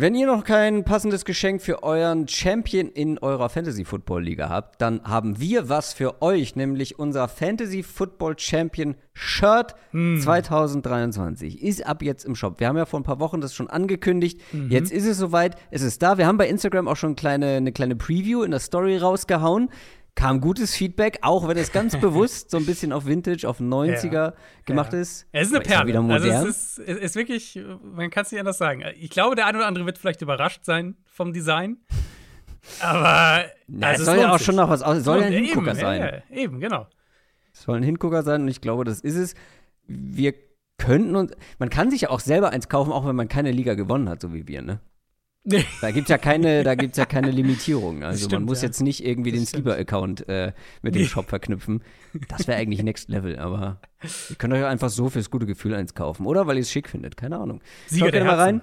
Wenn ihr noch kein passendes Geschenk für euren Champion in eurer Fantasy Football Liga habt, dann haben wir was für euch, nämlich unser Fantasy Football Champion Shirt hm. 2023 ist ab jetzt im Shop. Wir haben ja vor ein paar Wochen das schon angekündigt. Mhm. Jetzt ist es soweit. Es ist da. Wir haben bei Instagram auch schon kleine, eine kleine Preview in der Story rausgehauen kam gutes Feedback, auch wenn es ganz bewusst so ein bisschen auf Vintage, auf 90er ja, gemacht ja. ist. Es ist eine Perle. Ist also es ist, es ist wirklich, man kann es nicht anders sagen. Ich glaube, der eine oder andere wird vielleicht überrascht sein vom Design. Aber Na, also es soll ja auch sich. schon noch was aus. Es soll ja ein Hingucker eben, sein. Ja, eben, genau. Es soll ein Hingucker sein und ich glaube, das ist es. Wir könnten uns, man kann sich ja auch selber eins kaufen, auch wenn man keine Liga gewonnen hat, so wie wir, ne? Da gibt es ja keine, da gibt's ja keine Limitierung. Also stimmt, man muss ja. jetzt nicht irgendwie das den Skiber-Account äh, mit dem Shop verknüpfen. Das wäre eigentlich Next Level, aber ihr könnt euch einfach so fürs gute Gefühl eins kaufen. Oder weil ihr es schick findet, keine Ahnung. Sieger der mal rein.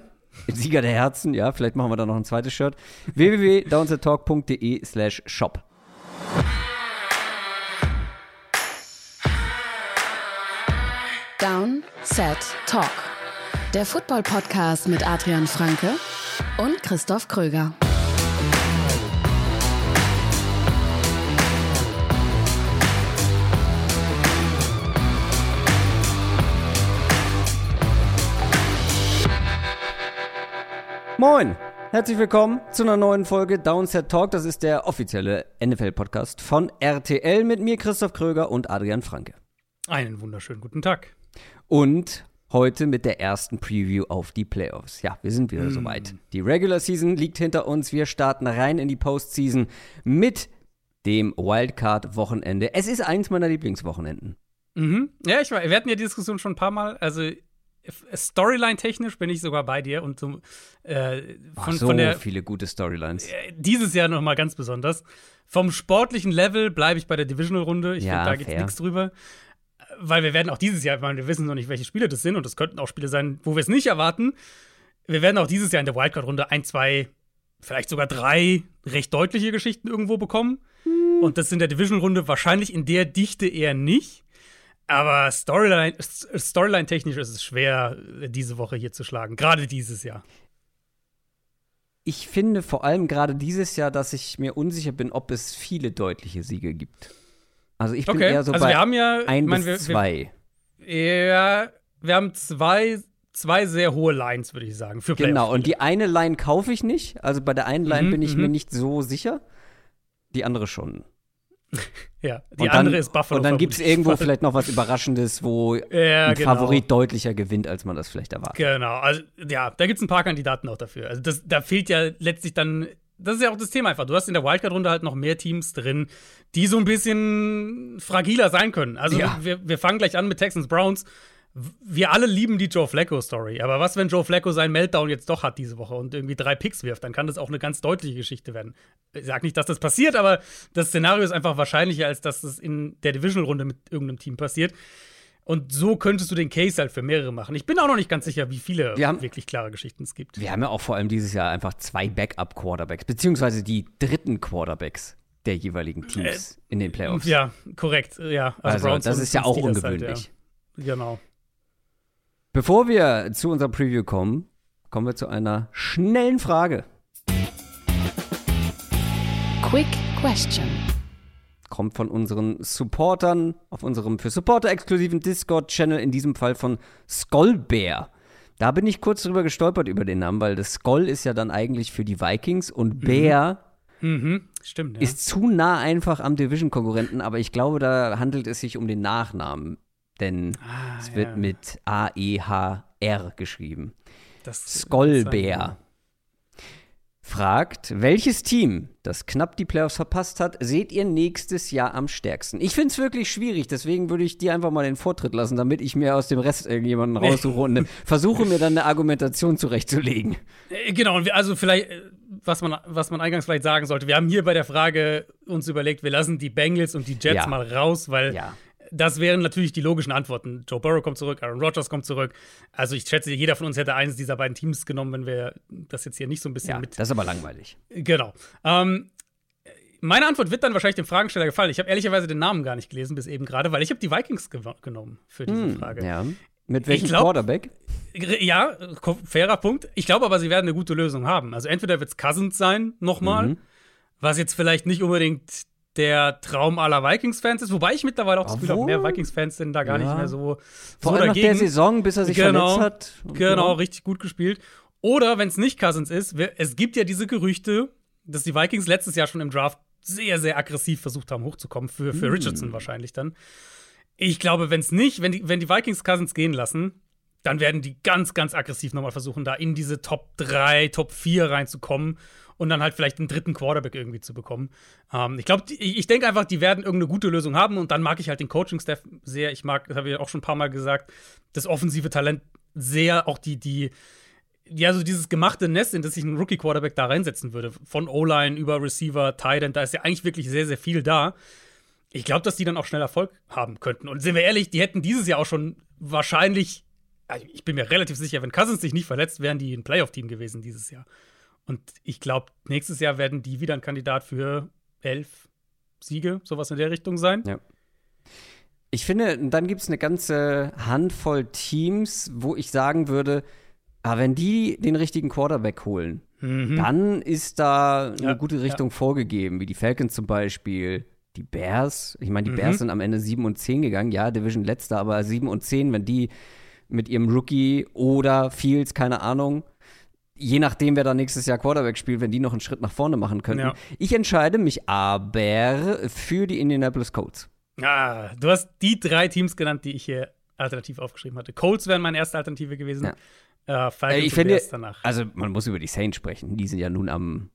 Sieger der Herzen, ja, vielleicht machen wir da noch ein zweites Shirt. www.downsettalk.de slash shop. Down, Set, Talk. Der Football-Podcast mit Adrian Franke und Christoph Kröger. Moin! Herzlich willkommen zu einer neuen Folge Downset Talk. Das ist der offizielle NFL-Podcast von RTL mit mir, Christoph Kröger und Adrian Franke. Einen wunderschönen guten Tag. Und Heute mit der ersten Preview auf die Playoffs. Ja, wir sind wieder mm. soweit. Die Regular Season liegt hinter uns. Wir starten rein in die Postseason mit dem Wildcard-Wochenende. Es ist eins meiner Lieblingswochenenden. Mhm. Ja, ich, wir hatten ja die Diskussion schon ein paar Mal. Also Storyline-technisch bin ich sogar bei dir und so, äh, von, Ach so von der, viele gute Storylines. Äh, dieses Jahr noch mal ganz besonders. Vom sportlichen Level bleibe ich bei der Divisional-Runde. Ich ja, finde, da geht nichts drüber weil wir werden auch dieses Jahr, weil wir wissen noch nicht, welche Spiele das sind und es könnten auch Spiele sein, wo wir es nicht erwarten. Wir werden auch dieses Jahr in der Wildcard-Runde ein, zwei, vielleicht sogar drei recht deutliche Geschichten irgendwo bekommen. Hm. Und das in der Division-Runde wahrscheinlich in der Dichte eher nicht. Aber Storyline, Storyline-technisch ist es schwer, diese Woche hier zu schlagen. Gerade dieses Jahr. Ich finde vor allem gerade dieses Jahr, dass ich mir unsicher bin, ob es viele deutliche Siege gibt. Also ich bin okay. eher so also bei wir haben ja, ein mein, bis wir, zwei. Wir, ja, wir haben zwei, zwei sehr hohe Lines, würde ich sagen. Für genau, und die eine Line kaufe ich nicht. Also bei der einen Line mhm, bin ich mir mhm. nicht so sicher. Die andere schon. ja, die dann, andere ist Buffalo. Und dann gibt es irgendwo vielleicht noch was Überraschendes, wo ja, ein genau. Favorit deutlicher gewinnt, als man das vielleicht erwartet. Genau, also ja, da gibt es ein paar Kandidaten auch dafür. Also das, da fehlt ja letztlich dann das ist ja auch das Thema einfach. Du hast in der Wildcard-Runde halt noch mehr Teams drin, die so ein bisschen fragiler sein können. Also ja. wir, wir fangen gleich an mit Texans Browns. Wir alle lieben die Joe Flacco-Story. Aber was, wenn Joe Flacco seinen Meltdown jetzt doch hat diese Woche und irgendwie drei Picks wirft? Dann kann das auch eine ganz deutliche Geschichte werden. Ich sag nicht, dass das passiert, aber das Szenario ist einfach wahrscheinlicher, als dass es in der Divisional-Runde mit irgendeinem Team passiert. Und so könntest du den Case halt für mehrere machen. Ich bin auch noch nicht ganz sicher, wie viele haben, wirklich klare Geschichten es gibt. Wir haben ja auch vor allem dieses Jahr einfach zwei Backup-Quarterbacks, beziehungsweise die dritten Quarterbacks der jeweiligen Teams äh, in den Playoffs. Ja, korrekt. Ja, also, also das ist ja auch ungewöhnlich. Halt, ja. Genau. Bevor wir zu unserem Preview kommen, kommen wir zu einer schnellen Frage. Quick Question kommt von unseren Supportern auf unserem für Supporter exklusiven Discord-Channel, in diesem Fall von Skollbär. Da bin ich kurz drüber gestolpert über den Namen, weil das Skoll ist ja dann eigentlich für die Vikings und mhm. Bär mhm. Stimmt, ja. ist zu nah einfach am Division-Konkurrenten, aber ich glaube, da handelt es sich um den Nachnamen, denn ah, es wird ja. mit A-E-H-R geschrieben. Skollbär fragt, welches Team, das knapp die Playoffs verpasst hat, seht ihr nächstes Jahr am stärksten? Ich finde es wirklich schwierig, deswegen würde ich dir einfach mal den Vortritt lassen, damit ich mir aus dem Rest irgendjemanden raussuche und versuche mir dann eine Argumentation zurechtzulegen. Äh, genau, also vielleicht, äh, was man, was man eingangs vielleicht sagen sollte, wir haben hier bei der Frage uns überlegt, wir lassen die Bengals und die Jets ja. mal raus, weil ja das wären natürlich die logischen Antworten. Joe Burrow kommt zurück, Aaron Rodgers kommt zurück. Also ich schätze, jeder von uns hätte eines dieser beiden Teams genommen, wenn wir das jetzt hier nicht so ein bisschen ja, mit. Das ist aber langweilig. Genau. Ähm, meine Antwort wird dann wahrscheinlich dem Fragensteller gefallen. Ich habe ehrlicherweise den Namen gar nicht gelesen bis eben gerade, weil ich habe die Vikings genommen für diese hm, Frage. Ja. Mit welchem glaub, Quarterback? Ja, fairer Punkt. Ich glaube aber, sie werden eine gute Lösung haben. Also entweder wird es Cousins sein, nochmal, mhm. was jetzt vielleicht nicht unbedingt der Traum aller Vikings-Fans ist, wobei ich mittlerweile auch das Gefühl habe, mehr Vikings-Fans sind da gar ja. nicht mehr so, Vor allem nach der Saison, bis er sich genau, verletzt hat. Genau, so. richtig gut gespielt. Oder wenn es nicht Cousins ist, es gibt ja diese Gerüchte, dass die Vikings letztes Jahr schon im Draft sehr, sehr aggressiv versucht haben, hochzukommen, für, für mm. Richardson wahrscheinlich dann. Ich glaube, wenn es nicht, wenn die, wenn die Vikings Cousins gehen lassen, dann werden die ganz, ganz aggressiv nochmal versuchen, da in diese Top 3, Top 4 reinzukommen und dann halt vielleicht einen dritten Quarterback irgendwie zu bekommen. Ähm, ich glaube, ich, denke einfach, die werden irgendeine gute Lösung haben und dann mag ich halt den Coaching-Staff sehr. Ich mag, das habe ich auch schon ein paar Mal gesagt, das offensive Talent sehr, auch die, die, ja, so dieses gemachte Nest, in das sich ein Rookie-Quarterback da reinsetzen würde. Von O-Line über Receiver, Tight End, da ist ja eigentlich wirklich sehr, sehr viel da. Ich glaube, dass die dann auch schnell Erfolg haben könnten. Und sind wir ehrlich, die hätten dieses Jahr auch schon wahrscheinlich, also ich bin mir relativ sicher, wenn Cousins sich nicht verletzt, wären die ein Playoff-Team gewesen dieses Jahr. Und ich glaube, nächstes Jahr werden die wieder ein Kandidat für elf Siege, sowas in der Richtung sein. Ja. Ich finde, dann gibt es eine ganze Handvoll Teams, wo ich sagen würde, aber wenn die den richtigen Quarterback holen, mhm. dann ist da eine ja, gute Richtung ja. vorgegeben, wie die Falcons zum Beispiel, die Bears. Ich meine, die mhm. Bears sind am Ende 7 und 10 gegangen, ja, Division letzter, aber 7 und 10, wenn die mit ihrem Rookie oder Fields, keine Ahnung, je nachdem, wer da nächstes Jahr Quarterback spielt, wenn die noch einen Schritt nach vorne machen könnten. Ja. Ich entscheide mich aber für die Indianapolis Colts. Ah, du hast die drei Teams genannt, die ich hier alternativ aufgeschrieben hatte. Colts wären meine erste Alternative gewesen. Ja. Äh, Falcons ich finde, danach. also man muss über die Saints sprechen. Die sind ja nun am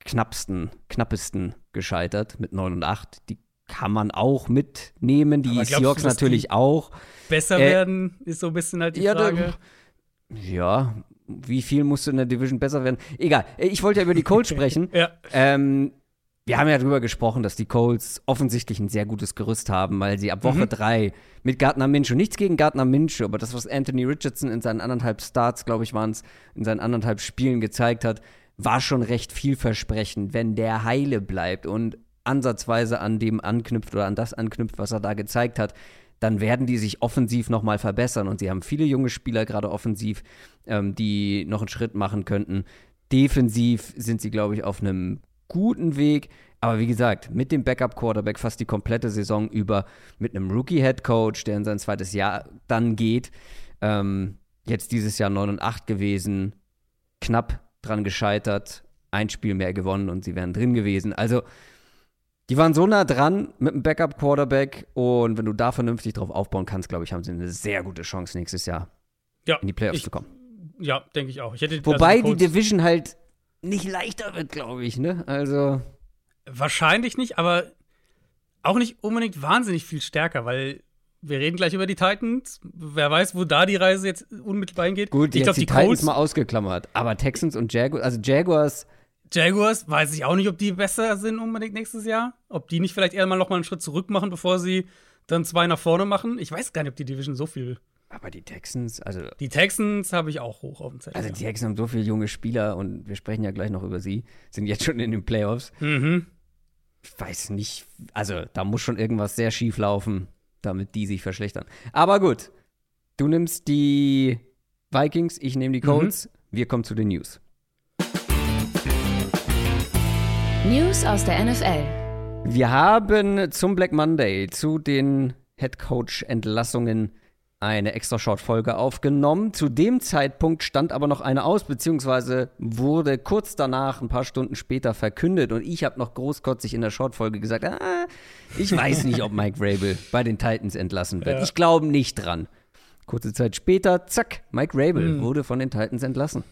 knappsten, knappesten gescheitert mit 9 und 8. Die kann man auch mitnehmen. Die Seahawks natürlich auch. Besser äh, werden ist so ein bisschen halt die ja, Frage. ja, wie viel musst du in der Division besser werden? Egal, ich wollte ja über die Colts sprechen. ja. Ähm, wir haben ja darüber gesprochen, dass die Colts offensichtlich ein sehr gutes Gerüst haben, weil sie ab Woche mhm. drei mit Gardner Minshew, nichts gegen Gardner Minshew, aber das, was Anthony Richardson in seinen anderthalb Starts, glaube ich, waren es, in seinen anderthalb Spielen gezeigt hat, war schon recht vielversprechend, wenn der heile bleibt und ansatzweise an dem anknüpft oder an das anknüpft, was er da gezeigt hat, dann werden die sich offensiv nochmal verbessern. Und sie haben viele junge Spieler, gerade offensiv, ähm, die noch einen Schritt machen könnten. Defensiv sind sie, glaube ich, auf einem guten Weg. Aber wie gesagt, mit dem Backup-Quarterback fast die komplette Saison über, mit einem Rookie-Head-Coach, der in sein zweites Jahr dann geht. Ähm, jetzt dieses Jahr 9 und 8 gewesen, knapp dran gescheitert, ein Spiel mehr gewonnen und sie wären drin gewesen. Also, die waren so nah dran mit einem Backup-Quarterback und wenn du da vernünftig drauf aufbauen kannst, glaube ich, haben sie eine sehr gute Chance nächstes Jahr ja, in die Playoffs ich, zu kommen. Ja, denke ich auch. Ich hätte, Wobei also die Division halt nicht leichter wird, glaube ich, ne? Also. Wahrscheinlich nicht, aber auch nicht unbedingt wahnsinnig viel stärker, weil wir reden gleich über die Titans. Wer weiß, wo da die Reise jetzt unmittelbar hingeht. Gut, ich glaube, die, die Titans mal ausgeklammert. Aber Texans und Jaguars, also Jaguars. Jaguars, weiß ich auch nicht, ob die besser sind unbedingt nächstes Jahr. Ob die nicht vielleicht eher mal noch mal einen Schritt zurück machen, bevor sie dann zwei nach vorne machen. Ich weiß gar nicht, ob die Division so viel aber die Texans, also. Die Texans habe ich auch hoch auf dem Zettel. Also die Texans haben so viele junge Spieler und wir sprechen ja gleich noch über sie, sind jetzt schon in den Playoffs. Mhm. Ich weiß nicht, also da muss schon irgendwas sehr schief laufen, damit die sich verschlechtern. Aber gut, du nimmst die Vikings, ich nehme die Colts. Mhm. Wir kommen zu den News. News aus der NFL. Wir haben zum Black Monday, zu den Head Coach Entlassungen eine extra Short-Folge aufgenommen. Zu dem Zeitpunkt stand aber noch eine aus, beziehungsweise wurde kurz danach, ein paar Stunden später, verkündet. Und ich habe noch großkotzig in der Short-Folge gesagt, ah, ich weiß nicht, ob Mike Rabel bei den Titans entlassen wird. Ja. Ich glaube nicht dran. Kurze Zeit später, zack, Mike Rabel mhm. wurde von den Titans entlassen.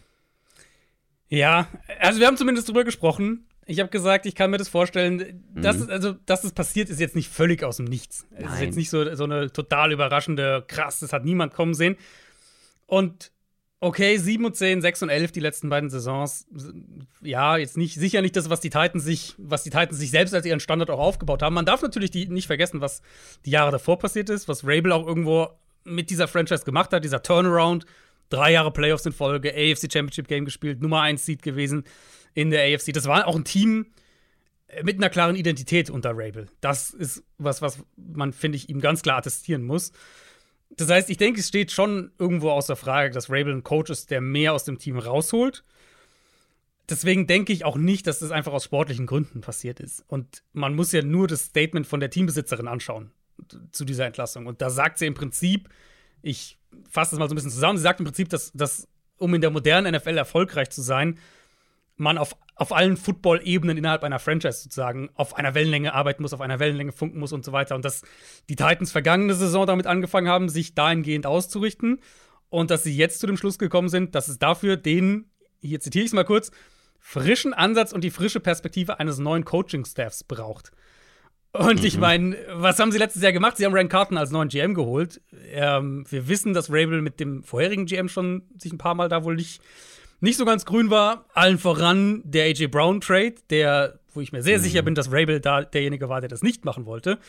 Ja, also wir haben zumindest drüber gesprochen. Ich habe gesagt, ich kann mir das vorstellen, dass, mhm. also, dass es passiert, ist jetzt nicht völlig aus dem Nichts. Nein. Es ist jetzt nicht so, so eine total überraschende, krass, das hat niemand kommen sehen. Und okay, 7 und 10, 6 und 11 die letzten beiden Saisons. Ja, jetzt nicht, sicher nicht das, was die Titans sich, was die Titans sich selbst als ihren Standard auch aufgebaut haben. Man darf natürlich die, nicht vergessen, was die Jahre davor passiert ist, was Rabel auch irgendwo mit dieser Franchise gemacht hat, dieser Turnaround. Drei Jahre Playoffs in Folge, AFC Championship Game gespielt, Nummer 1 Seed gewesen in der AFC. Das war auch ein Team äh, mit einer klaren Identität unter Rabel. Das ist was, was man, finde ich, ihm ganz klar attestieren muss. Das heißt, ich denke, es steht schon irgendwo außer Frage, dass Rabel ein Coach ist, der mehr aus dem Team rausholt. Deswegen denke ich auch nicht, dass das einfach aus sportlichen Gründen passiert ist. Und man muss ja nur das Statement von der Teambesitzerin anschauen zu dieser Entlassung. Und da sagt sie im Prinzip, ich fasse das mal so ein bisschen zusammen, sie sagt im Prinzip, dass, dass um in der modernen NFL erfolgreich zu sein, man auf, auf allen Football-Ebenen innerhalb einer Franchise sozusagen auf einer Wellenlänge arbeiten muss, auf einer Wellenlänge funken muss und so weiter. Und dass die Titans vergangene Saison damit angefangen haben, sich dahingehend auszurichten und dass sie jetzt zu dem Schluss gekommen sind, dass es dafür den, hier zitiere ich es mal kurz, frischen Ansatz und die frische Perspektive eines neuen Coaching-Staffs braucht. Und ich mhm. meine, was haben sie letztes Jahr gemacht? Sie haben Rand Carton als neuen GM geholt. Ähm, wir wissen, dass Rabel mit dem vorherigen GM schon sich ein paar Mal da wohl nicht, nicht so ganz grün war. Allen voran der AJ Brown Trade, der, wo ich mir sehr mhm. sicher bin, dass Rabel da derjenige war, der das nicht machen wollte.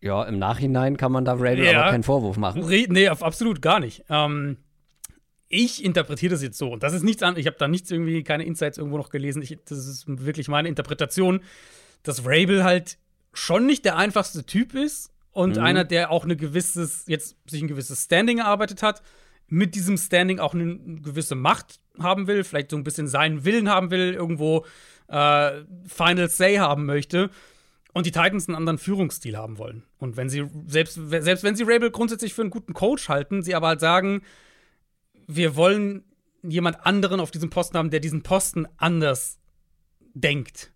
Ja, im Nachhinein kann man da Rabel ja, aber keinen Vorwurf machen. Nee, absolut gar nicht. Ähm, ich interpretiere das jetzt so. Und das ist nichts anderes. Ich habe da nichts irgendwie, keine Insights irgendwo noch gelesen. Ich, das ist wirklich meine Interpretation, dass Rabel halt schon nicht der einfachste Typ ist und mhm. einer, der auch eine gewisses, jetzt sich ein gewisses Standing erarbeitet hat, mit diesem Standing auch eine gewisse Macht haben will, vielleicht so ein bisschen seinen Willen haben will, irgendwo äh, Final Say haben möchte und die Titans einen anderen Führungsstil haben wollen. Und wenn sie, selbst, selbst wenn sie Rabel grundsätzlich für einen guten Coach halten, sie aber halt sagen, wir wollen jemand anderen auf diesem Posten haben, der diesen Posten anders denkt.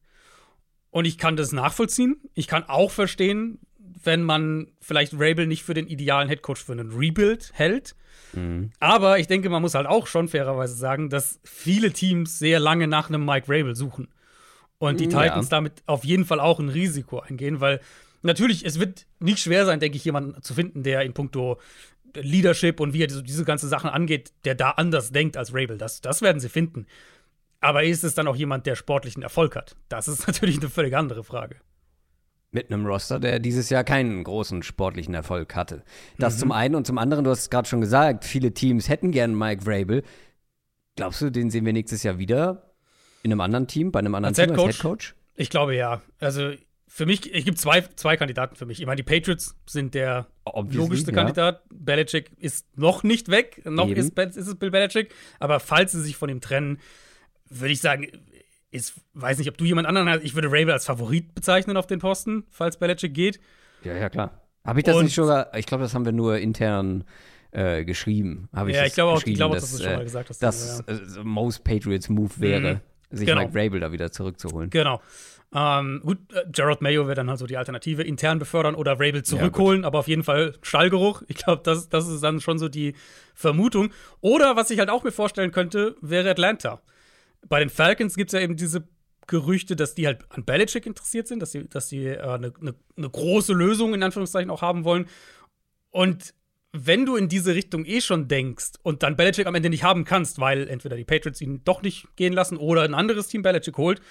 Und ich kann das nachvollziehen. Ich kann auch verstehen, wenn man vielleicht Rabel nicht für den idealen Headcoach für einen Rebuild hält. Mhm. Aber ich denke, man muss halt auch schon fairerweise sagen, dass viele Teams sehr lange nach einem Mike Rabel suchen. Und die Titans ja. damit auf jeden Fall auch ein Risiko eingehen, weil natürlich, es wird nicht schwer sein, denke ich, jemanden zu finden, der in puncto Leadership und wie er diese, diese ganzen Sachen angeht, der da anders denkt als Rabel. Das, das werden sie finden. Aber ist es dann auch jemand, der sportlichen Erfolg hat? Das ist natürlich eine völlig andere Frage. Mit einem Roster, der dieses Jahr keinen großen sportlichen Erfolg hatte. Das mhm. zum einen und zum anderen, du hast es gerade schon gesagt, viele Teams hätten gern Mike Vrabel. Glaubst du, den sehen wir nächstes Jahr wieder in einem anderen Team, bei einem anderen als Team als Headcoach? Ich glaube ja. Also für mich, es gibt zwei, zwei Kandidaten für mich. Ich meine, die Patriots sind der Obviously, logischste ja. Kandidat. Belichick ist noch nicht weg. Noch ist, ist, es Bill Belichick. Aber falls sie sich von ihm trennen, würde ich sagen, ich weiß nicht, ob du jemand anderen hast. Ich würde Rabel als Favorit bezeichnen auf den Posten, falls Belichick geht. Ja, ja, klar. Habe ich das Und, nicht sogar? Ich glaube, das haben wir nur intern äh, geschrieben. Hab ich ja, ich glaube auch, ich glaube, dass, dass du schon mal gesagt hast. Dass ja. äh, Most Patriots Move wäre, mhm. sich genau. Mike Rabel da wieder zurückzuholen. Genau. Ähm, gut, äh, Gerard Mayo wäre dann halt so die Alternative, intern befördern oder Rabel zurückholen, ja, aber auf jeden Fall Stallgeruch. Ich glaube, das, das ist dann schon so die Vermutung. Oder was ich halt auch mir vorstellen könnte, wäre Atlanta bei den Falcons gibt es ja eben diese Gerüchte, dass die halt an Belichick interessiert sind, dass sie, dass sie äh, eine, eine, eine große Lösung in Anführungszeichen auch haben wollen. Und wenn du in diese Richtung eh schon denkst und dann Belichick am Ende nicht haben kannst, weil entweder die Patriots ihn doch nicht gehen lassen oder ein anderes Team Belichick holt,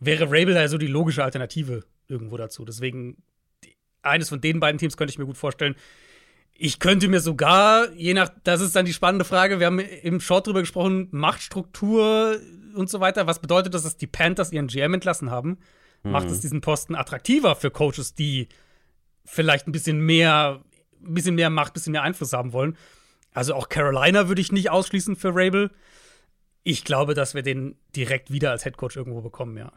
wäre Rabel also die logische Alternative irgendwo dazu. Deswegen, eines von den beiden Teams könnte ich mir gut vorstellen. Ich könnte mir sogar, je nach, das ist dann die spannende Frage, wir haben im Short drüber gesprochen, Machtstruktur und so weiter. Was bedeutet das, dass die Panthers ihren GM entlassen haben? Mhm. Macht es diesen Posten attraktiver für Coaches, die vielleicht ein bisschen mehr, ein bisschen mehr Macht, ein bisschen mehr Einfluss haben wollen? Also auch Carolina würde ich nicht ausschließen für Rabel. Ich glaube, dass wir den direkt wieder als Headcoach irgendwo bekommen, ja.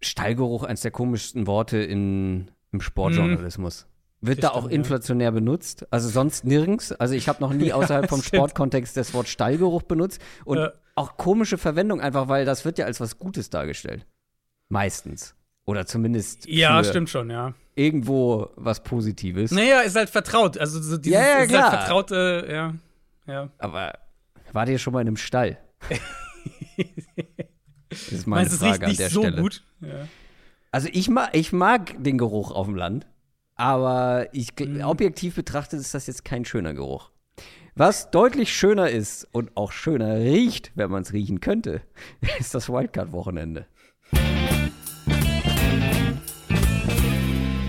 Stallgeruch, eines der komischsten Worte in, im Sportjournalismus. Wird da auch inflationär benutzt? Also sonst nirgends? Also ich habe noch nie außerhalb vom Sportkontext das Wort Stallgeruch benutzt. Und ja. auch komische Verwendung, einfach weil das wird ja als was Gutes dargestellt. Meistens. Oder zumindest. Ja, stimmt schon, ja. Irgendwo was Positives. Naja, ist halt vertraut. Also so dieses, ja, ja, ist halt vertraute, ja. ja. Aber wart ihr schon mal in einem Stall? das ist meine Meinst Frage an der so Stelle. Gut? Ja. Also ich mag, ich mag den Geruch auf dem Land. Aber ich, mhm. objektiv betrachtet ist das jetzt kein schöner Geruch. Was deutlich schöner ist und auch schöner riecht, wenn man es riechen könnte, ist das Wildcard-Wochenende.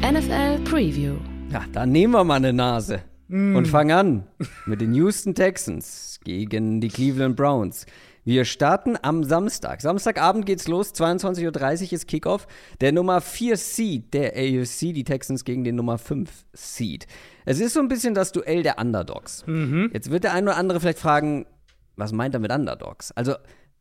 NFL Preview. Ja, dann nehmen wir mal eine Nase mm. und fangen an mit den Houston Texans gegen die Cleveland Browns. Wir starten am Samstag. Samstagabend geht's los, 22.30 Uhr ist Kickoff. Der Nummer 4 Seed der AFC, die Texans gegen den Nummer 5 Seed. Es ist so ein bisschen das Duell der Underdogs. Mhm. Jetzt wird der ein oder andere vielleicht fragen, was meint er mit Underdogs? Also,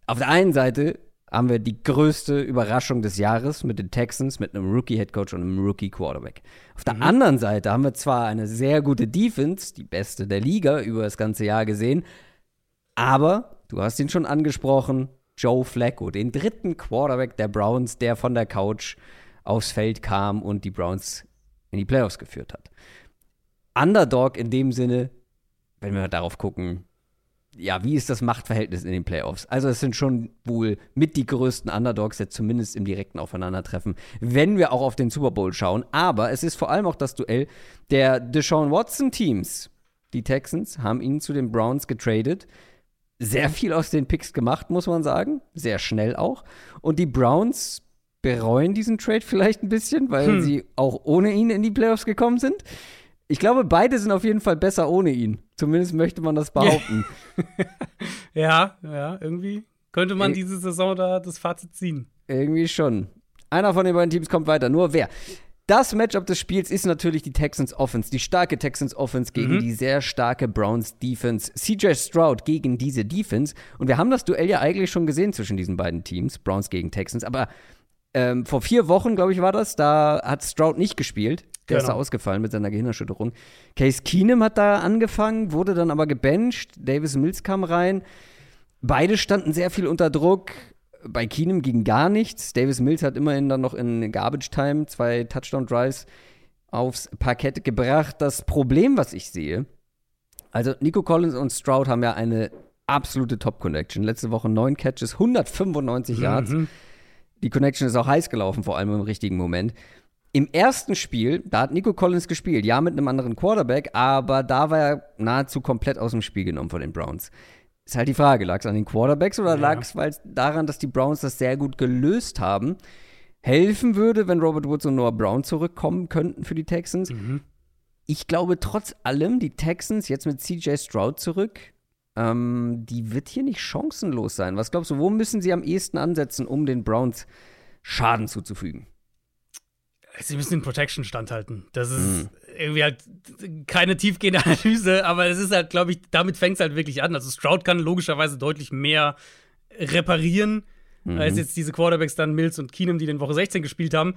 auf der einen Seite haben wir die größte Überraschung des Jahres mit den Texans, mit einem Rookie-Headcoach und einem Rookie-Quarterback. Auf der mhm. anderen Seite haben wir zwar eine sehr gute Defense, die beste der Liga über das ganze Jahr gesehen, aber du hast ihn schon angesprochen, Joe Flacco, den dritten Quarterback der Browns, der von der Couch aufs Feld kam und die Browns in die Playoffs geführt hat. Underdog in dem Sinne, wenn wir darauf gucken, ja, wie ist das Machtverhältnis in den Playoffs? Also es sind schon wohl mit die größten Underdogs jetzt zumindest im direkten Aufeinandertreffen, wenn wir auch auf den Super Bowl schauen. Aber es ist vor allem auch das Duell der Deshaun Watson Teams. Die Texans haben ihn zu den Browns getradet. Sehr viel aus den Picks gemacht, muss man sagen. Sehr schnell auch. Und die Browns bereuen diesen Trade vielleicht ein bisschen, weil hm. sie auch ohne ihn in die Playoffs gekommen sind. Ich glaube, beide sind auf jeden Fall besser ohne ihn. Zumindest möchte man das behaupten. ja, ja, irgendwie könnte man diese Saison da das Fazit ziehen. Irgendwie schon. Einer von den beiden Teams kommt weiter. Nur wer? Das Matchup des Spiels ist natürlich die Texans Offense, die starke Texans Offense gegen mhm. die sehr starke Browns Defense. CJ Stroud gegen diese Defense. Und wir haben das Duell ja eigentlich schon gesehen zwischen diesen beiden Teams, Browns gegen Texans. Aber ähm, vor vier Wochen, glaube ich, war das, da hat Stroud nicht gespielt. Der genau. ist da ausgefallen mit seiner Gehirnerschütterung. Case Keenum hat da angefangen, wurde dann aber gebencht. Davis Mills kam rein. Beide standen sehr viel unter Druck. Bei Keenum ging gar nichts. Davis Mills hat immerhin dann noch in Garbage Time zwei Touchdown-Drives aufs Parkett gebracht. Das Problem, was ich sehe, also Nico Collins und Stroud haben ja eine absolute Top-Connection. Letzte Woche neun Catches, 195 mhm. Yards. Die Connection ist auch heiß gelaufen, vor allem im richtigen Moment. Im ersten Spiel, da hat Nico Collins gespielt, ja mit einem anderen Quarterback, aber da war er nahezu komplett aus dem Spiel genommen von den Browns. Ist halt die Frage, lag es an den Quarterbacks oder ja. lag es daran, dass die Browns das sehr gut gelöst haben? Helfen würde, wenn Robert Woods und Noah Brown zurückkommen könnten für die Texans. Mhm. Ich glaube trotz allem, die Texans jetzt mit CJ Stroud zurück, ähm, die wird hier nicht chancenlos sein. Was glaubst du, wo müssen sie am ehesten ansetzen, um den Browns Schaden zuzufügen? Sie müssen den Protection standhalten. Das ist mhm. irgendwie halt keine tiefgehende Analyse, aber es ist halt, glaube ich, damit fängt es halt wirklich an. Also Stroud kann logischerweise deutlich mehr reparieren, mhm. als jetzt diese Quarterbacks dann Mills und Keenum, die den Woche 16 gespielt haben.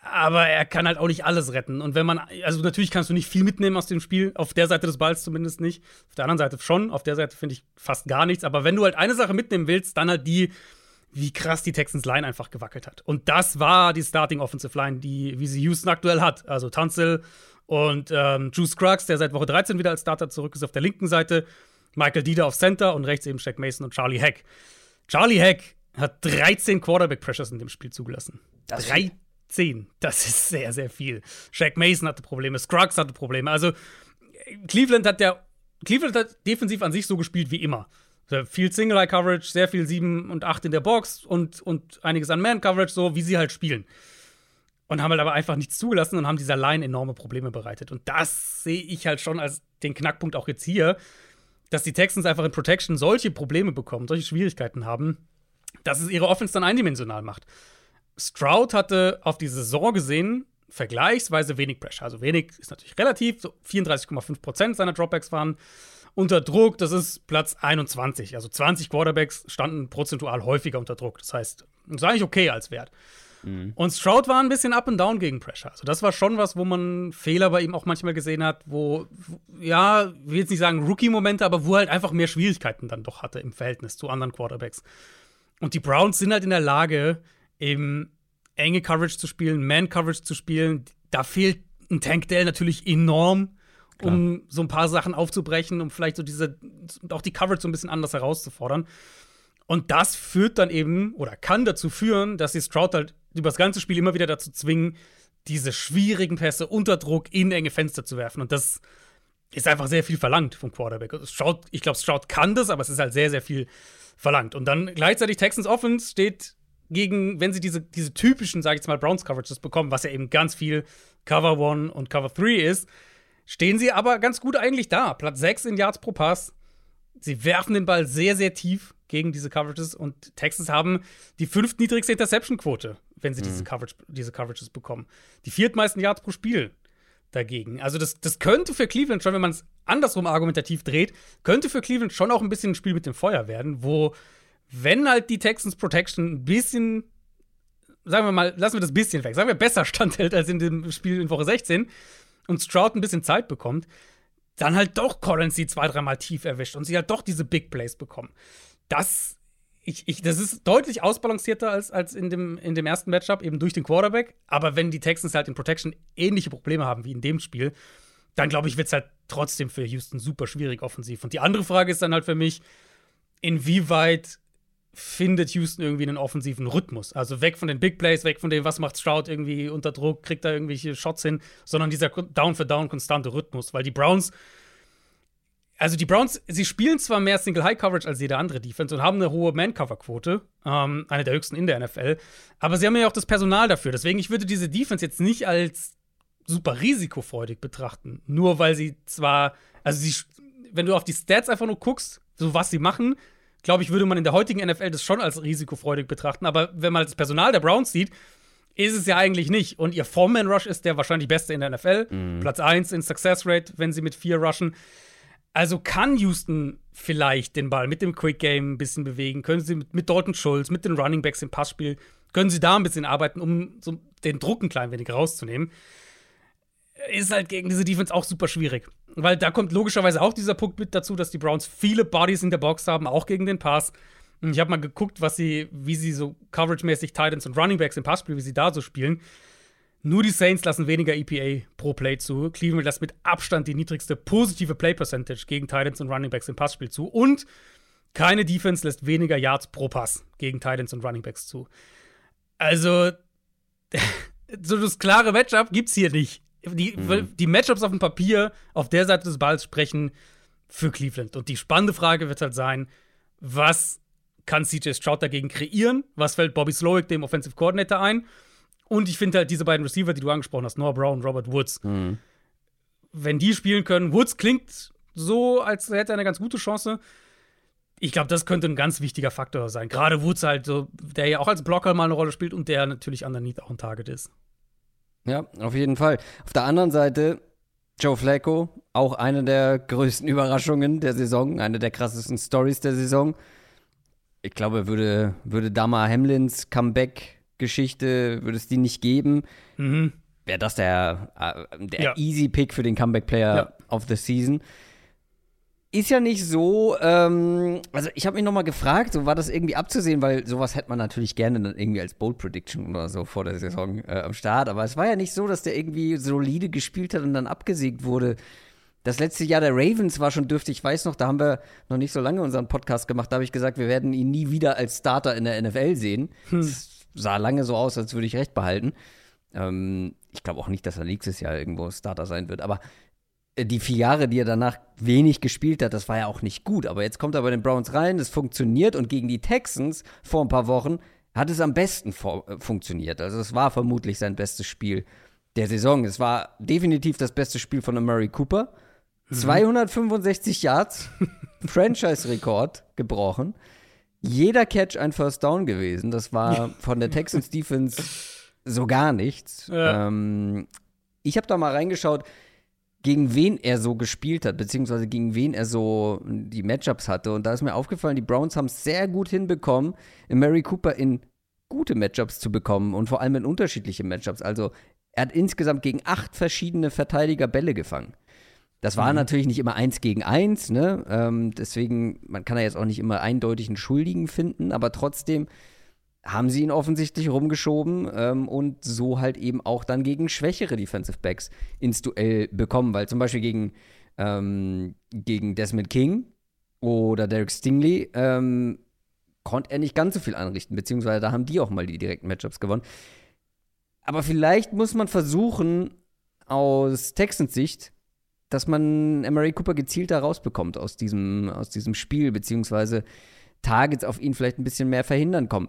Aber er kann halt auch nicht alles retten. Und wenn man, also natürlich kannst du nicht viel mitnehmen aus dem Spiel, auf der Seite des Balls zumindest nicht. Auf der anderen Seite schon, auf der Seite finde ich fast gar nichts. Aber wenn du halt eine Sache mitnehmen willst, dann halt die, wie krass die Texans Line einfach gewackelt hat. Und das war die Starting Offensive Line, die, wie sie Houston aktuell hat. Also Tunzel und ähm, Juice Crux, der seit Woche 13 wieder als Starter zurück ist auf der linken Seite. Michael Dieter auf Center und rechts eben Shaq Mason und Charlie Heck. Charlie Heck hat 13 Quarterback Pressures in dem Spiel zugelassen. Das 13. Das ist sehr, sehr viel. Shaq Mason hatte Probleme, Scruggs hatte Probleme. Also Cleveland hat der Cleveland hat defensiv an sich so gespielt wie immer. Viel Single-Eye-Coverage, sehr viel 7 und 8 in der Box und, und einiges an Man-Coverage, so wie sie halt spielen. Und haben halt aber einfach nichts zugelassen und haben dieser Line enorme Probleme bereitet. Und das sehe ich halt schon als den Knackpunkt auch jetzt hier, dass die Texans einfach in Protection solche Probleme bekommen, solche Schwierigkeiten haben, dass es ihre Offense dann eindimensional macht. Stroud hatte auf die Saison gesehen vergleichsweise wenig Pressure. Also wenig ist natürlich relativ, so 34,5% seiner Dropbacks waren unter Druck, das ist Platz 21. Also 20 Quarterbacks standen prozentual häufiger unter Druck. Das heißt, das ist eigentlich okay als Wert. Mhm. Und Stroud war ein bisschen up and down gegen Pressure. Also das war schon was, wo man Fehler bei ihm auch manchmal gesehen hat, wo, ja, ich will jetzt nicht sagen Rookie-Momente, aber wo er halt einfach mehr Schwierigkeiten dann doch hatte im Verhältnis zu anderen Quarterbacks. Und die Browns sind halt in der Lage, eben enge Coverage zu spielen, Man-Coverage zu spielen. Da fehlt ein Tank Dell natürlich enorm um so ein paar Sachen aufzubrechen, um vielleicht so diese, auch die Coverage so ein bisschen anders herauszufordern. Und das führt dann eben oder kann dazu führen, dass die Stroud halt über das ganze Spiel immer wieder dazu zwingen, diese schwierigen Pässe unter Druck in enge Fenster zu werfen. Und das ist einfach sehr viel verlangt vom Quarterback. Also Stroud, ich glaube, Stroud kann das, aber es ist halt sehr, sehr viel verlangt. Und dann gleichzeitig Texans Offense steht gegen, wenn sie diese, diese typischen, sage ich jetzt mal, Browns Coverages bekommen, was ja eben ganz viel Cover One und Cover 3 ist, stehen sie aber ganz gut eigentlich da. Platz 6 in Yards pro Pass. Sie werfen den Ball sehr, sehr tief. gegen diese Coverages und Texans haben die fünftniedrigste Interception-Quote, wenn sie mhm. diese, Coverage, diese Coverages bekommen. Die viertmeisten Yards pro Spiel dagegen. Also das, das könnte für Cleveland schon, wenn man es andersrum argumentativ dreht, könnte für Cleveland schon auch ein bisschen ein Spiel mit dem Feuer werden, wo, wenn halt die Texans Protection ein bisschen, sagen wir mal, lassen wir das bisschen weg, sagen wir besser standhält als in dem Spiel in Woche 16 und Stroud ein bisschen Zeit bekommt, dann halt doch Collins sie zwei, dreimal tief erwischt und sie halt doch diese Big Plays bekommen. Das ich, ich, das ist deutlich ausbalancierter als, als in, dem, in dem ersten Matchup, eben durch den Quarterback. Aber wenn die Texans halt in Protection ähnliche Probleme haben wie in dem Spiel, dann glaube ich, wird es halt trotzdem für Houston super schwierig offensiv. Und die andere Frage ist dann halt für mich, inwieweit findet Houston irgendwie einen offensiven Rhythmus? Also weg von den Big Plays, weg von dem, was macht Stroud irgendwie unter Druck, kriegt er irgendwelche Shots hin, sondern dieser Down-for-Down konstante Rhythmus. Weil die Browns also die Browns, sie spielen zwar mehr Single High Coverage als jede andere Defense und haben eine hohe Man-Cover-Quote, ähm, eine der höchsten in der NFL, aber sie haben ja auch das Personal dafür. Deswegen, ich würde diese Defense jetzt nicht als super risikofreudig betrachten. Nur weil sie zwar, also sie, wenn du auf die Stats einfach nur guckst, so was sie machen, glaube ich, würde man in der heutigen NFL das schon als risikofreudig betrachten. Aber wenn man das Personal der Browns sieht, ist es ja eigentlich nicht. Und ihr Foreman-Rush ist der wahrscheinlich beste in der NFL. Mhm. Platz 1 in Success Rate, wenn sie mit vier rushen. Also kann Houston vielleicht den Ball mit dem Quick Game ein bisschen bewegen? Können sie mit, mit Dalton Schulz, mit den Running Backs im Passspiel, können sie da ein bisschen arbeiten, um so den Druck ein klein wenig rauszunehmen? Ist halt gegen diese Defense auch super schwierig. Weil da kommt logischerweise auch dieser Punkt mit dazu, dass die Browns viele Bodies in der Box haben, auch gegen den Pass. Ich habe mal geguckt, was sie, wie sie so coverage-mäßig Titans und Running Backs im Passspiel, wie sie da so spielen. Nur die Saints lassen weniger EPA pro Play zu. Cleveland lässt mit Abstand die niedrigste positive Play Percentage gegen Titans und Running Backs im Passspiel zu. Und keine Defense lässt weniger Yards pro Pass gegen Titans und Running Backs zu. Also, so das klare Matchup gibt's hier nicht. Die, mhm. die Matchups auf dem Papier auf der Seite des Balls sprechen für Cleveland. Und die spannende Frage wird halt sein, was kann CJ Stroud dagegen kreieren? Was fällt Bobby Slowick, dem Offensive Coordinator, ein? Und ich finde halt diese beiden Receiver, die du angesprochen hast, Noah Brown, Robert Woods, mhm. wenn die spielen können, Woods klingt so, als hätte er eine ganz gute Chance. Ich glaube, das könnte ein ganz wichtiger Faktor sein. Gerade Woods halt, so, der ja auch als Blocker mal eine Rolle spielt und der natürlich underneath auch ein Target ist. Ja, auf jeden Fall. Auf der anderen Seite, Joe Flacco, auch eine der größten Überraschungen der Saison, eine der krassesten Stories der Saison. Ich glaube, würde, würde Dama Hamlins Comeback Geschichte, würde es die nicht geben, mhm. wäre das der, äh, der ja. Easy Pick für den Comeback Player ja. of the Season. Ist ja nicht so, ähm, also ich habe mich nochmal gefragt, so war das irgendwie abzusehen, weil sowas hätte man natürlich gerne dann irgendwie als Bold Prediction oder so vor der Saison äh, am Start, aber es war ja nicht so, dass der irgendwie solide gespielt hat und dann abgesägt wurde. Das letzte Jahr der Ravens war schon dürftig. Ich weiß noch, da haben wir noch nicht so lange unseren Podcast gemacht. Da habe ich gesagt, wir werden ihn nie wieder als Starter in der NFL sehen. Hm. Das sah lange so aus, als würde ich recht behalten. Ähm, ich glaube auch nicht, dass er nächstes Jahr irgendwo Starter sein wird. Aber die vier Jahre, die er danach wenig gespielt hat, das war ja auch nicht gut. Aber jetzt kommt er bei den Browns rein, es funktioniert und gegen die Texans vor ein paar Wochen hat es am besten äh, funktioniert. Also es war vermutlich sein bestes Spiel der Saison. Es war definitiv das beste Spiel von Murray Cooper. 265 mhm. Yards, Franchise-Rekord gebrochen jeder Catch ein First Down gewesen. Das war von der Texans Defense so gar nichts. Ja. Ähm, ich habe da mal reingeschaut, gegen wen er so gespielt hat, beziehungsweise gegen wen er so die Matchups hatte. Und da ist mir aufgefallen, die Browns haben es sehr gut hinbekommen, Mary Cooper in gute Matchups zu bekommen und vor allem in unterschiedliche Matchups. Also er hat insgesamt gegen acht verschiedene Verteidiger Bälle gefangen. Das war mhm. natürlich nicht immer eins gegen eins, ne? Ähm, deswegen, man kann ja jetzt auch nicht immer eindeutig einen Schuldigen finden, aber trotzdem haben sie ihn offensichtlich rumgeschoben ähm, und so halt eben auch dann gegen schwächere Defensive Backs ins Duell bekommen, weil zum Beispiel gegen, ähm, gegen Desmond King oder Derek Stingley ähm, konnte er nicht ganz so viel anrichten, beziehungsweise da haben die auch mal die direkten Matchups gewonnen. Aber vielleicht muss man versuchen, aus Texans Sicht dass man Emery Cooper gezielter rausbekommt aus diesem, aus diesem Spiel, beziehungsweise Targets auf ihn vielleicht ein bisschen mehr verhindern kommen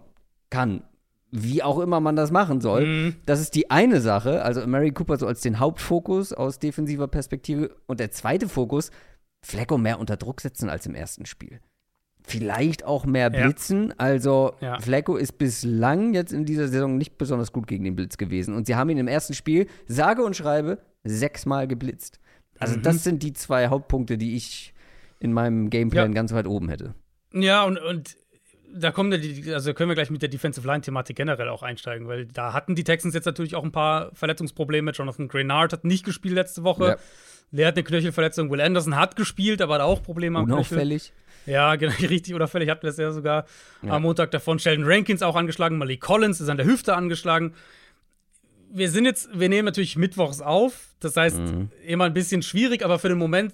kann. Wie auch immer man das machen soll. Mhm. Das ist die eine Sache, also Mary Cooper so als den Hauptfokus aus defensiver Perspektive. Und der zweite Fokus, Flecko mehr unter Druck setzen als im ersten Spiel. vielleicht auch mehr blitzen. Ja. Also ja. Flecko ist bislang jetzt in dieser Saison nicht besonders gut gegen den Blitz gewesen. Und sie haben ihn im ersten Spiel, sage und schreibe, sechsmal geblitzt. Also mhm. das sind die zwei Hauptpunkte, die ich in meinem Gameplan ja. ganz weit oben hätte. Ja, und, und da kommen die, also können wir gleich mit der Defensive Line-Thematik generell auch einsteigen, weil da hatten die Texans jetzt natürlich auch ein paar Verletzungsprobleme. Jonathan Grenard hat nicht gespielt letzte Woche. Ja. Leer hat eine Knöchelverletzung. Will Anderson hat gespielt, aber hat auch Probleme am Unauffällig. Knöchel. Ja, genau, richtig unauffällig hatten wir es ja sogar ja. am Montag davon. Sheldon Rankins auch angeschlagen, Malik Collins ist an der Hüfte angeschlagen. Wir sind jetzt, wir nehmen natürlich mittwochs auf. Das heißt, mhm. immer ein bisschen schwierig, aber für den Moment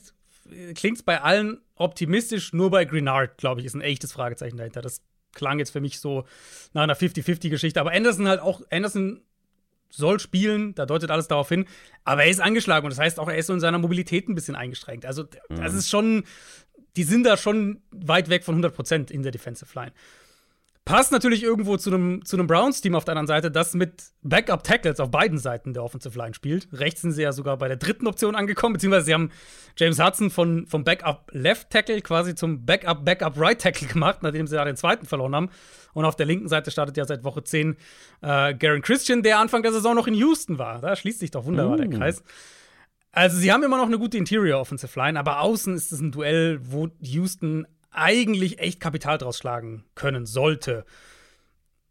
klingt es bei allen optimistisch. Nur bei Grenard, glaube ich, ist ein echtes Fragezeichen dahinter. Das klang jetzt für mich so nach einer 50-50-Geschichte. Aber Anderson halt auch, Anderson soll spielen, da deutet alles darauf hin. Aber er ist angeschlagen und das heißt auch, er ist so in seiner Mobilität ein bisschen eingeschränkt. Also, das mhm. ist schon, die sind da schon weit weg von 100 Prozent in der Defensive Line. Passt natürlich irgendwo zu einem zu Browns-Team auf der anderen Seite, das mit Backup-Tackles auf beiden Seiten der Offensive Line spielt. Rechts sind sie ja sogar bei der dritten Option angekommen, beziehungsweise sie haben James Hudson von, vom Backup-Left-Tackle quasi zum Backup-Backup-Right-Tackle gemacht, nachdem sie ja den zweiten verloren haben. Und auf der linken Seite startet ja seit Woche 10 äh, Garen Christian, der Anfang der Saison noch in Houston war. Da schließt sich doch wunderbar mm. der Kreis. Also, sie haben immer noch eine gute Interior Offensive Line, aber außen ist es ein Duell, wo Houston eigentlich echt Kapital draus schlagen können sollte.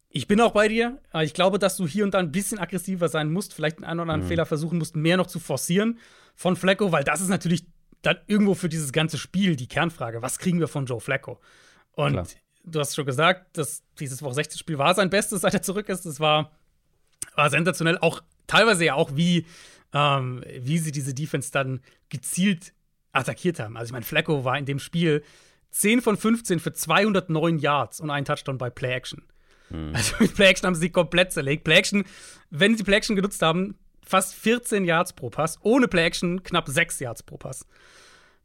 Ich bin auch bei dir. Ich glaube, dass du hier und da ein bisschen aggressiver sein musst, vielleicht einen oder anderen mhm. Fehler versuchen musst, mehr noch zu forcieren von Flacco, weil das ist natürlich dann irgendwo für dieses ganze Spiel die Kernfrage. Was kriegen wir von Joe Flacco? Und Klar. du hast schon gesagt, dass dieses Woche 16 Spiel war sein Bestes, seit er zurück ist. Das war, war sensationell. Auch teilweise ja auch, wie, ähm, wie sie diese Defense dann gezielt attackiert haben. Also ich meine, Flacco war in dem Spiel 10 von 15 für 209 Yards und einen Touchdown bei Play Action. Hm. Also mit Play Action haben sie komplett zerlegt. Play Action, wenn sie Play Action genutzt haben, fast 14 Yards pro Pass. Ohne Play Action knapp 6 Yards pro Pass.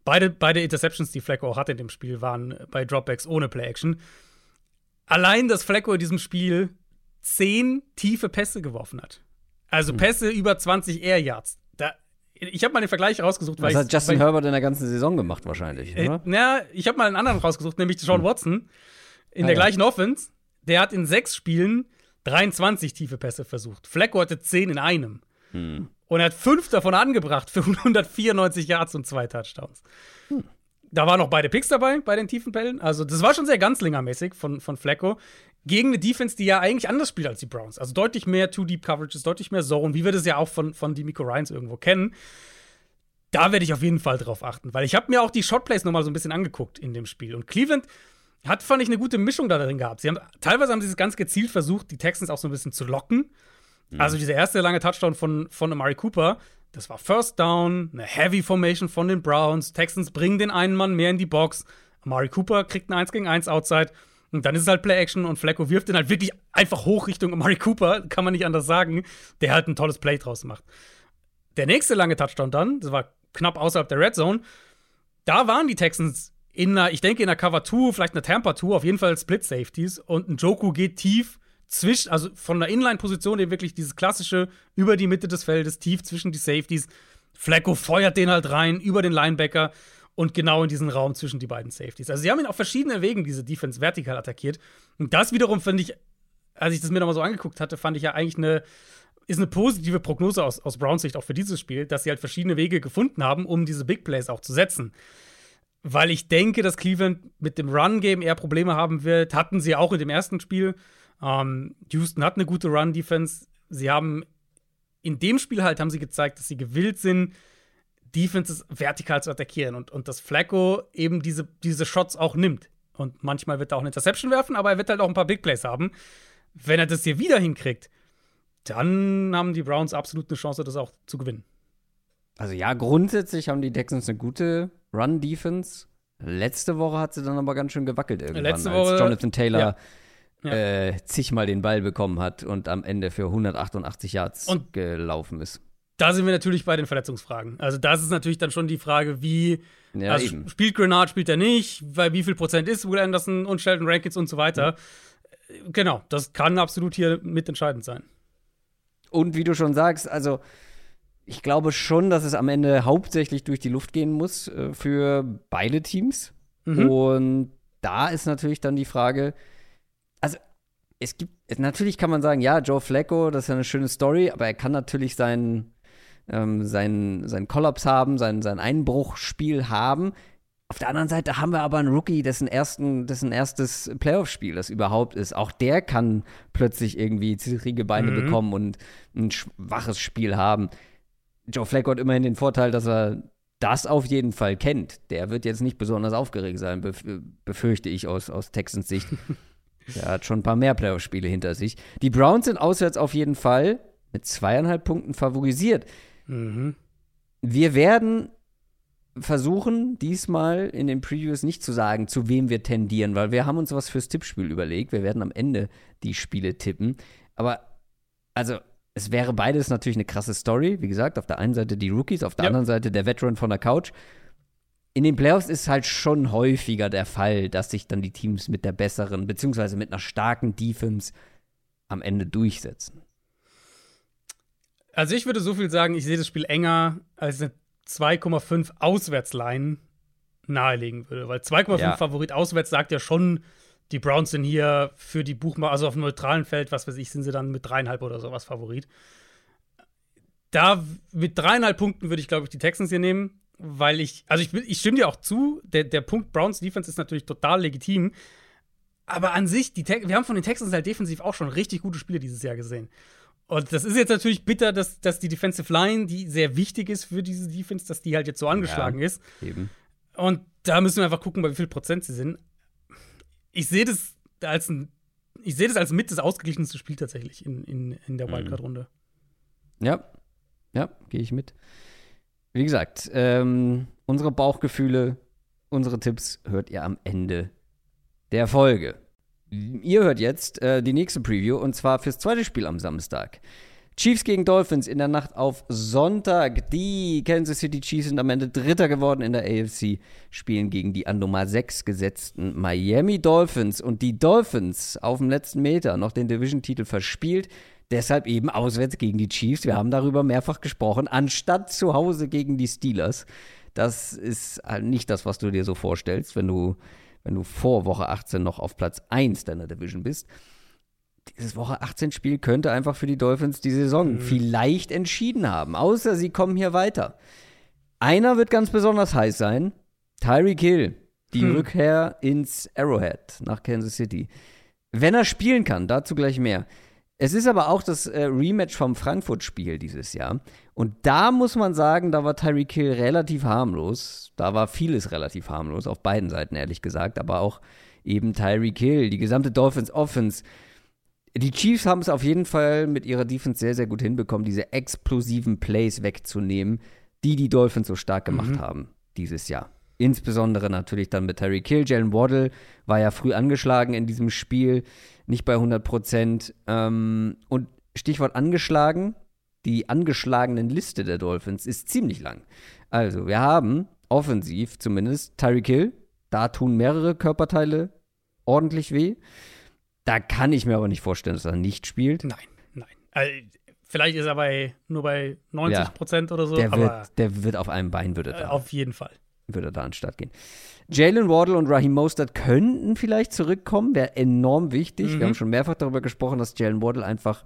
Beide, beide Interceptions, die Flacco auch hatte in dem Spiel, waren bei Dropbacks ohne Play Action. Allein, dass Flacco in diesem Spiel 10 tiefe Pässe geworfen hat. Also hm. Pässe über 20 Air Yards ich habe mal den Vergleich rausgesucht. Was hat Justin Herbert in der ganzen Saison gemacht, wahrscheinlich. Äh, na, ich habe mal einen anderen rausgesucht, nämlich Sean hm. Watson. In ah, der ja. gleichen Offense. Der hat in sechs Spielen 23 tiefe Pässe versucht. Flecko hatte 10 in einem. Hm. Und er hat fünf davon angebracht für 194 Yards und zwei Touchdowns. Hm. Da waren noch beide Picks dabei bei den tiefen Bällen. Also, das war schon sehr ganzlingermäßig von, von Flecko gegen eine Defense, die ja eigentlich anders spielt als die Browns. Also deutlich mehr Two-Deep-Coverages, deutlich mehr Zone, wie wir das ja auch von, von Demico Ryans irgendwo kennen. Da werde ich auf jeden Fall drauf achten, weil ich habe mir auch die Shotplays noch mal so ein bisschen angeguckt in dem Spiel. Und Cleveland hat, fand ich, eine gute Mischung da drin gehabt. Sie haben, teilweise haben sie es ganz gezielt versucht, die Texans auch so ein bisschen zu locken. Mhm. Also dieser erste lange Touchdown von, von Amari Cooper, das war First Down, eine Heavy Formation von den Browns. Texans bringen den einen Mann mehr in die Box. Amari Cooper kriegt ein 1 gegen 1 Outside. Und dann ist es halt Play-Action und Flacco wirft den halt wirklich einfach hoch Richtung Amari Cooper, kann man nicht anders sagen, der halt ein tolles Play draus macht. Der nächste lange Touchdown dann, das war knapp außerhalb der Red Zone, da waren die Texans in einer, ich denke in einer Cover 2, vielleicht einer Tampa 2, auf jeden Fall Split Safeties und ein Joku geht tief zwischen, also von der Inline-Position, der wirklich dieses klassische über die Mitte des Feldes, tief zwischen die Safeties. Flacco feuert den halt rein über den Linebacker und genau in diesen Raum zwischen die beiden Safeties. Also sie haben ihn auf verschiedene Wegen, diese Defense, vertikal attackiert. Und das wiederum finde ich, als ich das mir nochmal so angeguckt hatte, fand ich ja eigentlich eine, ist eine positive Prognose aus, aus Browns Sicht auch für dieses Spiel, dass sie halt verschiedene Wege gefunden haben, um diese Big Plays auch zu setzen. Weil ich denke, dass Cleveland mit dem Run-Game eher Probleme haben wird. Hatten sie auch in dem ersten Spiel. Ähm, Houston hat eine gute Run-Defense. Sie haben in dem Spiel halt haben sie gezeigt, dass sie gewillt sind, Defenses vertikal zu attackieren und, und dass Flacco eben diese, diese Shots auch nimmt. Und manchmal wird er auch eine Interception werfen, aber er wird halt auch ein paar Big Plays haben. Wenn er das hier wieder hinkriegt, dann haben die Browns absolut eine Chance, das auch zu gewinnen. Also ja, grundsätzlich haben die Texans eine gute Run-Defense. Letzte Woche hat sie dann aber ganz schön gewackelt irgendwann, Letzte Woche, als Jonathan Taylor ja. Äh, zigmal den Ball bekommen hat und am Ende für 188 Yards und gelaufen ist da sind wir natürlich bei den Verletzungsfragen. Also das ist natürlich dann schon die Frage, wie ja, also spielt Grenard, spielt er nicht, weil wie viel Prozent ist Will Anderson und Sheldon Rankins und so weiter. Mhm. Genau, das kann absolut hier mitentscheidend sein. Und wie du schon sagst, also ich glaube schon, dass es am Ende hauptsächlich durch die Luft gehen muss äh, für beide Teams. Mhm. Und da ist natürlich dann die Frage, es gibt, natürlich kann man sagen, ja, Joe Flacco, das ist ja eine schöne Story, aber er kann natürlich seinen, ähm, sein, sein Kollaps haben, sein, sein Einbruchspiel haben. Auf der anderen Seite haben wir aber einen Rookie, dessen, ersten, dessen erstes Playoff-Spiel das überhaupt ist. Auch der kann plötzlich irgendwie zittrige Beine mhm. bekommen und ein schwaches Spiel haben. Joe Flacco hat immerhin den Vorteil, dass er das auf jeden Fall kennt. Der wird jetzt nicht besonders aufgeregt sein, befürchte ich aus, aus Texans Sicht. Der hat schon ein paar mehr Playoff-Spiele hinter sich. Die Browns sind auswärts auf jeden Fall mit zweieinhalb Punkten favorisiert. Mhm. Wir werden versuchen, diesmal in den Previews nicht zu sagen, zu wem wir tendieren, weil wir haben uns was fürs Tippspiel überlegt. Wir werden am Ende die Spiele tippen. Aber, also, es wäre beides natürlich eine krasse Story. Wie gesagt, auf der einen Seite die Rookies, auf der ja. anderen Seite der Veteran von der Couch. In den Playoffs ist halt schon häufiger der Fall, dass sich dann die Teams mit der besseren, beziehungsweise mit einer starken Defense am Ende durchsetzen. Also ich würde so viel sagen, ich sehe das Spiel enger als eine 2,5 Auswärtsline nahelegen würde. Weil 2,5 ja. Favorit auswärts sagt ja schon, die Browns sind hier für die Buchmacher, also auf dem neutralen Feld, was weiß ich, sind sie dann mit dreieinhalb oder sowas Favorit. Da mit dreieinhalb Punkten würde ich, glaube ich, die Texans hier nehmen, weil ich, also ich, ich stimme dir auch zu, der, der Punkt Browns Defense ist natürlich total legitim. Aber an sich, die wir haben von den Texans halt defensiv auch schon richtig gute Spiele dieses Jahr gesehen. Und das ist jetzt natürlich bitter, dass, dass die Defensive Line, die sehr wichtig ist für diese Defense, dass die halt jetzt so angeschlagen ja, ist. Eben. Und da müssen wir einfach gucken, bei wie viel Prozent sie sind. Ich sehe das als ein, ich sehe das als mit das ausgeglichenste Spiel tatsächlich in, in, in der mhm. Wildcard-Runde. Ja, ja, gehe ich mit. Wie gesagt, ähm, unsere Bauchgefühle, unsere Tipps hört ihr am Ende der Folge. Ihr hört jetzt äh, die nächste Preview und zwar fürs zweite Spiel am Samstag. Chiefs gegen Dolphins in der Nacht auf Sonntag. Die Kansas City Chiefs sind am Ende Dritter geworden in der AFC, spielen gegen die an Nummer 6 gesetzten Miami Dolphins. Und die Dolphins auf dem letzten Meter noch den Division-Titel verspielt. Deshalb eben auswärts gegen die Chiefs. Wir haben darüber mehrfach gesprochen, anstatt zu Hause gegen die Steelers. Das ist halt nicht das, was du dir so vorstellst, wenn du wenn du vor Woche 18 noch auf Platz 1 deiner Division bist. Dieses Woche 18 Spiel könnte einfach für die Dolphins die Saison mhm. vielleicht entschieden haben, außer sie kommen hier weiter. Einer wird ganz besonders heiß sein, Tyreek Hill, die hm. Rückkehr ins Arrowhead nach Kansas City. Wenn er spielen kann, dazu gleich mehr. Es ist aber auch das äh, Rematch vom Frankfurt-Spiel dieses Jahr. Und da muss man sagen, da war Tyreek Hill relativ harmlos. Da war vieles relativ harmlos, auf beiden Seiten ehrlich gesagt. Aber auch eben Tyreek Hill, die gesamte Dolphins Offense. Die Chiefs haben es auf jeden Fall mit ihrer Defense sehr, sehr gut hinbekommen, diese explosiven Plays wegzunehmen, die die Dolphins so stark gemacht mhm. haben dieses Jahr. Insbesondere natürlich dann mit Terry Kill. Jalen Waddle war ja früh angeschlagen in diesem Spiel, nicht bei 100 Prozent. Ähm, und Stichwort angeschlagen, die angeschlagenen Liste der Dolphins ist ziemlich lang. Also, wir haben offensiv zumindest Tyreek Hill. Da tun mehrere Körperteile ordentlich weh. Da kann ich mir aber nicht vorstellen, dass er nicht spielt. Nein, nein. Also, vielleicht ist er bei, nur bei 90 Prozent ja, oder so. Der wird, der wird auf einem Bein, würde äh, Auf jeden Fall würde da an den Start gehen. Jalen Wardle und Raheem Mostert könnten vielleicht zurückkommen, wäre enorm wichtig. Mhm. Wir haben schon mehrfach darüber gesprochen, dass Jalen Wardle einfach,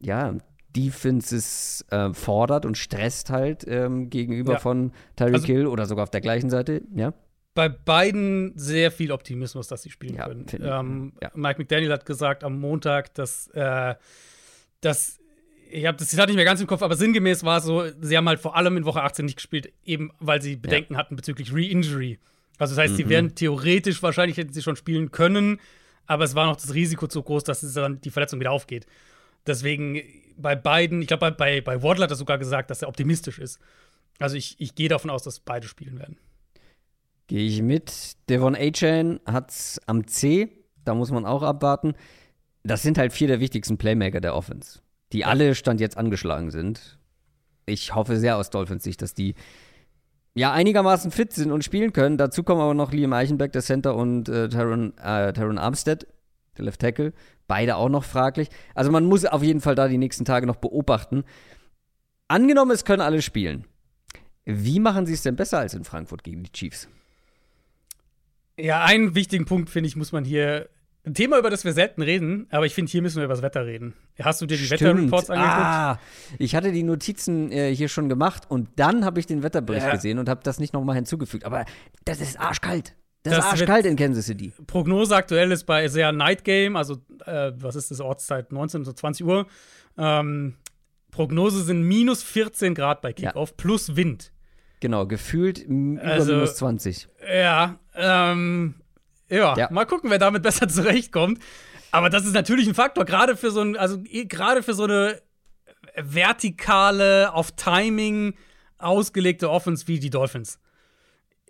ja, Defenses äh, fordert und stresst halt ähm, gegenüber ja. von Tyreek also, Hill oder sogar auf der gleichen Seite, ja. Bei beiden sehr viel Optimismus, dass sie spielen ja, können. Ähm, ja. Mike McDaniel hat gesagt am Montag, dass, äh, dass ich habe das Zitat nicht mehr ganz im Kopf, aber sinngemäß war es so, sie haben halt vor allem in Woche 18 nicht gespielt, eben weil sie Bedenken ja. hatten bezüglich Re-Injury. Also das heißt, mhm. sie wären theoretisch, wahrscheinlich hätten sie schon spielen können, aber es war noch das Risiko zu groß, dass dann die Verletzung wieder aufgeht. Deswegen bei beiden, ich glaube, bei, bei, Wardle hat er sogar gesagt, dass er optimistisch ist. Also ich, ich gehe davon aus, dass beide spielen werden. Gehe ich mit. Devon A-Chain hat's am C, da muss man auch abwarten. Das sind halt vier der wichtigsten Playmaker der Offense die alle Stand jetzt angeschlagen sind. Ich hoffe sehr aus Dolphins Sicht, dass die ja einigermaßen fit sind und spielen können. Dazu kommen aber noch Liam Eichenberg, der Center, und äh, Taron, äh, Taron Armstead, der Left Tackle. Beide auch noch fraglich. Also man muss auf jeden Fall da die nächsten Tage noch beobachten. Angenommen, es können alle spielen. Wie machen sie es denn besser als in Frankfurt gegen die Chiefs? Ja, einen wichtigen Punkt, finde ich, muss man hier. Ein Thema, über das wir selten reden, aber ich finde, hier müssen wir über das Wetter reden. Hast du dir die Wetterreports angeguckt? Ah, ich hatte die Notizen äh, hier schon gemacht und dann habe ich den Wetterbericht ja. gesehen und habe das nicht nochmal hinzugefügt. Aber das ist arschkalt. Das, das ist arschkalt in Kansas City. Prognose aktuell ist bei sehr Night Game, also äh, was ist das Ortszeit? 19 bis 20 Uhr. Ähm, Prognose sind minus 14 Grad bei Kickoff ja. plus Wind. Genau, gefühlt über also, minus 20. Ja, ähm, ja, ja, mal gucken, wer damit besser zurechtkommt. Aber das ist natürlich ein Faktor, gerade für so ein, also gerade für so eine vertikale, auf Timing ausgelegte Offense wie die Dolphins.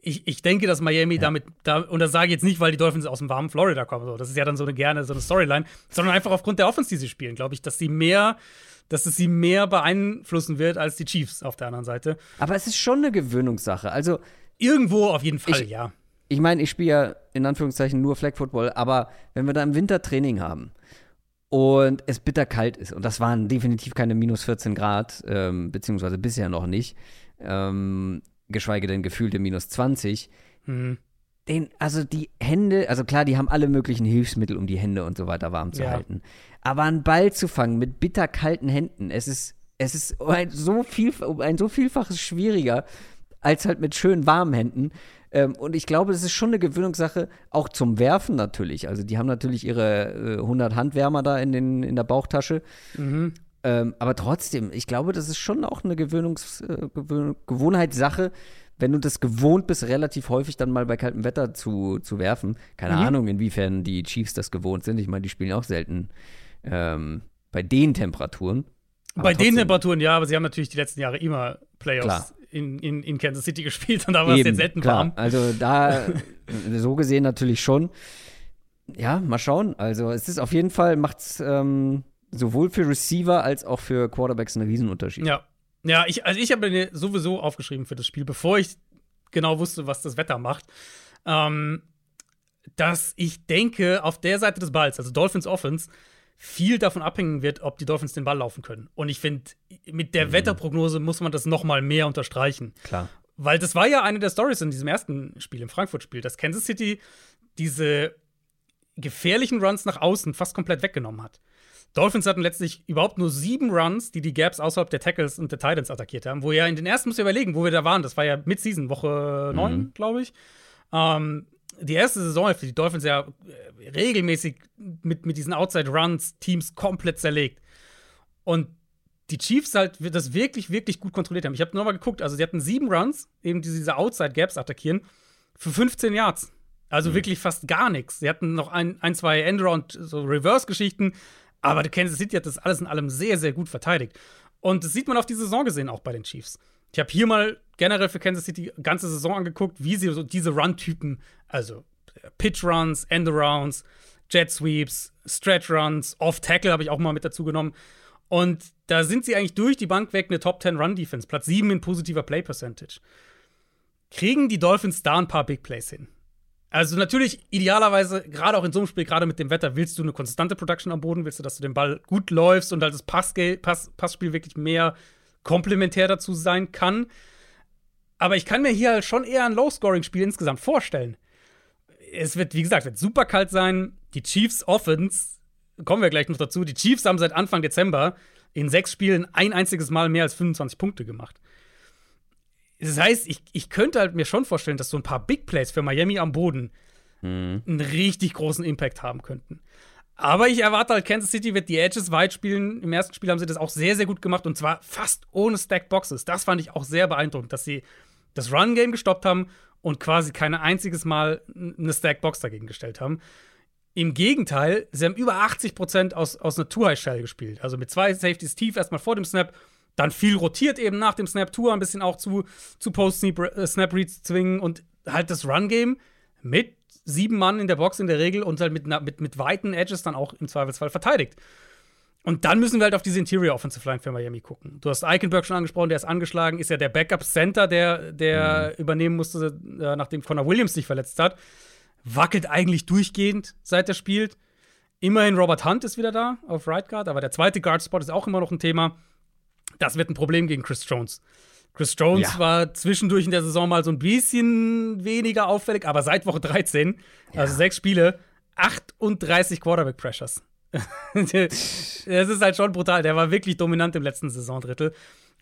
Ich, ich denke, dass Miami ja. damit, da, und das sage ich jetzt nicht, weil die Dolphins aus dem warmen Florida kommen, so. das ist ja dann so eine gerne so eine Storyline, sondern einfach aufgrund der Offense, die sie spielen, glaube ich, dass sie mehr, dass es sie mehr beeinflussen wird als die Chiefs auf der anderen Seite. Aber es ist schon eine Gewöhnungssache. Also irgendwo auf jeden Fall, ich, ja ich meine, ich spiele ja in Anführungszeichen nur Flag Football, aber wenn wir da im Winter Training haben und es bitterkalt ist, und das waren definitiv keine minus 14 Grad, ähm, beziehungsweise bisher noch nicht, ähm, geschweige denn gefühlte minus 20, mhm. den, also die Hände, also klar, die haben alle möglichen Hilfsmittel, um die Hände und so weiter warm zu ja. halten. Aber einen Ball zu fangen mit bitterkalten Händen, es ist, es ist ein so, viel, ein so vielfaches schwieriger als halt mit schön warmen Händen. Ähm, und ich glaube, das ist schon eine Gewöhnungssache, auch zum Werfen natürlich. Also die haben natürlich ihre äh, 100 Handwärmer da in, den, in der Bauchtasche. Mhm. Ähm, aber trotzdem, ich glaube, das ist schon auch eine Gewöhnungs äh, Gewöhn Gewohnheitssache, wenn du das gewohnt bist, relativ häufig dann mal bei kaltem Wetter zu, zu werfen. Keine mhm. Ahnung, inwiefern die Chiefs das gewohnt sind. Ich meine, die spielen auch selten ähm, bei den Temperaturen. Aber bei trotzdem, den Temperaturen ja, aber sie haben natürlich die letzten Jahre immer Playoffs in, in, in Kansas City gespielt und da war es jetzt selten klar. warm. Also da, so gesehen natürlich schon. Ja, mal schauen. Also es ist auf jeden Fall, macht es ähm, sowohl für Receiver als auch für Quarterbacks einen Riesenunterschied. Ja. Ja, ich, also ich habe mir sowieso aufgeschrieben für das Spiel, bevor ich genau wusste, was das Wetter macht. Ähm, dass ich denke, auf der Seite des Balls, also Dolphins Offense, viel davon abhängen wird, ob die Dolphins den Ball laufen können. Und ich finde, mit der mhm. Wetterprognose muss man das noch mal mehr unterstreichen. Klar. Weil das war ja eine der Stories in diesem ersten Spiel, im Frankfurt-Spiel, dass Kansas City diese gefährlichen Runs nach außen fast komplett weggenommen hat. Dolphins hatten letztlich überhaupt nur sieben Runs, die die Gaps außerhalb der Tackles und der Titans attackiert haben. Wo ja in den ersten, muss ich überlegen, wo wir da waren. Das war ja Mid-Season, Woche 9, mhm. glaube ich. Ähm, die erste Saison für die Dolphins ja äh, regelmäßig mit, mit diesen Outside-Runs Teams komplett zerlegt. Und die Chiefs halt das wirklich, wirklich gut kontrolliert haben. Ich habe nochmal geguckt, also sie hatten sieben Runs, eben diese Outside-Gaps attackieren, für 15 Yards. Also mhm. wirklich fast gar nichts. Sie hatten noch ein, ein zwei Endaround, so Reverse-Geschichten, aber die Kansas City hat das alles in allem sehr, sehr gut verteidigt. Und das sieht man auf die Saison gesehen auch bei den Chiefs. Ich habe hier mal generell für Kansas City die ganze Saison angeguckt, wie sie so diese Run-Typen, also Pitch-Runs, End-Arounds, Jet-Sweeps, Stretch-Runs, Off-Tackle habe ich auch mal mit dazu genommen. Und da sind sie eigentlich durch die Bank weg eine Top 10 Run-Defense, Platz 7 in positiver Play-Percentage. Kriegen die Dolphins da ein paar Big Plays hin? Also natürlich, idealerweise, gerade auch in so einem Spiel, gerade mit dem Wetter, willst du eine konstante Production am Boden, willst du, dass du den Ball gut läufst und halt das Pass, Passspiel wirklich mehr komplementär dazu sein kann. Aber ich kann mir hier halt schon eher ein Low-Scoring-Spiel insgesamt vorstellen. Es wird, wie gesagt, wird super kalt sein. Die Chiefs Offense, kommen wir gleich noch dazu, die Chiefs haben seit Anfang Dezember in sechs Spielen ein einziges Mal mehr als 25 Punkte gemacht. Das heißt, ich, ich könnte halt mir schon vorstellen, dass so ein paar Big Plays für Miami am Boden mhm. einen richtig großen Impact haben könnten. Aber ich erwarte halt, Kansas City wird die Edges weit spielen. Im ersten Spiel haben sie das auch sehr, sehr gut gemacht und zwar fast ohne Stacked Boxes. Das fand ich auch sehr beeindruckend, dass sie das Run-Game gestoppt haben und quasi kein einziges Mal eine Stacked Box dagegen gestellt haben. Im Gegenteil, sie haben über 80 aus, aus einer Two-High-Shell gespielt. Also mit zwei Safeties tief erstmal vor dem Snap, dann viel rotiert eben nach dem Snap, Tour ein bisschen auch zu, zu Post-Snap-Reads zwingen und halt das Run-Game mit sieben Mann in der Box in der Regel und halt mit, mit, mit weiten Edges dann auch im Zweifelsfall verteidigt. Und dann müssen wir halt auf diese Interior Offensive Line für Miami gucken. Du hast Eichenberg schon angesprochen, der ist angeschlagen, ist ja der Backup Center, der, der mhm. übernehmen musste, äh, nachdem Connor Williams sich verletzt hat. Wackelt eigentlich durchgehend, seit er spielt. Immerhin Robert Hunt ist wieder da auf Right Guard, aber der zweite Guard Spot ist auch immer noch ein Thema. Das wird ein Problem gegen Chris Jones. Chris Jones ja. war zwischendurch in der Saison mal so ein bisschen weniger auffällig, aber seit Woche 13, ja. also sechs Spiele, 38 Quarterback-Pressures. das ist halt schon brutal. Der war wirklich dominant im letzten Saisondrittel.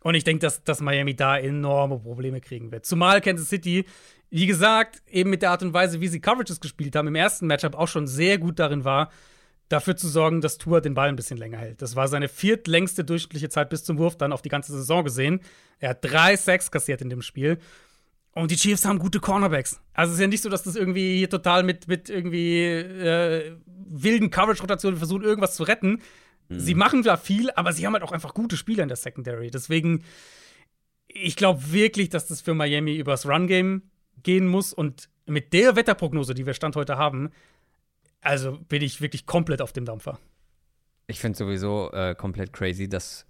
Und ich denke, dass, dass Miami da enorme Probleme kriegen wird. Zumal Kansas City, wie gesagt, eben mit der Art und Weise, wie sie Coverages gespielt haben, im ersten Matchup auch schon sehr gut darin war, dafür zu sorgen, dass Tua den Ball ein bisschen länger hält. Das war seine viertlängste durchschnittliche Zeit bis zum Wurf, dann auf die ganze Saison gesehen. Er hat drei Sacks kassiert in dem Spiel. Und die Chiefs haben gute Cornerbacks. Also es ist ja nicht so, dass das irgendwie hier total mit, mit irgendwie äh, wilden Coverage-Rotationen versuchen, irgendwas zu retten. Mhm. Sie machen da viel, aber sie haben halt auch einfach gute Spieler in der Secondary. Deswegen, ich glaube wirklich, dass das für Miami übers Run-Game gehen muss. Und mit der Wetterprognose, die wir Stand heute haben, also bin ich wirklich komplett auf dem Dampfer. Ich finde sowieso äh, komplett crazy, dass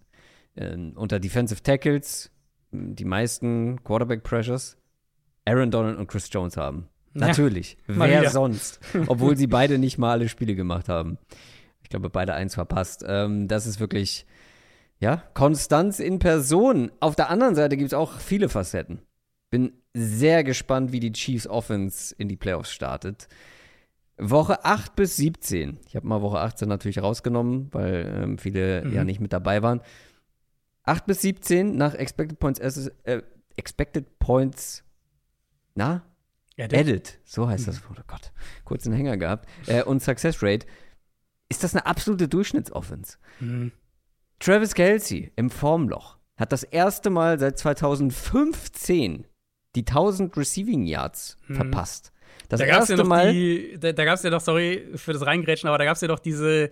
äh, unter Defensive Tackles die meisten Quarterback Pressures Aaron Donald und Chris Jones haben. Ja, Natürlich. Wer sonst? Obwohl sie beide nicht mal alle Spiele gemacht haben. Ich glaube, beide eins verpasst. Ähm, das ist wirklich, ja, Konstanz in Person. Auf der anderen Seite gibt es auch viele Facetten. Bin sehr gespannt, wie die Chiefs Offense in die Playoffs startet. Woche 8 bis 17. Ich habe mal Woche 18 natürlich rausgenommen, weil ähm, viele mhm. ja nicht mit dabei waren. 8 bis 17 nach Expected Points, äh, Expected Points, na? Edit. Edit. So heißt das. Oh Gott, kurz einen Hänger gehabt. Äh, und Success Rate. Ist das eine absolute Durchschnittsoffense? Mhm. Travis Kelsey im Formloch hat das erste Mal seit 2015 die 1000 Receiving Yards mhm. verpasst. Das da erste ja Mal. Die, da da gab es ja doch, sorry für das Reingrätschen, aber da gab es ja doch diese,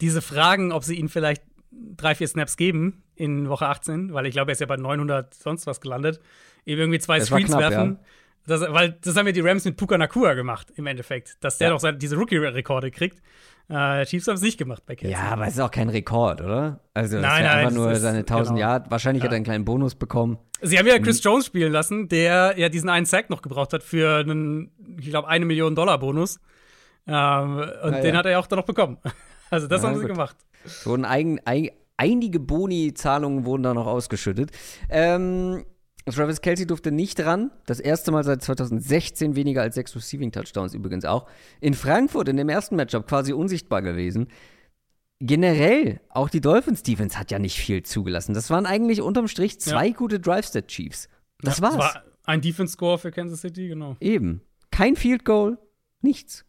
diese Fragen, ob sie ihn vielleicht drei, vier Snaps geben in Woche 18, weil ich glaube, er ist ja bei 900 sonst was gelandet. Eben irgendwie zwei das Screens knapp, werfen. Ja. Das, weil das haben ja die Rams mit Puka Nakua gemacht, im Endeffekt. Dass der ja. doch diese Rookie-Rekorde kriegt. Äh, Chiefs haben es nicht gemacht bei Kelsey. Ja, aber es ist auch kein Rekord, oder? Also, nein, ja nein, einfach nur seine 1000 genau. Yard. Wahrscheinlich ja. hat er einen kleinen Bonus bekommen. Sie haben ja Chris mhm. Jones spielen lassen, der ja diesen einen Sack noch gebraucht hat für einen, ich glaube, eine Million Dollar Bonus. Ähm, und ah, den ja. hat er ja auch dann noch bekommen. Also, das haben sie gut. gemacht. So ein eigen, ein, einige Boni-Zahlungen wurden da noch ausgeschüttet. Ähm, Travis Kelsey durfte nicht ran. Das erste Mal seit 2016 weniger als sechs Receiving Touchdowns übrigens auch. In Frankfurt in dem ersten Matchup quasi unsichtbar gewesen. Generell, auch die Dolphins Defense hat ja nicht viel zugelassen. Das waren eigentlich unterm Strich zwei ja. gute Drive-Stat Chiefs. Das ja, war's. Das war ein Defense-Score für Kansas City, genau. Eben. Kein Field Goal, nichts.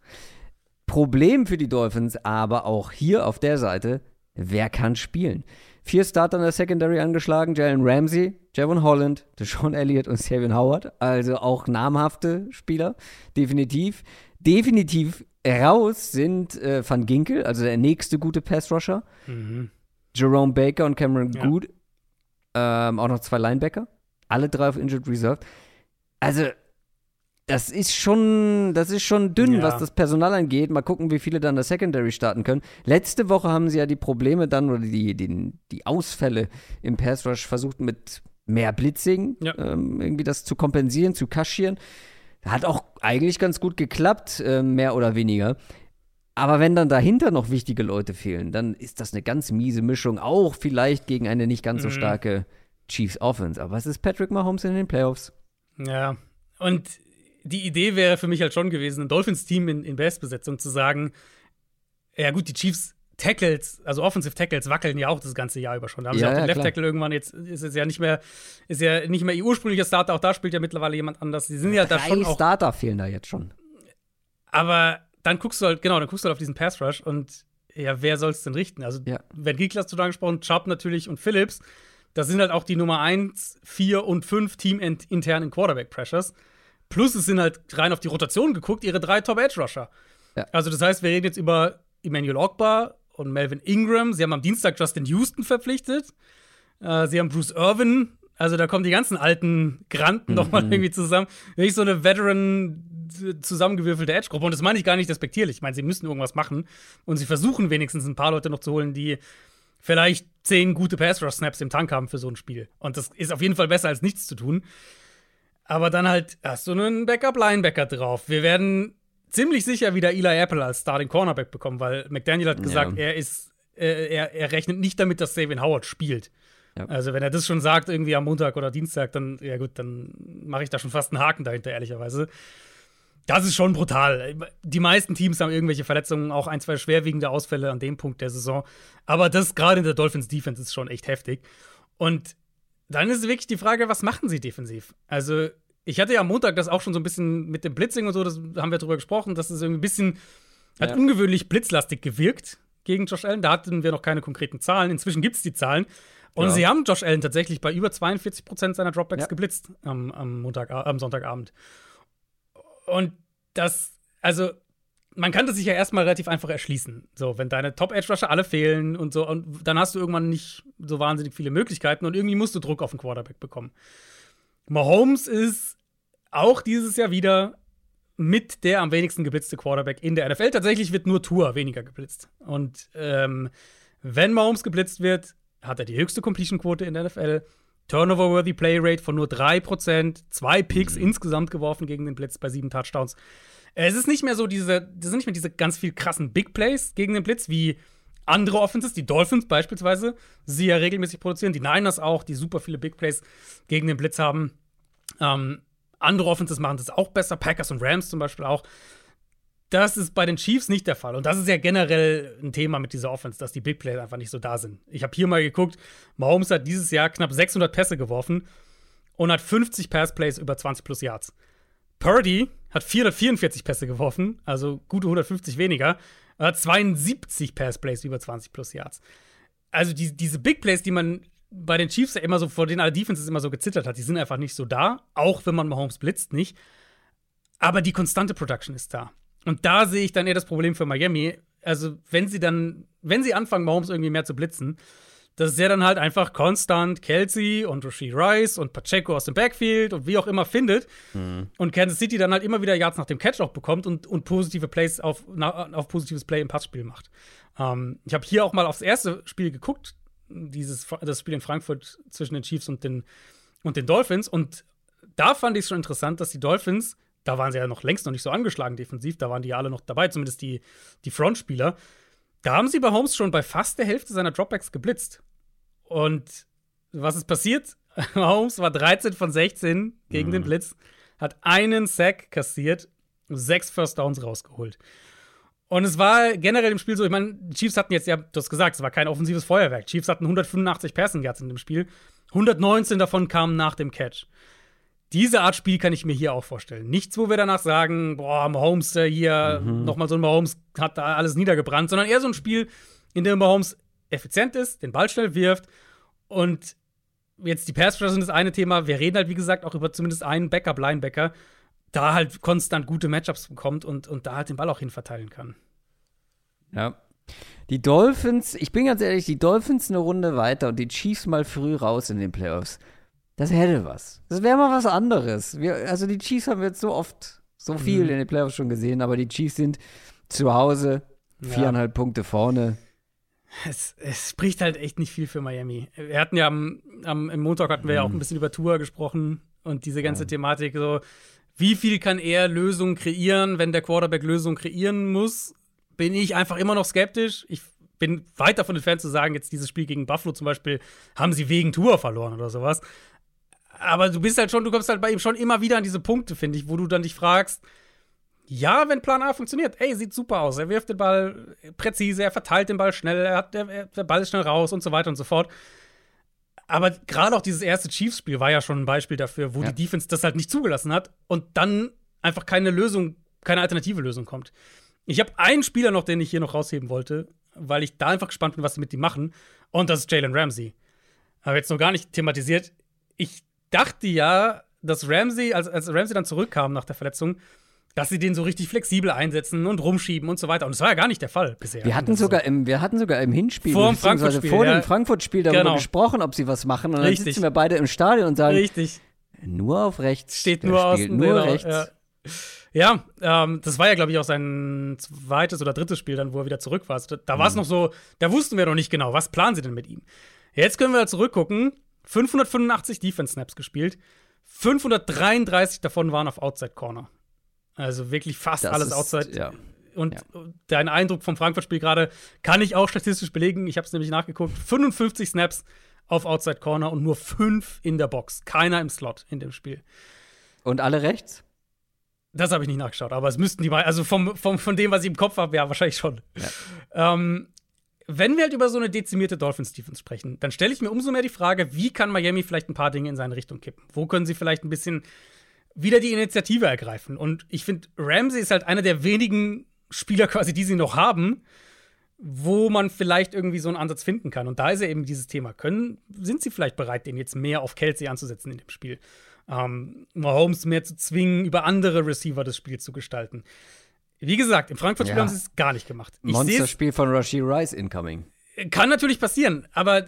Problem für die Dolphins, aber auch hier auf der Seite, wer kann spielen? Vier Starter in der Secondary angeschlagen: Jalen Ramsey, Javon Holland, Deshaun Elliott und Savion Howard. Also auch namhafte Spieler, definitiv. Definitiv raus sind äh, Van Ginkel, also der nächste gute Pass-Rusher. Mhm. Jerome Baker und Cameron ja. Good. Ähm, auch noch zwei Linebacker. Alle drei auf Injured Reserve. Also, das ist schon, das ist schon dünn, ja. was das Personal angeht. Mal gucken, wie viele dann der Secondary starten können. Letzte Woche haben sie ja die Probleme dann oder die, die, die Ausfälle im Pass Rush versucht mit mehr Blitzing ja. ähm, irgendwie das zu kompensieren, zu kaschieren. Hat auch eigentlich ganz gut geklappt, äh, mehr oder weniger. Aber wenn dann dahinter noch wichtige Leute fehlen, dann ist das eine ganz miese Mischung, auch vielleicht gegen eine nicht ganz so mhm. starke Chiefs Offense. Aber es ist Patrick Mahomes in den Playoffs. Ja, und die Idee wäre für mich halt schon gewesen, ein Dolphins-Team in, in Bestbesetzung zu sagen, ja gut, die Chiefs Tackles, also Offensive Tackles wackeln ja auch das ganze Jahr über schon. Da haben ja, sie auch den Left Tackle irgendwann, jetzt ist es ja nicht mehr, ist ja nicht mehr ihr ursprünglicher Starter, auch da spielt ja mittlerweile jemand anders. Die sind ja Drei da schon auch. Starter fehlen da jetzt schon. Aber dann guckst du halt, genau, dann guckst du halt auf diesen Pass Rush und ja, wer soll es denn richten? Also, ja. wenn Giegler hast du da angesprochen, Chubb natürlich und Phillips, das sind halt auch die Nummer 1, 4 und 5 teaminternen Quarterback Pressures. Plus es sind halt rein auf die Rotation geguckt, ihre drei Top-Edge-Rusher. Ja. Also das heißt, wir reden jetzt über Emmanuel Ogbar und Melvin Ingram. Sie haben am Dienstag Justin Houston verpflichtet. Äh, sie haben Bruce Irvin. Also da kommen die ganzen alten Granten mhm. nochmal irgendwie zusammen. Wirklich so eine Veteran zusammengewürfelte Edge-Gruppe. Und das meine ich gar nicht despektierlich. Ich meine, sie müssen irgendwas machen. Und sie versuchen wenigstens ein paar Leute noch zu holen, die vielleicht zehn gute Pass-Rush-Snaps im Tank haben für so ein Spiel. Und das ist auf jeden Fall besser als nichts zu tun. Aber dann halt hast du einen Backup-Linebacker drauf. Wir werden ziemlich sicher wieder Eli Apple als Starting Cornerback bekommen, weil McDaniel hat gesagt, ja. er ist, äh, er, er rechnet nicht damit, dass Savin Howard spielt. Ja. Also, wenn er das schon sagt, irgendwie am Montag oder Dienstag, dann, ja gut, dann mache ich da schon fast einen Haken dahinter, ehrlicherweise. Das ist schon brutal. Die meisten Teams haben irgendwelche Verletzungen, auch ein, zwei schwerwiegende Ausfälle an dem Punkt der Saison. Aber das gerade in der Dolphins Defense ist schon echt heftig. Und dann ist wirklich die Frage, was machen sie defensiv? Also, ich hatte ja am Montag das auch schon so ein bisschen mit dem Blitzing und so, das haben wir drüber gesprochen, dass es irgendwie ein bisschen hat ja. ungewöhnlich blitzlastig gewirkt gegen Josh Allen. Da hatten wir noch keine konkreten Zahlen. Inzwischen gibt es die Zahlen. Und ja. sie haben Josh Allen tatsächlich bei über 42 Prozent seiner Dropbacks ja. geblitzt am, am, Montag, am Sonntagabend. Und das, also, man kann das sich ja erstmal relativ einfach erschließen. So, wenn deine Top-Edge-Rusher alle fehlen und so, und dann hast du irgendwann nicht so wahnsinnig viele Möglichkeiten und irgendwie musst du Druck auf den Quarterback bekommen. Mahomes ist auch dieses Jahr wieder mit der am wenigsten geblitzte Quarterback in der NFL. Tatsächlich wird nur Tour weniger geblitzt. Und ähm, wenn Mahomes geblitzt wird, hat er die höchste Completion-Quote in der NFL. Turnover-worthy Play Rate von nur 3%, zwei Picks mhm. insgesamt geworfen gegen den Blitz bei sieben Touchdowns. Es ist nicht mehr so diese, das sind nicht mehr diese ganz viel krassen Big Plays gegen den Blitz, wie andere Offenses, die Dolphins beispielsweise, sie ja regelmäßig produzieren, die Niners auch, die super viele Big Plays gegen den Blitz haben. Ähm, andere Offenses machen das auch besser, Packers und Rams zum Beispiel auch. Das ist bei den Chiefs nicht der Fall. Und das ist ja generell ein Thema mit dieser Offense, dass die Big Plays einfach nicht so da sind. Ich habe hier mal geguckt, Mahomes hat dieses Jahr knapp 600 Pässe geworfen und hat 50 Pass-Plays über 20 plus Yards. Purdy hat 444 Pässe geworfen, also gute 150 weniger, hat 72 Pass-Plays über 20 plus Yards. Also die, diese Big Plays, die man bei den Chiefs ja immer so, vor denen alle Defenses immer so gezittert hat, die sind einfach nicht so da, auch wenn man Mahomes blitzt nicht. Aber die konstante Production ist da. Und da sehe ich dann eher das Problem für Miami. Also, wenn sie dann, wenn sie anfangen, Mahomes irgendwie mehr zu blitzen, dass ist ja dann halt einfach konstant Kelsey und Rasheed Rice und Pacheco aus dem Backfield und wie auch immer findet. Mhm. Und Kansas City dann halt immer wieder Yards nach dem Catch auch bekommt und, und positive Plays auf, na, auf positives Play im Passspiel macht. Ähm, ich habe hier auch mal aufs erste Spiel geguckt, dieses, das Spiel in Frankfurt zwischen den Chiefs und den, und den Dolphins. Und da fand ich es schon interessant, dass die Dolphins, da waren sie ja noch längst noch nicht so angeschlagen defensiv, da waren die ja alle noch dabei, zumindest die, die Frontspieler. Da haben sie bei Holmes schon bei fast der Hälfte seiner Dropbacks geblitzt. Und was ist passiert? Holmes war 13 von 16 gegen mhm. den Blitz, hat einen Sack kassiert, sechs First Downs rausgeholt. Und es war generell im Spiel so, ich meine, die Chiefs hatten jetzt, ja, du hast gesagt, es war kein offensives Feuerwerk. Chiefs hatten 185 Passing Yards in dem Spiel. 119 davon kamen nach dem Catch. Diese Art Spiel kann ich mir hier auch vorstellen. Nichts, wo wir danach sagen, boah, Mahomes äh, hier, mhm. nochmal so ein Mahomes hat da alles niedergebrannt, sondern eher so ein Spiel, in dem Mahomes effizient ist, den Ball schnell wirft und jetzt die Pass sind das eine Thema. Wir reden halt, wie gesagt, auch über zumindest einen Backup-Linebacker da halt konstant gute Matchups bekommt und, und da halt den Ball auch hin verteilen kann. Ja. Die Dolphins, ich bin ganz ehrlich, die Dolphins eine Runde weiter und die Chiefs mal früh raus in den Playoffs. Das hätte was. Das wäre mal was anderes. Wir, also die Chiefs haben wir jetzt so oft, so viel mhm. in den Playoffs schon gesehen, aber die Chiefs sind zu Hause, viereinhalb ja. Punkte vorne. Es, es, spricht halt echt nicht viel für Miami. Wir hatten ja am, am im Montag hatten wir mhm. ja auch ein bisschen über Tour gesprochen und diese ganze ja. Thematik so, wie viel kann er Lösungen kreieren, wenn der Quarterback Lösungen kreieren muss, bin ich einfach immer noch skeptisch. Ich bin weit davon entfernt zu sagen, jetzt dieses Spiel gegen Buffalo zum Beispiel, haben sie wegen Tour verloren oder sowas. Aber du bist halt schon, du kommst halt bei ihm schon immer wieder an diese Punkte, finde ich, wo du dann dich fragst, ja, wenn Plan A funktioniert, ey, sieht super aus. Er wirft den Ball präzise, er verteilt den Ball schnell, er hat, der, der Ball ist schnell raus und so weiter und so fort. Aber gerade auch dieses erste Chiefs-Spiel war ja schon ein Beispiel dafür, wo ja. die Defense das halt nicht zugelassen hat und dann einfach keine Lösung, keine alternative Lösung kommt. Ich habe einen Spieler noch, den ich hier noch rausheben wollte, weil ich da einfach gespannt bin, was sie mit ihm machen. Und das ist Jalen Ramsey. Habe jetzt noch gar nicht thematisiert. Ich dachte ja, dass Ramsey, als, als Ramsey dann zurückkam nach der Verletzung, dass sie den so richtig flexibel einsetzen und rumschieben und so weiter. Und das war ja gar nicht der Fall bisher. Wir hatten sogar im, wir hatten sogar im Hinspiel, vor dem Frankfurt-Spiel, vor dem Frankfurt-Spiel darüber genau. gesprochen, ob sie was machen. Und dann richtig. sitzen wir beide im Stadion und sagen, richtig. nur auf rechts. Steht nur außen, nur genau, rechts. Ja. Ja, ähm, das war ja, glaube ich, auch sein zweites oder drittes Spiel dann, wo er wieder zurück war. Da, da war es mhm. noch so, da wussten wir noch nicht genau, was planen sie denn mit ihm. Jetzt können wir zurückgucken. 585 Defense-Snaps gespielt. 533 davon waren auf Outside Corner. Also wirklich fast das alles ist, outside. Ja. Und ja. dein Eindruck vom Frankfurt-Spiel gerade kann ich auch statistisch belegen. Ich habe es nämlich nachgeguckt. 55 Snaps auf Outside Corner und nur fünf in der Box. Keiner im Slot in dem Spiel. Und alle rechts? Das habe ich nicht nachgeschaut, aber es müssten die mal, also vom, vom, von dem, was ich im Kopf habe, ja, wahrscheinlich schon. Ja. Ähm, wenn wir halt über so eine dezimierte Dolphins-Defense sprechen, dann stelle ich mir umso mehr die Frage, wie kann Miami vielleicht ein paar Dinge in seine Richtung kippen? Wo können sie vielleicht ein bisschen wieder die Initiative ergreifen? Und ich finde, Ramsey ist halt einer der wenigen Spieler quasi, die sie noch haben, wo man vielleicht irgendwie so einen Ansatz finden kann. Und da ist ja eben dieses Thema. Können, sind sie vielleicht bereit, den jetzt mehr auf Kelsey anzusetzen in dem Spiel? Ähm, Mahomes mehr zu zwingen, über andere Receiver das Spiel zu gestalten. Wie gesagt, im Frankfurt-Spiel ja. haben sie es gar nicht gemacht. Monsterspiel von Rashid Rice incoming. Kann natürlich passieren, aber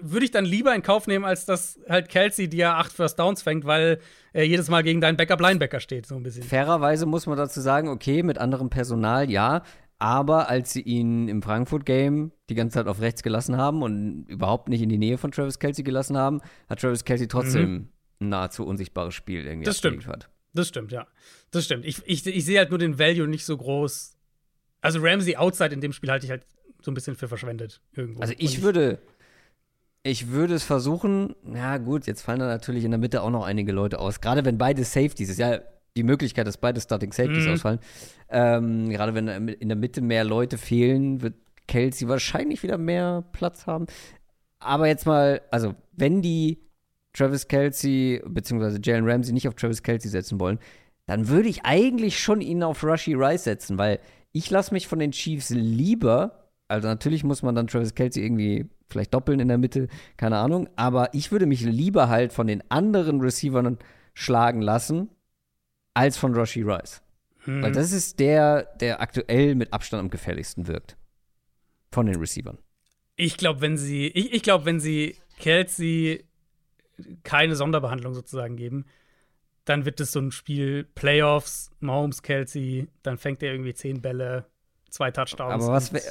würde ich dann lieber in Kauf nehmen, als dass halt Kelsey dir acht First Downs fängt, weil er jedes Mal gegen deinen Backup-Linebacker steht, so ein bisschen. Fairerweise muss man dazu sagen, okay, mit anderem Personal, ja, aber als sie ihn im Frankfurt-Game die ganze Zeit auf rechts gelassen haben und überhaupt nicht in die Nähe von Travis Kelsey gelassen haben, hat Travis Kelsey trotzdem mhm. ein nahezu unsichtbares Spiel irgendwie das stimmt. Das stimmt, ja. Das stimmt. Ich, ich, ich sehe halt nur den Value nicht so groß. Also Ramsey Outside in dem Spiel halte ich halt so ein bisschen für verschwendet irgendwo. Also ich würde, ich würde es versuchen, ja gut, jetzt fallen da natürlich in der Mitte auch noch einige Leute aus. Gerade wenn beide Safeties, ist ja die Möglichkeit, dass beide Starting Safeties mhm. ausfallen. Ähm, gerade wenn in der Mitte mehr Leute fehlen, wird Kelsey wahrscheinlich wieder mehr Platz haben. Aber jetzt mal, also wenn die Travis Kelsey bzw. Jalen Ramsey nicht auf Travis Kelsey setzen wollen, dann würde ich eigentlich schon ihn auf Rushy Rice setzen, weil ich lasse mich von den Chiefs lieber, also natürlich muss man dann Travis Kelsey irgendwie vielleicht doppeln in der Mitte, keine Ahnung, aber ich würde mich lieber halt von den anderen Receivern schlagen lassen, als von Rushy Rice. Hm. Weil das ist der, der aktuell mit Abstand am gefährlichsten wirkt. Von den Receivern. Ich glaube, wenn sie, ich, ich glaube, wenn sie Kelsey keine Sonderbehandlung sozusagen geben, dann wird es so ein Spiel Playoffs, Mahomes, Kelsey, dann fängt er irgendwie zehn Bälle, zwei Touchdowns. Aber was wär,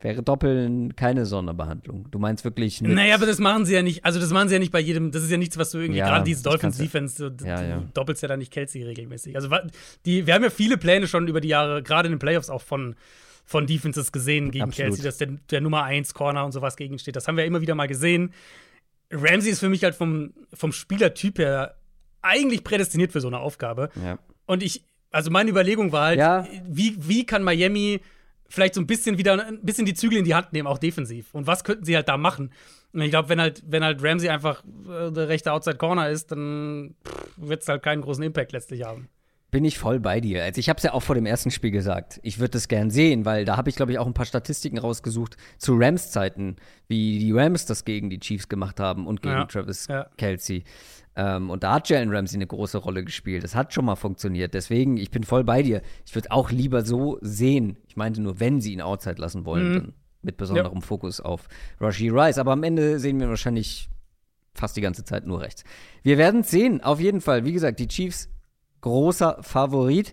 wäre Doppeln keine Sonderbehandlung? Du meinst wirklich nicht. Naja, aber das machen sie ja nicht, also das machen sie ja nicht bei jedem, das ist ja nichts, was du irgendwie, ja, gerade diese Dolphins-Defense, du, ja, ja. du doppelst ja da nicht Kelsey regelmäßig. Also die, wir haben ja viele Pläne schon über die Jahre, gerade in den Playoffs auch von, von Defenses gesehen gegen Absolut. Kelsey, dass der, der Nummer 1 Corner und sowas gegensteht. Das haben wir ja immer wieder mal gesehen. Ramsey ist für mich halt vom, vom Spielertyp her eigentlich prädestiniert für so eine Aufgabe. Ja. Und ich, also meine Überlegung war halt, ja. wie, wie kann Miami vielleicht so ein bisschen wieder ein bisschen die Zügel in die Hand nehmen, auch defensiv. Und was könnten sie halt da machen? Und ich glaube, wenn halt, wenn halt Ramsey einfach äh, der rechte Outside Corner ist, dann wird es halt keinen großen Impact letztlich haben. Bin ich voll bei dir. Also ich habe es ja auch vor dem ersten Spiel gesagt. Ich würde das gern sehen, weil da habe ich, glaube ich, auch ein paar Statistiken rausgesucht zu Rams-Zeiten, wie die Rams das gegen die Chiefs gemacht haben und gegen ja. Travis ja. Kelsey. Ähm, und da hat Jalen Ramsey eine große Rolle gespielt. Das hat schon mal funktioniert. Deswegen, ich bin voll bei dir. Ich würde auch lieber so sehen. Ich meinte nur, wenn sie ihn outside lassen wollen, mhm. dann mit besonderem ja. Fokus auf Rashi Rice. Aber am Ende sehen wir wahrscheinlich fast die ganze Zeit nur rechts. Wir werden es sehen, auf jeden Fall. Wie gesagt, die Chiefs großer Favorit.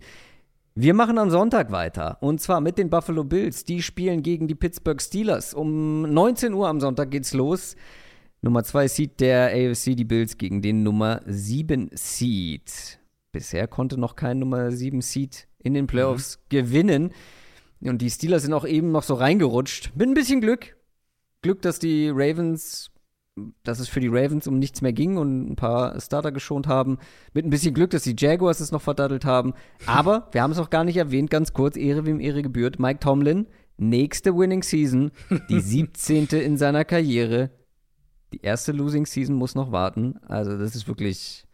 Wir machen am Sonntag weiter. Und zwar mit den Buffalo Bills. Die spielen gegen die Pittsburgh Steelers. Um 19 Uhr am Sonntag geht's los. Nummer 2 Seed der AFC, die Bills gegen den Nummer 7 Seed. Bisher konnte noch kein Nummer 7 Seed in den Playoffs mhm. gewinnen. Und die Steelers sind auch eben noch so reingerutscht. Mit ein bisschen Glück. Glück, dass die Ravens, dass es für die Ravens um nichts mehr ging und ein paar Starter geschont haben. Mit ein bisschen Glück, dass die Jaguars es noch verdattelt haben. Aber wir haben es auch gar nicht erwähnt, ganz kurz, Ehre wem Ehre gebührt. Mike Tomlin, nächste Winning Season, die 17. in seiner Karriere die erste Losing Season muss noch warten. Also, das ist wirklich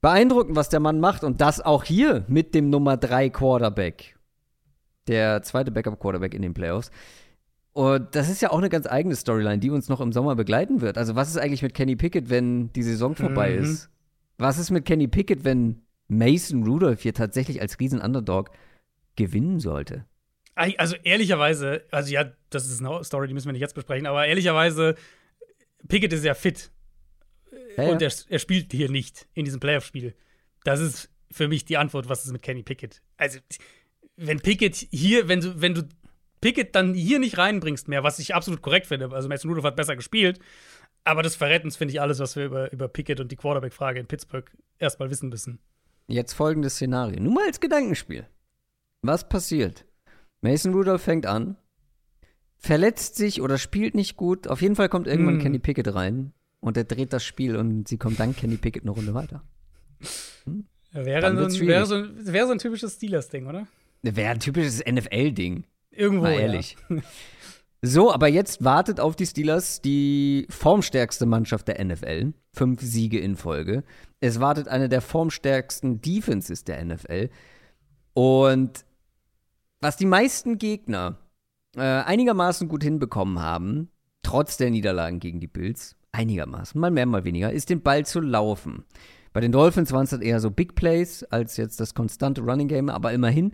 beeindruckend, was der Mann macht. Und das auch hier mit dem Nummer 3 Quarterback. Der zweite Backup-Quarterback in den Playoffs. Und das ist ja auch eine ganz eigene Storyline, die uns noch im Sommer begleiten wird. Also, was ist eigentlich mit Kenny Pickett, wenn die Saison vorbei mhm. ist? Was ist mit Kenny Pickett, wenn Mason Rudolph hier tatsächlich als Riesen-Underdog gewinnen sollte? Also ehrlicherweise, also ja, das ist eine Story, die müssen wir nicht jetzt besprechen, aber ehrlicherweise Pickett ist ja fit. Ja, und er, er, spielt hier nicht in diesem Playoff-Spiel. Das ist für mich die Antwort, was ist mit Kenny Pickett. Also, wenn Pickett hier, wenn du, wenn du Pickett dann hier nicht reinbringst mehr, was ich absolut korrekt finde, also Mason Rudolph hat besser gespielt, aber das verrät uns, finde ich, alles, was wir über, über Pickett und die Quarterback-Frage in Pittsburgh erstmal wissen müssen. Jetzt folgendes Szenario. Nur mal als Gedankenspiel. Was passiert? Mason Rudolph fängt an. verletzt sich oder spielt nicht gut. Auf jeden Fall kommt irgendwann mm. Kenny Pickett rein und er dreht das Spiel und sie kommt dann Kenny Pickett eine Runde weiter. Hm? Wäre, so ein, wäre, so ein, wäre so ein typisches Steelers-Ding, oder? Wäre ein typisches NFL-Ding. Irgendwo. Mal ehrlich. Ja. So, aber jetzt wartet auf die Steelers die formstärkste Mannschaft der NFL. Fünf Siege in Folge. Es wartet eine der formstärksten Defenses der NFL. Und was die meisten Gegner äh, einigermaßen gut hinbekommen haben, trotz der Niederlagen gegen die Bills, einigermaßen, mal mehr, mal weniger, ist den Ball zu laufen. Bei den Dolphins waren es halt eher so Big Plays als jetzt das konstante Running Game, aber immerhin.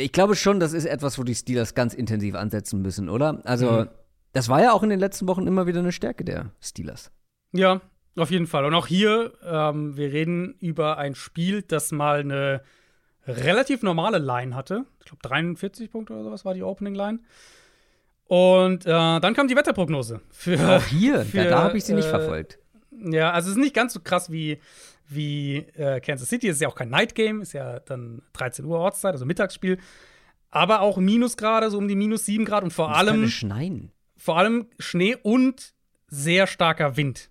Ich glaube schon, das ist etwas, wo die Steelers ganz intensiv ansetzen müssen, oder? Also, mhm. das war ja auch in den letzten Wochen immer wieder eine Stärke der Steelers. Ja, auf jeden Fall. Und auch hier, ähm, wir reden über ein Spiel, das mal eine relativ normale Line hatte. Ich glaube, 43 Punkte oder sowas war die Opening Line. Und äh, dann kam die Wetterprognose. Für, auch hier, für, ja, da habe ich sie nicht äh, verfolgt. Ja, also es ist nicht ganz so krass wie, wie äh, Kansas City. Es ist ja auch kein Night Game, ist ja dann 13 Uhr Ortszeit, also Mittagsspiel. Aber auch Minusgrade, so um die minus 7 Grad und vor das allem. Schneien. Vor allem Schnee und sehr starker Wind.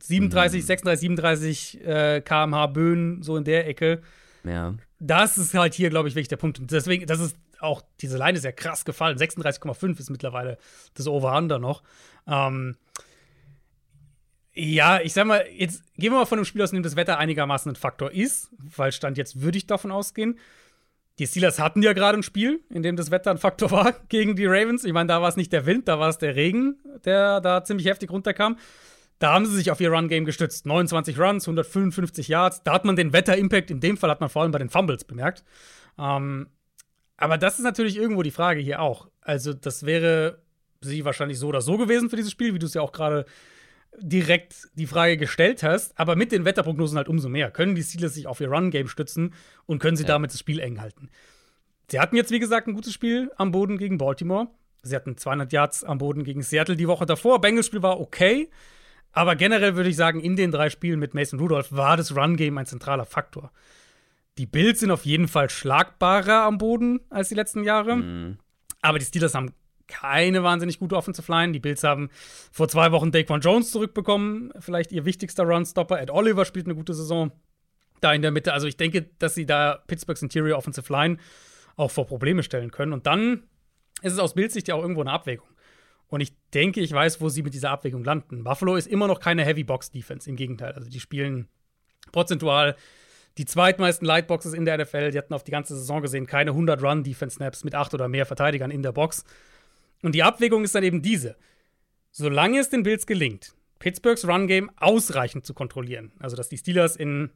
37, mhm. 36, 37 äh, km/h Böen, so in der Ecke. Ja. Das ist halt hier, glaube ich, wirklich der Punkt. Und deswegen, das ist auch, diese Line ist ja krass gefallen. 36,5 ist mittlerweile das Over-Under noch. Ähm, ja, ich sag mal, jetzt gehen wir mal von dem Spiel aus, in dem das Wetter einigermaßen ein Faktor ist, weil Stand jetzt würde ich davon ausgehen. Die Steelers hatten ja gerade ein Spiel, in dem das Wetter ein Faktor war gegen die Ravens. Ich meine, da war es nicht der Wind, da war es der Regen, der da ziemlich heftig runterkam. Da haben sie sich auf ihr Run-Game gestützt. 29 Runs, 155 Yards. Da hat man den Wetter-Impact, in dem Fall hat man vor allem bei den Fumbles bemerkt. Ähm, aber das ist natürlich irgendwo die Frage hier auch. Also, das wäre sie wahrscheinlich so oder so gewesen für dieses Spiel, wie du es ja auch gerade direkt die Frage gestellt hast, aber mit den Wetterprognosen halt umso mehr. Können die Steelers sich auf ihr Run-Game stützen und können sie ja. damit das Spiel eng halten? Sie hatten jetzt, wie gesagt, ein gutes Spiel am Boden gegen Baltimore. Sie hatten 200 Yards am Boden gegen Seattle die Woche davor. Bengals Spiel war okay, aber generell würde ich sagen, in den drei Spielen mit Mason Rudolph war das Run-Game ein zentraler Faktor. Die Bills sind auf jeden Fall schlagbarer am Boden als die letzten Jahre. Mhm. Aber die Steelers haben keine wahnsinnig gute Offensive Line. Die Bills haben vor zwei Wochen Daquan Jones zurückbekommen, vielleicht ihr wichtigster Runstopper. Ed Oliver spielt eine gute Saison da in der Mitte. Also ich denke, dass sie da Pittsburghs Interior Offensive Line auch vor Probleme stellen können. Und dann ist es aus Bills Sicht ja auch irgendwo eine Abwägung. Und ich denke, ich weiß, wo sie mit dieser Abwägung landen. Buffalo ist immer noch keine Heavy Box Defense, im Gegenteil. Also die spielen prozentual die zweitmeisten Lightboxes in der NFL. Die hatten auf die ganze Saison gesehen keine 100 Run Defense Snaps mit acht oder mehr Verteidigern in der Box. Und die Abwägung ist dann eben diese. Solange es den Bills gelingt, Pittsburghs Run-Game ausreichend zu kontrollieren, also dass die Steelers in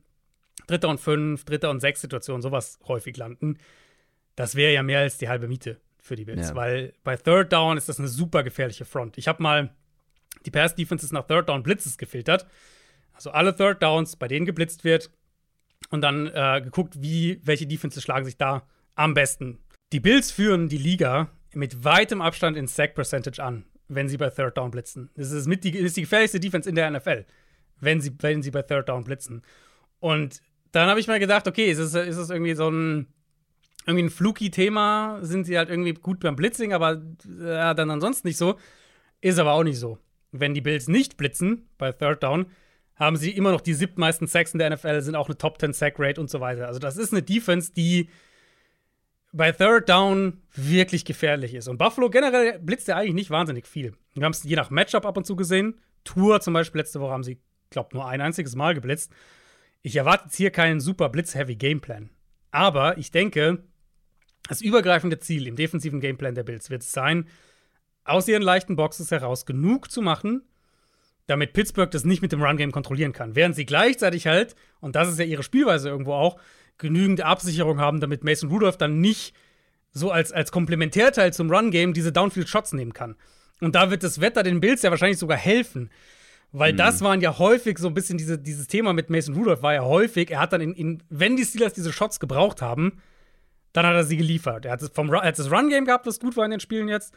dritter und fünf, dritter und sechs Situationen sowas häufig landen, das wäre ja mehr als die halbe Miete für die Bills, ja. weil bei Third Down ist das eine super gefährliche Front. Ich habe mal die Pass Defenses nach Third Down Blitzes gefiltert, also alle Third Downs, bei denen geblitzt wird und dann äh, geguckt, wie welche Defenses schlagen sich da am besten. Die Bills führen die Liga mit weitem Abstand in Sack Percentage an, wenn sie bei Third Down blitzen. Das ist mit die, ist die gefährlichste Defense in der NFL, wenn sie, wenn sie bei Third Down blitzen. Und dann habe ich mir gedacht, okay, ist es, ist es irgendwie so ein irgendwie ein fluky Thema, sind sie halt irgendwie gut beim Blitzing, aber ja, dann ansonsten nicht so. Ist aber auch nicht so. Wenn die Bills nicht blitzen bei Third Down, haben sie immer noch die siebtmeisten Sacks in der NFL, sind auch eine Top 10 Sack Rate und so weiter. Also das ist eine Defense, die bei Third Down wirklich gefährlich ist. Und Buffalo generell blitzt ja eigentlich nicht wahnsinnig viel. Wir haben es je nach Matchup ab und zu gesehen. Tour zum Beispiel letzte Woche haben sie, glaube nur ein einziges Mal geblitzt. Ich erwarte jetzt hier keinen super blitz-heavy Gameplan. Aber ich denke, das übergreifende Ziel im defensiven Gameplan der Bills wird es sein, aus ihren leichten Boxes heraus genug zu machen, damit Pittsburgh das nicht mit dem Run-Game kontrollieren kann. Während sie gleichzeitig halt, und das ist ja ihre Spielweise irgendwo auch, genügend Absicherung haben, damit Mason Rudolph dann nicht so als, als Komplementärteil zum Run-Game diese Downfield-Shots nehmen kann. Und da wird das Wetter den Bills ja wahrscheinlich sogar helfen. Weil mhm. das waren ja häufig so ein bisschen diese, dieses Thema mit Mason Rudolph war ja häufig, er hat dann in, in, wenn die Steelers diese Shots gebraucht haben, dann hat er sie geliefert. Er hat, vom, er hat das Run-Game gehabt, das gut war in den Spielen jetzt.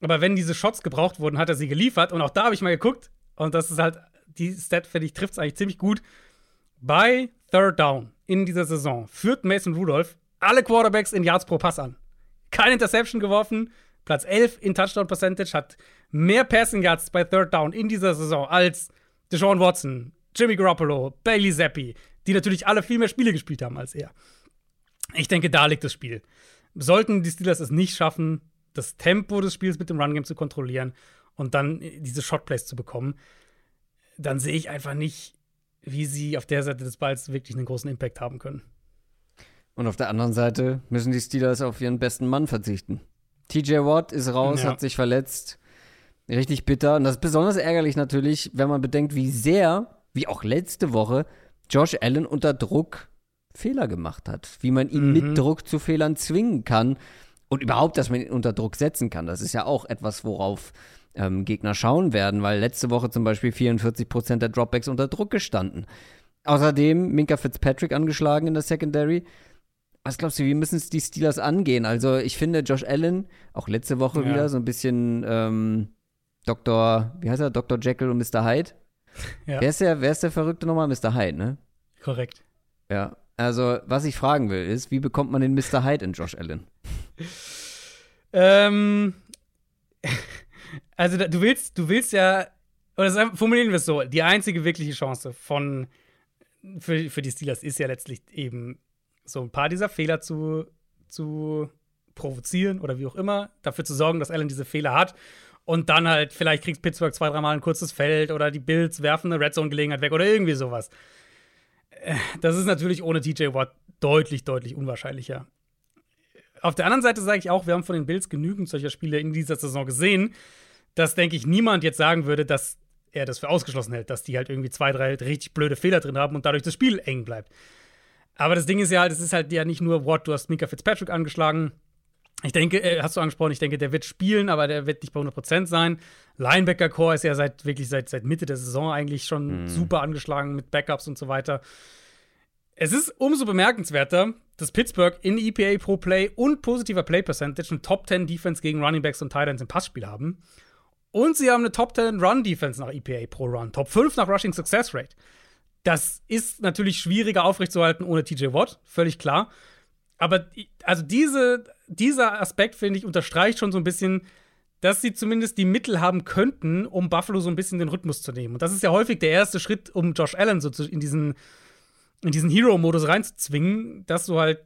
Aber wenn diese Shots gebraucht wurden, hat er sie geliefert. Und auch da habe ich mal geguckt. Und das ist halt, die Stat, finde ich, trifft es eigentlich ziemlich gut. Bei Third Down in dieser Saison führt Mason Rudolph alle Quarterbacks in Yards pro Pass an. Keine Interception geworfen, Platz 11 in Touchdown Percentage, hat mehr Passing Yards bei Third Down in dieser Saison als Deshaun Watson, Jimmy Garoppolo, Bailey Zappi, die natürlich alle viel mehr Spiele gespielt haben als er. Ich denke, da liegt das Spiel. Sollten die Steelers es nicht schaffen, das Tempo des Spiels mit dem Run Game zu kontrollieren und dann diese Shotplays zu bekommen, dann sehe ich einfach nicht, wie sie auf der Seite des Balls wirklich einen großen Impact haben können. Und auf der anderen Seite müssen die Steelers auf ihren besten Mann verzichten. TJ Watt ist raus, ja. hat sich verletzt. Richtig bitter. Und das ist besonders ärgerlich natürlich, wenn man bedenkt, wie sehr, wie auch letzte Woche, Josh Allen unter Druck Fehler gemacht hat. Wie man ihn mhm. mit Druck zu Fehlern zwingen kann. Und überhaupt, dass man ihn unter Druck setzen kann. Das ist ja auch etwas, worauf ähm, Gegner schauen werden, weil letzte Woche zum Beispiel 44 Prozent der Dropbacks unter Druck gestanden. Außerdem Minka Fitzpatrick angeschlagen in der Secondary. Was glaubst du, wie müssen es die Steelers angehen? Also, ich finde, Josh Allen, auch letzte Woche ja. wieder, so ein bisschen ähm, Dr., wie heißt er? Dr. Jekyll und Mr. Hyde. Ja. Wer, ist der, wer ist der Verrückte nochmal? Mr. Hyde, ne? Korrekt. Ja. Also, was ich fragen will, ist, wie bekommt man den Mr. Hyde in Josh Allen? ähm, also du willst, du willst ja, oder formulieren wir es so, die einzige wirkliche Chance von für, für die Steelers ist ja letztlich eben so ein paar dieser Fehler zu, zu provozieren oder wie auch immer, dafür zu sorgen, dass Allen diese Fehler hat. Und dann halt, vielleicht kriegt Pittsburgh zwei, dreimal ein kurzes Feld oder die Bills werfen eine Red Zone-Gelegenheit weg oder irgendwie sowas. Äh, das ist natürlich ohne TJ Watt deutlich, deutlich unwahrscheinlicher. Auf der anderen Seite sage ich auch, wir haben von den Bills genügend solcher Spiele in dieser Saison gesehen, dass, denke ich, niemand jetzt sagen würde, dass er das für ausgeschlossen hält, dass die halt irgendwie zwei, drei richtig blöde Fehler drin haben und dadurch das Spiel eng bleibt. Aber das Ding ist ja halt, es ist halt ja nicht nur Watt, du hast Mika Fitzpatrick angeschlagen. Ich denke, äh, hast du angesprochen, ich denke, der wird spielen, aber der wird nicht bei 100% sein. Linebacker-Core ist ja seit wirklich seit, seit Mitte der Saison eigentlich schon mhm. super angeschlagen mit Backups und so weiter. Es ist umso bemerkenswerter, dass Pittsburgh in EPA pro Play und positiver Play Percentage eine Top 10 Defense gegen Running Backs und Titans im Passspiel haben. Und sie haben eine Top 10 Run Defense nach EPA pro Run, Top 5 nach Rushing Success Rate. Das ist natürlich schwieriger aufrechtzuerhalten ohne TJ Watt, völlig klar. Aber also diese, dieser Aspekt, finde ich, unterstreicht schon so ein bisschen, dass sie zumindest die Mittel haben könnten, um Buffalo so ein bisschen den Rhythmus zu nehmen. Und das ist ja häufig der erste Schritt, um Josh Allen so in diesen in diesen Hero-Modus reinzuzwingen, dass du halt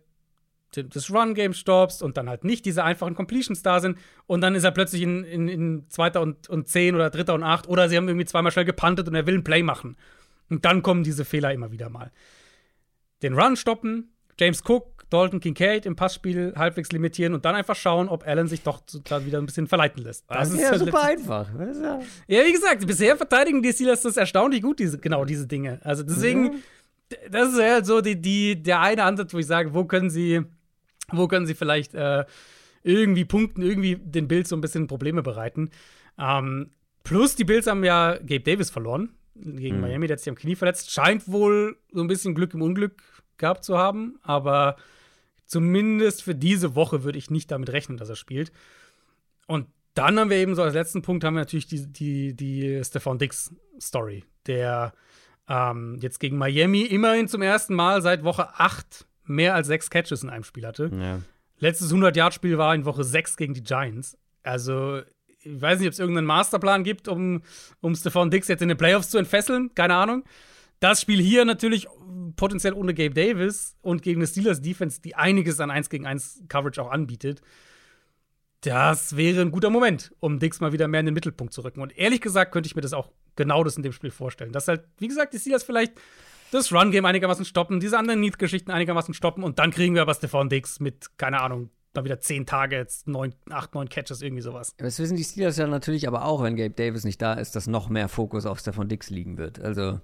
das Run-Game stoppst und dann halt nicht diese einfachen Completions da sind und dann ist er plötzlich in, in, in zweiter und, und zehn oder dritter und acht oder sie haben irgendwie zweimal schnell gepantet und er will ein Play machen. Und dann kommen diese Fehler immer wieder mal. Den Run stoppen, James Cook, Dalton Kincaid im Passspiel halbwegs limitieren und dann einfach schauen, ob Allen sich doch da wieder ein bisschen verleiten lässt. Das, das ist ja super einfach. Ja, wie gesagt, bisher verteidigen die Steelers das erstaunlich gut, diese, genau diese Dinge. Also deswegen. Ja das ist halt so die, die, der eine Ansatz, wo ich sage, wo können sie, wo können sie vielleicht äh, irgendwie punkten, irgendwie den Bills so ein bisschen Probleme bereiten. Ähm, plus die Bills haben ja Gabe Davis verloren gegen mhm. Miami, der hat sich am Knie verletzt. Scheint wohl so ein bisschen Glück im Unglück gehabt zu haben, aber zumindest für diese Woche würde ich nicht damit rechnen, dass er spielt. Und dann haben wir eben so als letzten Punkt haben wir natürlich die, die, die Stefan Dix Story, der ähm, jetzt gegen Miami immerhin zum ersten Mal seit Woche 8 mehr als sechs Catches in einem Spiel hatte. Ja. Letztes 100-Yard-Spiel war in Woche 6 gegen die Giants. Also, ich weiß nicht, ob es irgendeinen Masterplan gibt, um, um Stephon Dix jetzt in den Playoffs zu entfesseln. Keine Ahnung. Das Spiel hier natürlich potenziell ohne Gabe Davis und gegen eine Steelers Defense, die einiges an 1 gegen 1 Coverage auch anbietet. Das wäre ein guter Moment, um Dix mal wieder mehr in den Mittelpunkt zu rücken. Und ehrlich gesagt könnte ich mir das auch genau das in dem Spiel vorstellen. Dass halt, wie gesagt, die Steelers vielleicht das Run-Game einigermaßen stoppen, diese anderen Need-Geschichten einigermaßen stoppen und dann kriegen wir aber Stefan Dix mit, keine Ahnung, mal wieder zehn Targets, neun, acht, neun Catches, irgendwie sowas. Das wissen die Steelers ja natürlich aber auch, wenn Gabe Davis nicht da ist, dass noch mehr Fokus auf Stefan Dix liegen wird. Also.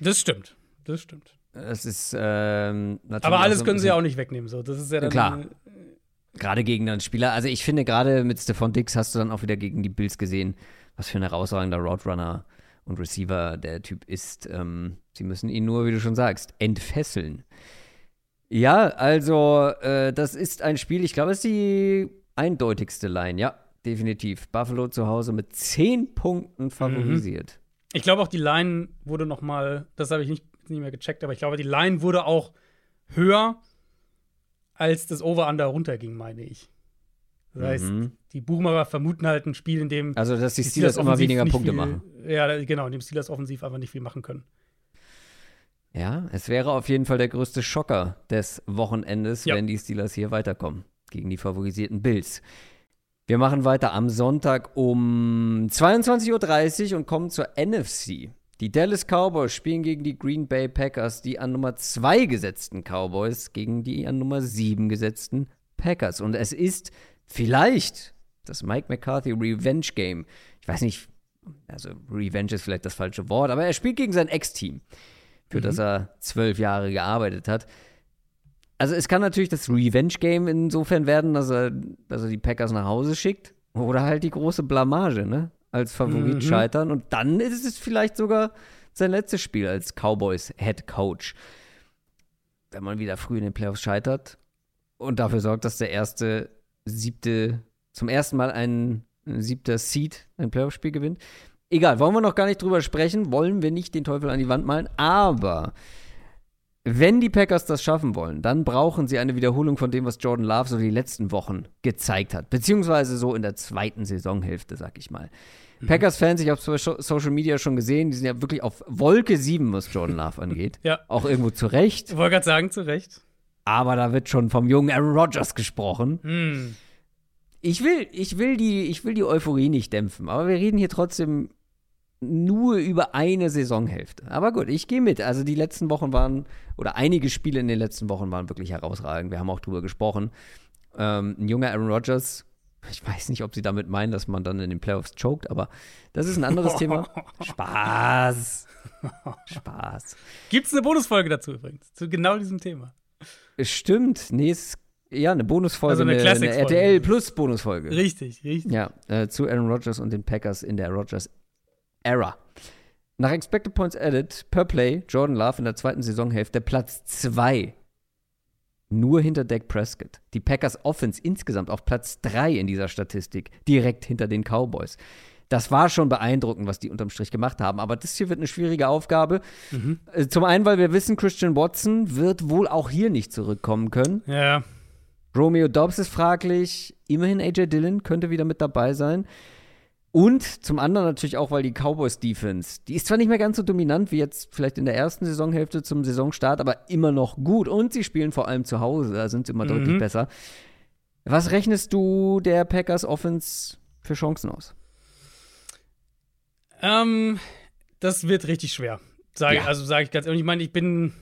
Das stimmt. Das stimmt. Das ist ähm, natürlich. Aber alles können sie ja auch nicht wegnehmen. So. Das ist ja dann. Klar. Gerade gegen einen Spieler. Also ich finde, gerade mit Stefan Dix hast du dann auch wieder gegen die Bills gesehen, was für ein herausragender Roadrunner und Receiver der Typ ist. Ähm, sie müssen ihn nur, wie du schon sagst, entfesseln. Ja, also äh, das ist ein Spiel, ich glaube, es ist die eindeutigste Line. Ja, definitiv. Buffalo zu Hause mit 10 Punkten favorisiert. Mhm. Ich glaube auch, die Line wurde noch mal, das habe ich nicht, nicht mehr gecheckt, aber ich glaube, die Line wurde auch höher als das Over-Under runterging, meine ich. Das heißt, mhm. die Buchmacher vermuten halt ein Spiel, in dem. Also, dass die Steelers, Steelers immer weniger Punkte viel, machen. Ja, genau, in dem Steelers offensiv einfach nicht viel machen können. Ja, es wäre auf jeden Fall der größte Schocker des Wochenendes, ja. wenn die Steelers hier weiterkommen gegen die favorisierten Bills. Wir machen weiter am Sonntag um 22.30 Uhr und kommen zur NFC. Die Dallas Cowboys spielen gegen die Green Bay Packers, die an Nummer 2 gesetzten Cowboys gegen die an Nummer 7 gesetzten Packers. Und es ist vielleicht das Mike McCarthy Revenge Game. Ich weiß nicht, also Revenge ist vielleicht das falsche Wort, aber er spielt gegen sein Ex-Team, für mhm. das er zwölf Jahre gearbeitet hat also es kann natürlich das Revenge-Game insofern werden, dass er, dass er die Packers nach Hause schickt. Oder halt die große Blamage, ne? Als Favorit mhm. scheitern. Und dann ist es vielleicht sogar sein letztes Spiel als Cowboys Head Coach. Wenn man wieder früh in den Playoffs scheitert und dafür sorgt, dass der erste siebte, zum ersten Mal ein, siebter Seed ein Playoff-Spiel gewinnt. Egal, wollen wir noch gar nicht drüber sprechen, wollen wir nicht den Teufel an die Wand malen, aber wenn die Packers das schaffen wollen, dann brauchen sie eine Wiederholung von dem, was Jordan Love so die letzten Wochen gezeigt hat. Beziehungsweise so in der zweiten Saisonhälfte, sag ich mal. Mhm. Packers-Fans, ich habe es bei Social Media schon gesehen, die sind ja wirklich auf Wolke 7, was Jordan Love angeht. ja. Auch irgendwo zu Recht. Ich wollte gerade sagen, zu Recht. Aber da wird schon vom jungen Aaron Rodgers gesprochen. Mhm. Ich will, ich will die, ich will die Euphorie nicht dämpfen, aber wir reden hier trotzdem nur über eine Saisonhälfte. Aber gut, ich gehe mit. Also die letzten Wochen waren, oder einige Spiele in den letzten Wochen waren wirklich herausragend. Wir haben auch drüber gesprochen. Ähm, ein junger Aaron Rodgers, ich weiß nicht, ob sie damit meinen, dass man dann in den Playoffs choked, aber das ist ein anderes Thema. Spaß. Spaß. Gibt es eine Bonusfolge dazu übrigens, zu genau diesem Thema? Stimmt. Nee, es ja, eine Bonusfolge, also eine, eine, eine RTL Plus Bonusfolge. Richtig, richtig. Ja, äh, zu Aaron Rodgers und den Packers in der Rodgers Error. Nach Expected Points Added per Play Jordan Love in der zweiten Saisonhälfte Platz 2. Nur hinter Dak Prescott. Die Packers Offense insgesamt auf Platz 3 in dieser Statistik, direkt hinter den Cowboys. Das war schon beeindruckend, was die unterm Strich gemacht haben. Aber das hier wird eine schwierige Aufgabe. Mhm. Äh, zum einen, weil wir wissen, Christian Watson wird wohl auch hier nicht zurückkommen können. Ja. Romeo Dobbs ist fraglich. Immerhin AJ Dillon könnte wieder mit dabei sein. Und zum anderen natürlich auch, weil die Cowboys Defense, die ist zwar nicht mehr ganz so dominant wie jetzt vielleicht in der ersten Saisonhälfte zum Saisonstart, aber immer noch gut. Und sie spielen vor allem zu Hause, da sind sie immer mhm. deutlich besser. Was rechnest du der Packers Offense für Chancen aus? Ähm, das wird richtig schwer. Sag, ja. Also sage ich ganz ehrlich, ich meine, ich bin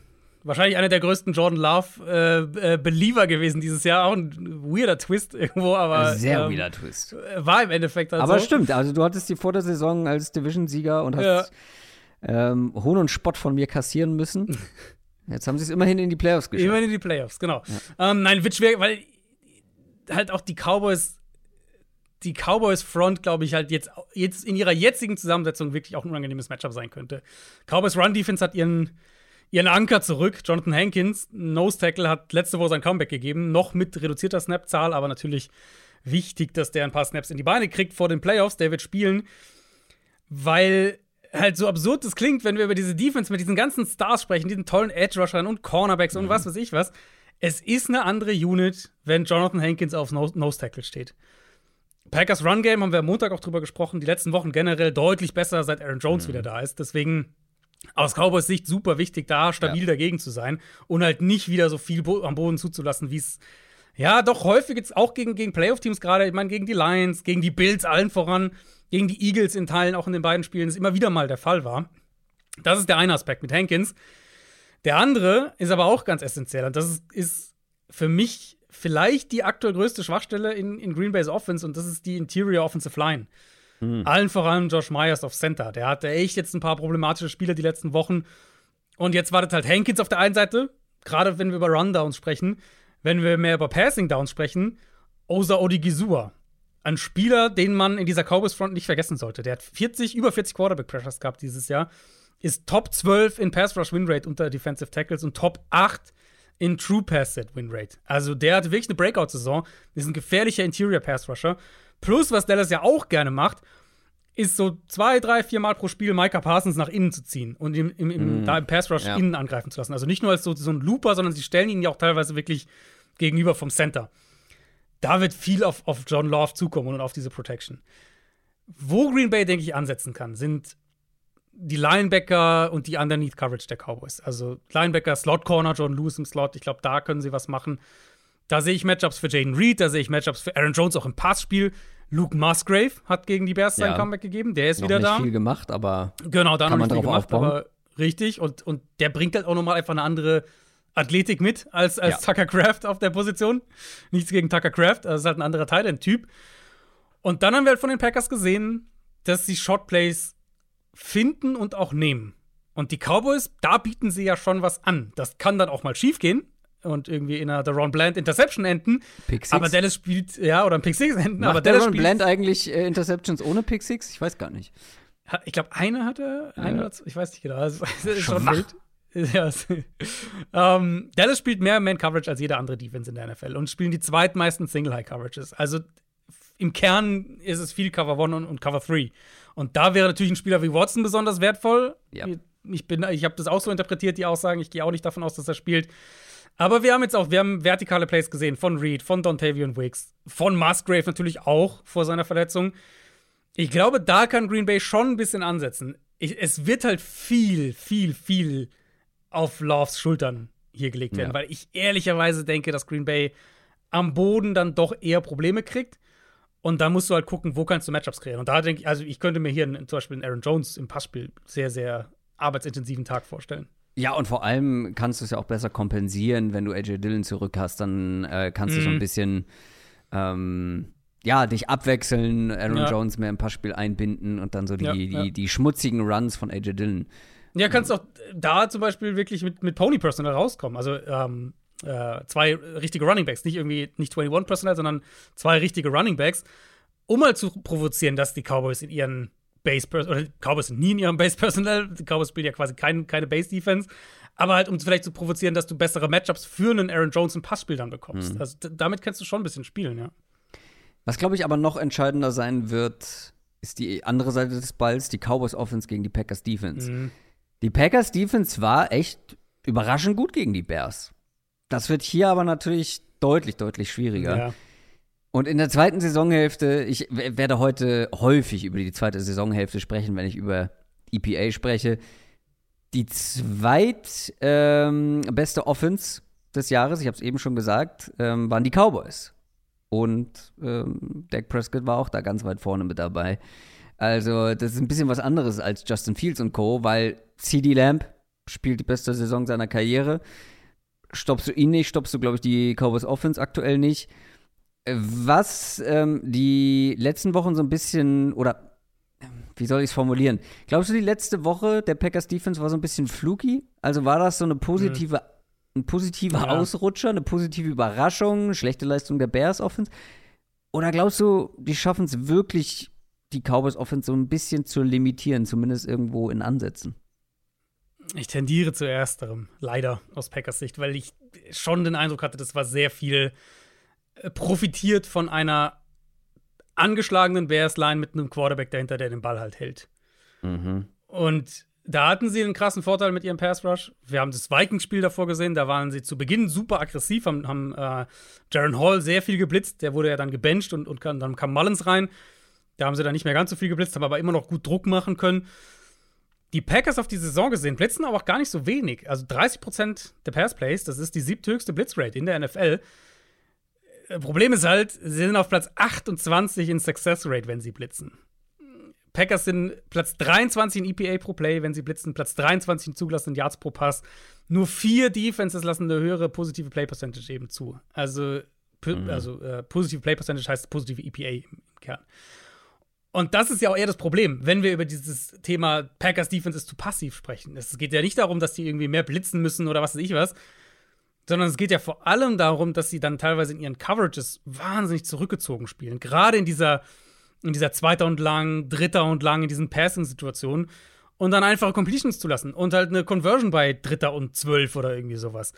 wahrscheinlich einer der größten Jordan Love äh, äh, Believer gewesen dieses Jahr. Auch ein weirder Twist irgendwo, aber. Sehr ähm, weirder Twist. War im Endeffekt halt Aber so. stimmt, also du hattest die vor der Saison als Division-Sieger und hast ja. ähm, Hohn und Spott von mir kassieren müssen. Jetzt haben sie es immerhin in die Playoffs geschafft. Immerhin in die Playoffs, genau. Ja. Ähm, nein, wird schwer, weil halt auch die Cowboys die Cowboys Front, glaube ich, halt jetzt, jetzt in ihrer jetzigen Zusammensetzung wirklich auch ein unangenehmes Matchup sein könnte. Cowboys Run Defense hat ihren ihren Anker zurück. Jonathan Hankins, Nose Tackle, hat letzte Woche sein Comeback gegeben. Noch mit reduzierter Snap-Zahl, aber natürlich wichtig, dass der ein paar Snaps in die Beine kriegt vor den Playoffs. Der wird spielen, weil halt so absurd es klingt, wenn wir über diese Defense mit diesen ganzen Stars sprechen, diesen tollen Edge-Rushern und Cornerbacks mhm. und was weiß ich was. Es ist eine andere Unit, wenn Jonathan Hankins auf Nose Tackle steht. Packers Run Game haben wir am Montag auch drüber gesprochen. Die letzten Wochen generell deutlich besser, seit Aaron Jones mhm. wieder da ist. Deswegen aus Cowboys Sicht super wichtig, da stabil ja. dagegen zu sein und halt nicht wieder so viel Bo am Boden zuzulassen, wie es ja doch häufig jetzt auch gegen, gegen Playoff-Teams gerade, ich meine, gegen die Lions, gegen die Bills allen voran, gegen die Eagles in Teilen auch in den beiden Spielen, das immer wieder mal der Fall war. Das ist der eine Aspekt mit Hankins. Der andere ist aber auch ganz essentiell und das ist, ist für mich vielleicht die aktuell größte Schwachstelle in, in Green Bay's Offense und das ist die Interior Offensive Line. Mhm. Allen voran Josh Myers auf Center. Der hatte echt jetzt ein paar problematische Spieler die letzten Wochen. Und jetzt wartet halt Hankins auf der einen Seite, gerade wenn wir über Rundowns sprechen. Wenn wir mehr über Passing Downs sprechen, Osa Odigizua. Ein Spieler, den man in dieser Cowboys Front nicht vergessen sollte. Der hat 40, über 40 Quarterback Pressures gehabt dieses Jahr. Ist Top 12 in Pass Rush Win Rate unter Defensive Tackles und Top 8 in True Pass Set Win Rate. Also der hatte wirklich eine Breakout-Saison. Ist ein gefährlicher Interior Pass Rusher. Plus, was Dallas ja auch gerne macht, ist so zwei, drei, vier Mal pro Spiel Micah Parsons nach innen zu ziehen und im, im, im, mm. da im Pass Rush ja. innen angreifen zu lassen. Also nicht nur als so, so ein Looper, sondern sie stellen ihn ja auch teilweise wirklich gegenüber vom Center. da wird viel auf, auf John Love zukommen und auf diese Protection. Wo Green Bay, denke ich, ansetzen kann, sind die Linebacker und die Underneath Coverage der Cowboys. Also Linebacker, Slot Corner, John Lewis im Slot. Ich glaube, da können sie was machen. Da sehe ich Matchups für Jaden Reed, da sehe ich Matchups für Aaron Jones auch im Passspiel. Luke Musgrave hat gegen die Bears sein Comeback gegeben. Der ist wieder nicht da. viel gemacht, aber genau, da kann noch man nicht viel gemacht, aufbauen. aber richtig. Und, und der bringt halt auch nochmal einfach eine andere Athletik mit als, als Ja. Tucker Craft auf der Position. Nichts gegen Tucker Craft, also ist halt ein anderer Tight-End-Typ. Und dann haben wir halt von den Packers gesehen, dass sie Shotplays finden und auch nehmen. Und die Cowboys, da bieten sie ja schon was an. Das kann dann auch mal schief gehen und irgendwie in einer Deron Bland Interception enden. Pick Six. Aber Dallas spielt, ja, oder ein Pick Six enden. Macht aber Dallas spielt, Bland eigentlich äh, Interceptions ohne Pick Six? Ich weiß gar nicht. Hat- Ich glaube, eine hatte, eine Ja. oder zwei, ich weiß nicht genau. Also, es ist schon wild. Ja, ähm, Dallas spielt mehr Man-Coverage als jede andere Defense in der NFL und spielen die zweitmeisten Single-High-Coverages. Also im Kern ist es viel Cover One und, und Cover Three. Und da wäre natürlich ein Spieler wie Watson besonders wertvoll. Ja. Ich, bin, ich habe das auch so interpretiert, die Aussagen. Ich gehe auch nicht davon aus, dass er spielt. Aber wir haben jetzt auch, wir haben vertikale Plays gesehen von Reed, von Dontavian Wicks, von Musgrave natürlich auch vor seiner Verletzung. Ich glaube, da kann Green Bay schon ein bisschen ansetzen. Ich, es wird halt viel, viel, viel auf Loves Schultern hier gelegt werden, Ja. weil ich ehrlicherweise denke, dass Green Bay am Boden dann doch eher Probleme kriegt. Und da musst du halt gucken, wo kannst du Matchups kreieren. Und da denke ich, also ich könnte mir hier einen, zum Beispiel einen Aaron Jones im Passspiel sehr, sehr arbeitsintensiven Tag vorstellen. Ja, und vor allem kannst du es ja auch besser kompensieren, wenn du AJ Dillon zurück hast, dann äh, kannst du so ein Mhm. bisschen ähm, ja, dich abwechseln, Aaron Ja. Jones mehr im Passspiel einbinden und dann so die, Ja, die, ja. die schmutsigen Runs von AJ Dillon. Ja, kannst auch da zum Beispiel wirklich mit, mit Pony Personal rauskommen. Also ähm, äh, zwei richtige Running Backs, nicht irgendwie nicht 21 Personal, sondern zwei richtige Running Backs, um mal zu provozieren, dass die Cowboys in ihren Base oder die Cowboys sind nie in ihrem Base Personal, die Cowboys spielen ja quasi kein, keine Base Defense, aber halt um vielleicht zu provozieren, dass du bessere Matchups für einen Aaron Jones im Passspiel dann bekommst. Mhm. Also damit kannst du schon ein bisschen spielen, ja. Was, glaube ich, aber noch entscheidender sein wird, ist die andere Seite des Balls, die Cowboys Offense gegen die Packers Defense. Mhm. Die Packers Defense war echt überraschend gut gegen die Bears. Das wird hier aber natürlich deutlich, deutlich schwieriger. Ja. Und in der zweiten Saisonhälfte, ich werde heute häufig über die zweite Saisonhälfte sprechen, wenn ich über EPA spreche. Die zweit ähm, Offense des Jahres, ich habe es eben schon gesagt, ähm, waren die Cowboys. Und ähm, Dak Prescott war auch da ganz weit vorne mit dabei. Also, das ist ein bisschen was anderes als Justin Fields und Co., weil CD Lamb spielt die beste Saison seiner Karriere. Stoppst du ihn nicht, stoppst du, glaube ich, die Cowboys Offense aktuell nicht. Was ähm, die letzten Wochen so ein bisschen, oder ähm, wie soll ich es formulieren? Glaubst du, die letzte Woche der Packers Defense war so ein bisschen fluky? Also war das so eine positive, ein positiver Ja. Ausrutscher, eine positive Überraschung, schlechte Leistung der Bears Offense? Oder glaubst du, die schaffen es wirklich, die Cowboys Offense so ein bisschen zu limitieren, zumindest irgendwo in Ansätzen? Ich tendiere zu ersterem, leider aus Packers Sicht, weil ich schon den Eindruck hatte, das war sehr viel äh, profitiert von einer angeschlagenen Bears-Line mit einem Quarterback dahinter, der den Ball halt hält. Mhm. Und da hatten sie einen krassen Vorteil mit ihrem Pass-Rush. Wir haben das Vikings-Spiel davor gesehen, da waren sie zu Beginn super aggressiv, haben, haben äh, Jaron Hall sehr viel geblitzt, der wurde ja dann gebencht und, und dann kam Mullins rein. Da haben sie dann nicht mehr ganz so viel geblitzt, haben aber immer noch gut Druck machen können. Die Packers auf die Saison gesehen blitzen aber auch gar nicht so wenig. Also 30% der Passplays, das ist die siebthöchste Blitzrate in der NFL. Äh, Problem ist halt, sie sind auf Platz 28 in Success Rate, wenn sie blitzen. Packers sind Platz 23 in EPA pro Play, wenn sie blitzen, Platz 23 in zugelassenen Yards pro Pass. Nur vier Defenses lassen eine höhere positive Play Percentage eben zu. Also, p- also äh, positive Play Percentage heißt positive EPA im Kern. Und das ist ja auch eher das Problem, wenn wir über dieses Thema Packers Defense ist zu passiv sprechen. Es geht ja nicht darum, dass die irgendwie mehr blitzen müssen oder was weiß ich was, sondern es geht ja vor allem darum, dass sie dann teilweise in ihren Coverages wahnsinnig zurückgezogen spielen. Gerade in dieser, in dieser zweiter und lang, dritter und lang, in diesen Passing-Situationen und dann einfache Completions zu lassen und halt eine Conversion bei dritter und zwölf oder irgendwie sowas.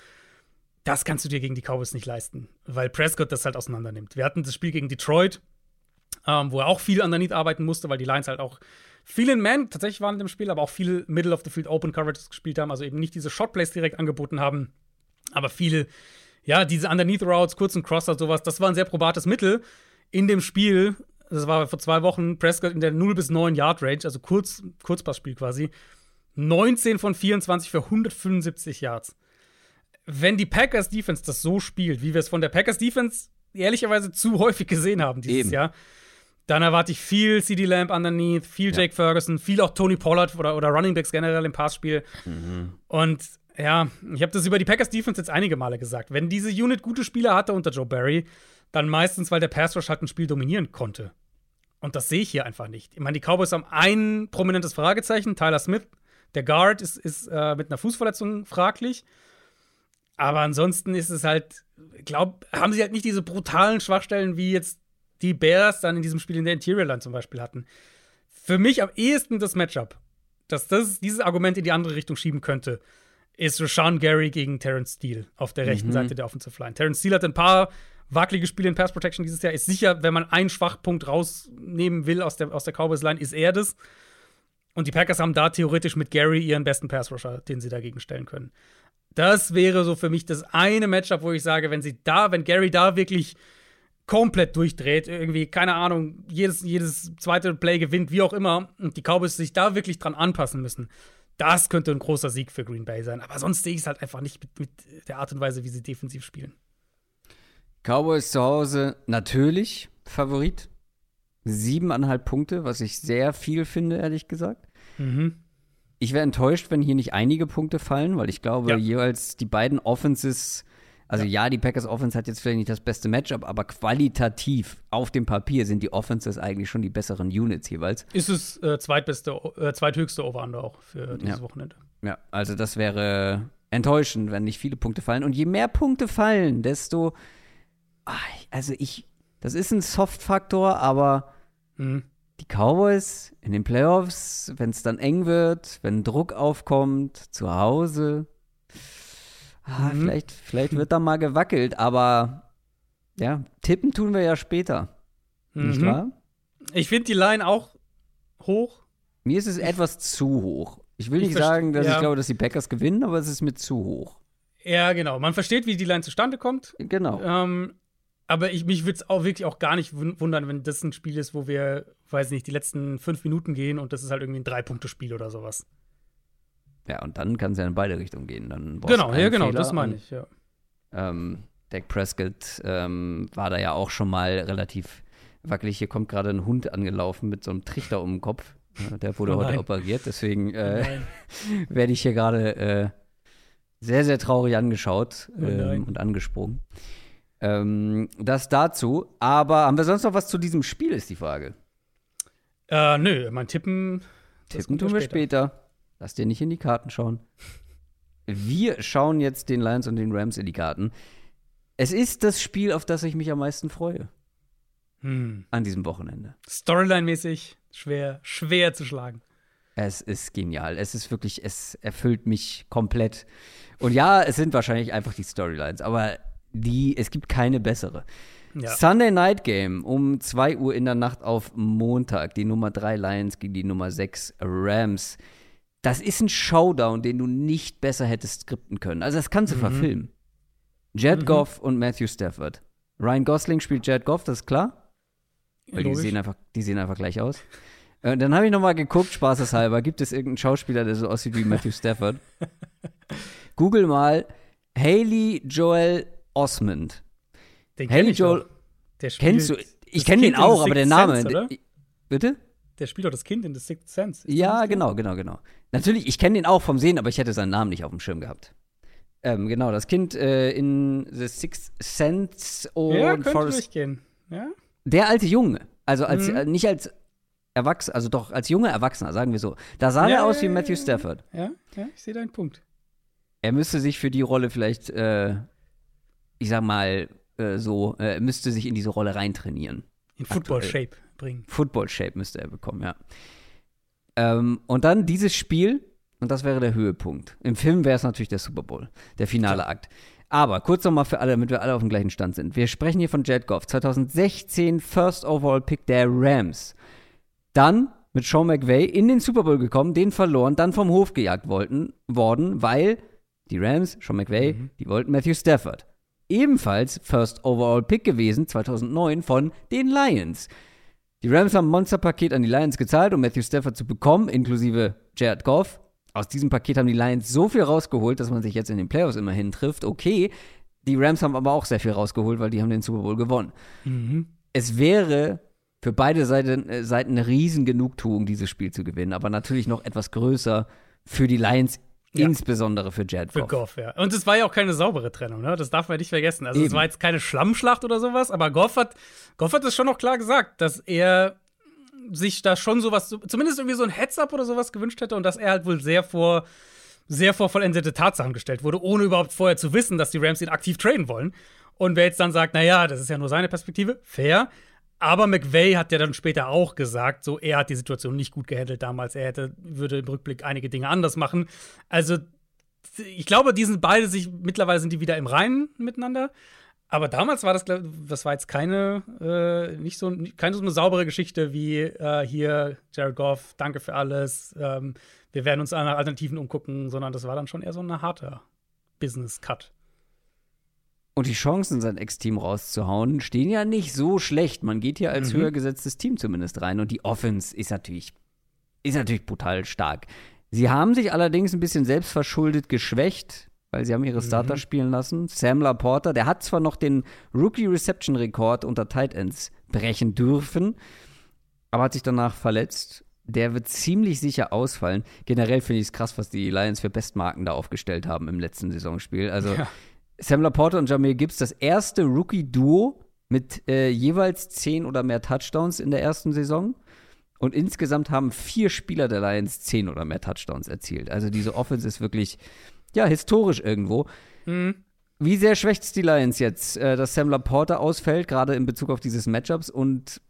Das kannst du dir gegen die Cowboys nicht leisten, weil Prescott das halt auseinander nimmt. Wir hatten das Spiel gegen Detroit, ähm, wo er auch viel underneath arbeiten musste, weil die Lions halt auch viel in Man tatsächlich waren in dem Spiel, aber auch viel Middle of the Field Open Coverages gespielt haben, also eben nicht diese Shotplays direkt angeboten haben, aber viel ja, diese Underneath Routes, kurzen Crosser, sowas, das war ein sehr probates Mittel in dem Spiel. Das war vor zwei Wochen Prescott in der 0 bis 9 Yard Range, also Kurz, Kurzpassspiel quasi. 19 von 24 für 175 Yards. Wenn die Packers Defense das so spielt, wie wir es von der Packers Defense ehrlicherweise zu häufig gesehen haben dieses Eben. Jahr, dann erwarte ich viel CD Lamb underneath, viel ja. Jake Ferguson, viel auch Tony Pollard oder, oder Running Backs generell im Passspiel. Mhm. Und ja, ich habe das über die Packers Defense jetzt einige Male gesagt. Wenn diese Unit gute Spieler hatte unter Joe Barry, dann meistens, weil der Pass Rush halt ein Spiel dominieren konnte. Und das sehe ich hier einfach nicht. Ich meine, die Cowboys haben ein prominentes Fragezeichen. Tyler Smith, der Guard, ist, ist äh, mit einer Fußverletzung fraglich. Aber ansonsten ist es halt, glaub, haben sie halt nicht diese brutalen Schwachstellen, wie jetzt die Bears dann in diesem Spiel in der Interior Line zum Beispiel hatten. Für mich am ehesten das Matchup, dass das dieses Argument in die andere Richtung schieben könnte, ist Rashawn Gary gegen Terrence Steele auf der rechten mhm. Seite der Offensive Line. Terrence Steele hat ein paar wackelige Spiele in Pass Protection dieses Jahr. Ist sicher, wenn man einen Schwachpunkt rausnehmen will aus der, aus der Cowboys Line, ist er das. Und die Packers haben da theoretisch mit Gary ihren besten Pass Rusher, den sie dagegen stellen können. Das wäre so für mich das eine Matchup, wo ich sage, wenn sie da, wenn Gary da wirklich komplett durchdreht, irgendwie, keine Ahnung, jedes, jedes zweite Play gewinnt, wie auch immer, und die Cowboys sich da wirklich dran anpassen müssen, das könnte ein großer Sieg für Green Bay sein. Aber sonst sehe ich es halt einfach nicht mit, mit der Art und Weise, wie sie defensiv spielen. Cowboys zu Hause natürlich Favorit. Siebeneinhalb Punkte, was ich sehr viel finde, ehrlich gesagt. Mhm. Ich wäre enttäuscht, wenn hier nicht einige Punkte fallen, weil ich glaube, ja. jeweils die beiden Offenses also ja. ja, die Packers Offense hat jetzt vielleicht nicht das beste Matchup, aber qualitativ auf dem Papier sind die Offenses eigentlich schon die besseren Units jeweils. Ist es äh, zweitbeste, äh, zweithöchste Over-Under auch für dieses ja. Wochenende. Ja, also das wäre enttäuschend, wenn nicht viele Punkte fallen. Und je mehr Punkte fallen, desto. Ach, also ich. Das ist ein Soft-Faktor, aber mhm. die Cowboys in den Playoffs, wenn es dann eng wird, wenn Druck aufkommt, zu Hause ah, mhm. vielleicht, vielleicht wird da mal gewackelt, aber ja, tippen tun wir ja später. Mhm. Nicht wahr? Ich finde die Line auch hoch. Mir ist es etwas zu hoch. Ich will nicht sagen, dass ja. ich glaube, dass die Packers gewinnen, aber es ist mir zu hoch. Ja, genau. Man versteht, wie die Line zustande kommt. Genau. Ähm, aber ich, mich würde es auch wirklich auch gar nicht wundern, wenn das ein Spiel ist, wo wir, weiß nicht, die letzten fünf Minuten gehen und das ist halt irgendwie ein Drei-Punkte-Spiel oder sowas. Ja, und dann kann es ja in beide Richtungen gehen. Dann genau, ja, genau, Fehler das meine ich, ja. Ähm, Dak Prescott ähm, war da ja auch schon mal relativ wackelig. Hier kommt gerade ein Hund angelaufen mit so einem Trichter um den Kopf. der wurde oh heute operiert, deswegen äh, werde ich hier gerade äh, sehr, sehr traurig angeschaut oh ähm, und angesprungen. Ähm, das dazu. Aber haben wir sonst noch was zu diesem Spiel, ist die Frage. Äh, nö, mein Tippen. Tippen tun wir später. später. Lass dir nicht in die Karten schauen. Wir schauen jetzt den Lions und den Rams in die Karten. Es ist das Spiel, auf das ich mich am meisten freue. Hm. An diesem Wochenende. Storyline-mäßig schwer, schwer zu schlagen. Es ist genial. Es ist wirklich, es erfüllt mich komplett. Und ja, es sind wahrscheinlich einfach die Storylines, aber die, es gibt keine bessere. Ja. Sunday Night Game um 2 Uhr in der Nacht auf Montag. Die Nummer 3 Lions gegen die Nummer 6 Rams das ist ein Showdown, den du nicht besser hättest skripten können. Also das kannst du mhm. verfilmen. Jared mhm. Goff und Matthew Stafford. Ryan Gosling spielt Jared Goff, das ist klar. Weil die sehen, einfach, die sehen einfach gleich aus. Äh, dann habe ich noch mal geguckt, spaßeshalber, gibt es irgendeinen Schauspieler, der so aussieht wie Matthew Stafford? Google mal Haley Joel Osmond. Den Haley Joel, der kennst du? Ich kenne den auch, aber der Name. Sense, bitte? Der spielt doch das Kind in The Sixth Sense. ja, genau, genau, genau. Natürlich, ich kenne den auch vom Sehen, aber ich hätte seinen Namen nicht auf dem Schirm gehabt. Ähm, genau, das Kind äh, in The Sixth Sense und ja, könnte Forrest. durchgehen. Ja? Der alte Junge, also als mhm. äh, nicht als Erwachsener, also doch als junger Erwachsener, sagen wir so. Da sah ja, er aus wie Matthew Stafford. Ja, ja, ich sehe deinen Punkt. Er müsste sich für die Rolle vielleicht, äh, ich sag mal, äh, so, äh, müsste sich in diese Rolle reintrainieren. In Football-Shape bringen. Football-Shape müsste er bekommen, ja. Ähm, und dann dieses Spiel, und das wäre der Höhepunkt. Im Film wäre es natürlich der Super Bowl, der finale. Akt. Aber kurz nochmal für alle, damit wir alle auf dem gleichen Stand sind. Wir sprechen hier von Jared Goff, 2016 First Overall Pick der Rams. Dann mit Sean McVay in den Super Bowl gekommen, den verloren, dann vom Hof gejagt wollten, worden, weil die Rams, Sean McVay, mhm. die wollten Matthew Stafford ebenfalls First Overall Pick gewesen, 2009, von den Lions. Die Rams haben ein Monsterpaket an die Lions gezahlt, um Matthew Stafford zu bekommen, inklusive Jared Goff. Aus diesem Paket haben die Lions so viel rausgeholt, dass man sich jetzt in den Playoffs immerhin trifft. Okay, die Rams haben aber auch sehr viel rausgeholt, weil die haben den Super Bowl gewonnen. Mhm. Es wäre für beide Seiten, äh, Seiten eine riesen Genugtuung, dieses Spiel zu gewinnen, aber natürlich noch etwas größer für die Lions ja. Insbesondere für Jared Goff. Für Goff, ja. Und es war ja auch keine saubere Trennung, ne? Das darf man nicht vergessen. Also, Eben. es war jetzt keine Schlammschlacht oder sowas, aber Goff hat, Goff hat es schon noch klar gesagt, dass er sich da schon sowas, zumindest irgendwie so ein Heads-up oder sowas gewünscht hätte und dass er halt wohl sehr vor, sehr vor vollendete Tatsachen gestellt wurde, ohne überhaupt vorher zu wissen, dass die Rams ihn aktiv traden wollen. Und wer jetzt dann sagt, naja, das ist ja nur seine Perspektive, fair. Aber McVay hat ja dann später auch gesagt, so er hat die Situation nicht gut gehandelt damals. Er hätte, würde im Rückblick einige Dinge anders machen. Also, ich glaube, die sind beide sich, mittlerweile sind die wieder im Reinen miteinander. Aber damals war das, das war jetzt keine, äh, nicht so, keine so eine saubere Geschichte wie äh, hier, Jared Goff, danke für alles, ähm, wir werden uns nach Alternativen umgucken, sondern das war dann schon eher so ein harter Business-Cut. Und die Chancen, sein Ex-Team rauszuhauen, stehen ja nicht so schlecht. Man geht hier als mhm. höher gesetztes Team zumindest rein. Und die Offense ist natürlich, ist natürlich brutal stark. Sie haben sich allerdings ein bisschen selbstverschuldet geschwächt, weil sie haben ihre Starter mhm. spielen lassen. Sam Laporta, der hat zwar noch den Rookie-Reception-Rekord unter Tight Ends brechen dürfen, aber hat sich danach verletzt. Der wird ziemlich sicher ausfallen. Generell finde ich es krass, was die Lions für Bestmarken da aufgestellt haben im letzten Saisonspiel. Also ja. Sam Laporta und Jamir Gibbs, das erste Rookie-Duo mit äh, jeweils zehn oder mehr Touchdowns in der ersten Saison. Und insgesamt haben vier Spieler der Lions zehn oder mehr Touchdowns erzielt. Also diese Offense ist wirklich, ja, historisch irgendwo. Mhm. Wie sehr schwächt es die Lions jetzt, äh, dass Sam Laporta ausfällt, gerade in Bezug auf dieses Matchups und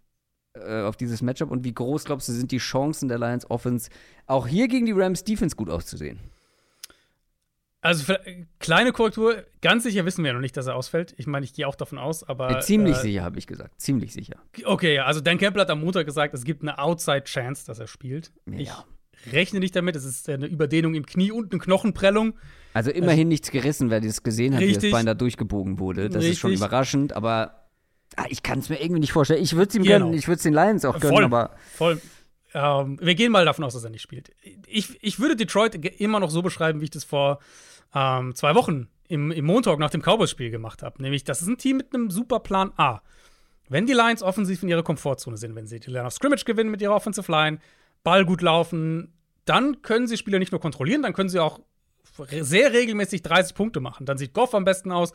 äh, auf dieses Matchup? Und wie groß, glaubst du, sind die Chancen der Lions Offense, auch hier gegen die Rams Defense gut auszusehen? Also kleine Korrektur, ganz sicher wissen wir ja noch nicht, dass er ausfällt. Ich meine, ich gehe auch davon aus, aber. Ja, ziemlich äh, sicher, habe ich gesagt. Ziemlich sicher. Okay, ja, also Dan Campbell hat am Montag gesagt, es gibt eine Outside-Chance, dass er spielt. Ja. Ich rechne nicht damit. Es ist eine Überdehnung im Knie und eine Knochenprellung. Also immerhin also, nichts gerissen, wer das gesehen hat, richtig, wie das Bein da durchgebogen wurde. Das richtig. ist schon überraschend, aber ah, ich kann es mir irgendwie nicht vorstellen. Ich würde es ihm genau. gönnen, ich würde es den Lions auch gönnen, voll, aber. Voll. Ähm, wir gehen mal davon aus, dass er nicht spielt. Ich, ich würde Detroit immer noch so beschreiben, wie ich das vor ähm, zwei Wochen im, im Montag nach dem Cowboys-Spiel gemacht habe. Nämlich, das ist ein Team mit einem super Plan A. Wenn die Lions offensiv in ihrer Komfortzone sind, wenn sie die Line of Scrimmage gewinnen mit ihrer Offensive Line, Ball gut laufen, dann können sie Spieler nicht nur kontrollieren, dann können sie auch sehr regelmäßig 30 Punkte machen. Dann sieht Goff am besten aus.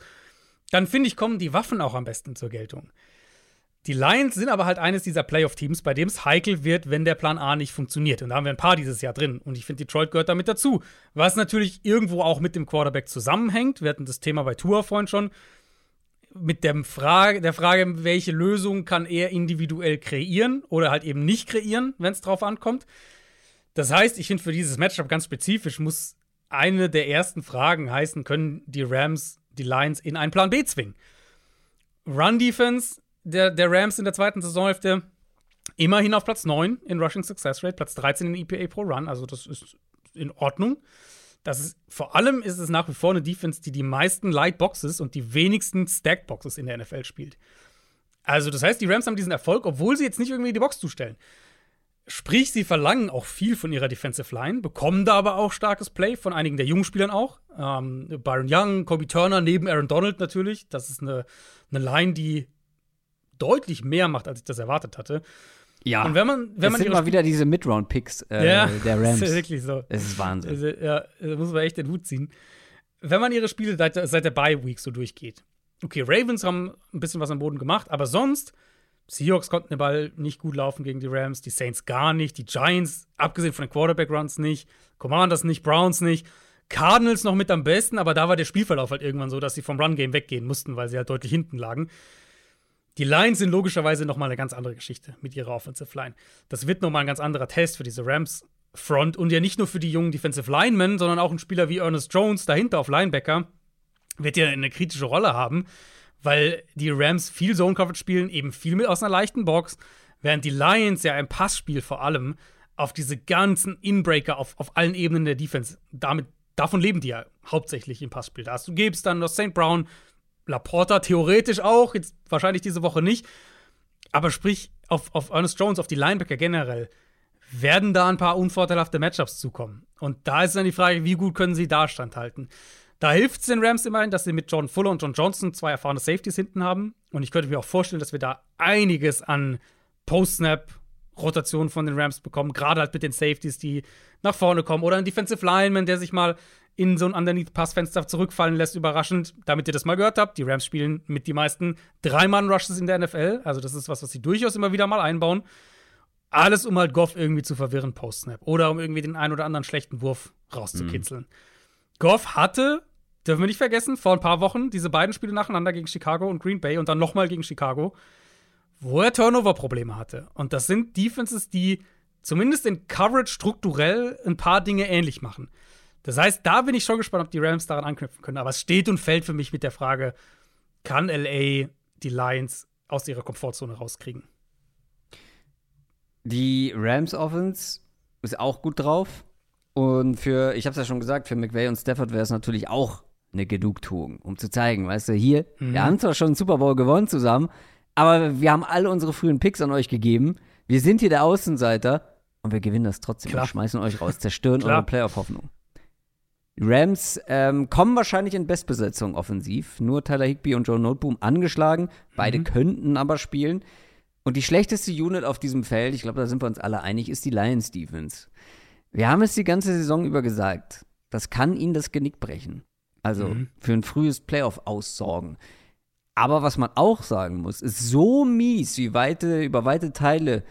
Dann finde ich, kommen die Waffen auch am besten zur Geltung. Die Lions sind aber halt eines dieser Playoff-Teams, bei dem es heikel wird, wenn der Plan A nicht funktioniert. Und da haben wir ein paar dieses Jahr drin. Und ich finde, Detroit gehört damit dazu. Was natürlich irgendwo auch mit dem Quarterback zusammenhängt. Wir hatten das Thema bei Tour vorhin schon. Mit der Frage, der Frage, welche Lösung kann er individuell kreieren oder halt eben nicht kreieren, wenn es drauf ankommt. Das heißt, ich finde für dieses Matchup ganz spezifisch muss eine der ersten Fragen heißen, können die Rams die Lions in einen Plan B zwingen? Run Defense der, der Rams in der zweiten Saisonhälfte immerhin auf Platz 9 in Rushing Success Rate, Platz 13 in EPA pro Run, also das ist in Ordnung. Das ist, vor allem ist es nach wie vor eine Defense, die die meisten Light Boxes und die wenigsten Stack Boxes in der NFL spielt. Also, das heißt, die Rams haben diesen Erfolg, obwohl sie jetzt nicht irgendwie die Box zustellen. Sprich, sie verlangen auch viel von ihrer Defensive Line, bekommen da aber auch starkes Play von einigen der jungen Spielern auch. Ähm, Byron Young, Kobe Turner, neben Aaron Donald natürlich. Das ist eine, eine Line, die deutlich mehr macht, als ich das erwartet hatte. Ja. Und wenn man, wenn es man sind mal wieder diese Midround-Picks äh, ja, der Rams. Das ist wirklich so. Es ist Wahnsinn. Also, ja, da muss man echt den Hut ziehen. Wenn man ihre Spiele seit, seit der Bye-Week so durchgeht. Okay, Ravens haben ein bisschen was am Boden gemacht, aber sonst, Seahawks konnten den Ball nicht gut laufen gegen die Rams, die Saints gar nicht, die Giants, abgesehen von den Quarterback-Runs nicht, Commanders nicht, Browns nicht. Cardinals noch mit am besten, aber da war der Spielverlauf halt irgendwann so, dass sie vom Run-Game weggehen mussten, weil sie halt deutlich hinten lagen. Die Lions sind logischerweise noch mal eine ganz andere Geschichte mit ihrer Offensive Line. Das wird noch mal ein ganz anderer Test für diese Rams Front und ja nicht nur für die jungen Defensive Linemen, sondern auch ein Spieler wie Ernest Jones dahinter auf Linebacker wird ja eine kritische Rolle haben, weil die Rams viel Zone Coverage spielen, eben viel mit aus einer leichten Box, während die Lions ja im Passspiel vor allem auf diese ganzen Inbreaker auf, auf allen Ebenen der Defense, damit davon leben die ja hauptsächlich im Passspiel. Da hast du Gibbs, dann noch St. Brown, Laporta theoretisch auch, jetzt wahrscheinlich diese Woche nicht. Aber sprich, auf, auf Ernest Jones, auf die Linebacker generell, werden da ein paar unvorteilhafte Matchups zukommen. Und da ist dann die Frage, wie gut können sie da standhalten. Da hilft es den Rams immerhin, dass sie mit John Fuller und John Johnson zwei erfahrene Safeties hinten haben. Und ich könnte mir auch vorstellen, dass wir da einiges an Post-Snap-Rotation von den Rams bekommen. Gerade halt mit den Safeties, die nach vorne kommen. Oder ein Defensive Lineman, der sich mal in so ein Underneath-Passfenster zurückfallen lässt, überraschend. Damit ihr das mal gehört habt, die Rams spielen mit die meisten Drei-Mann-Rushes in der NFL. Also, das ist was, was sie durchaus immer wieder mal einbauen. Alles, um halt Goff irgendwie zu verwirren post-Snap. Oder um irgendwie den einen oder anderen schlechten Wurf rauszukitzeln. Mhm. Goff hatte, dürfen wir nicht vergessen, vor ein paar Wochen diese beiden Spiele nacheinander gegen Chicago und Green Bay und dann nochmal gegen Chicago, wo er Turnover-Probleme hatte. Und das sind Defenses, die zumindest in Coverage strukturell ein paar Dinge ähnlich machen. Das heißt, da bin ich schon gespannt, ob die Rams daran anknüpfen können. Aber es steht und fällt für mich mit der Frage, kann LA die Lions aus ihrer Komfortzone rauskriegen? Die Rams Offense ist auch gut drauf. Und für, ich habe es ja schon gesagt, für McVay und Stafford wäre es natürlich auch eine Genugtuung, um zu zeigen, weißt du, hier, mhm. wir haben zwar schon einen Super Bowl gewonnen zusammen, aber wir haben alle unsere frühen Picks an euch gegeben. Wir sind hier der Außenseiter und wir gewinnen das trotzdem. Klar. Wir schmeißen euch raus, zerstören eure Playoff-Hoffnung. Die Rams ähm, kommen wahrscheinlich in Bestbesetzung offensiv. Nur Tyler Higby und Joe Noteboom angeschlagen. Beide mhm. könnten aber spielen. Und die schlechteste Unit auf diesem Feld, ich glaube, da sind wir uns alle einig, ist die Lions Defense. Wir haben es die ganze Saison über gesagt. Das kann ihnen das Genick brechen. Also mhm. für ein frühes Playoff aussorgen. Aber was man auch sagen muss, ist so mies wie weite, über weite Teile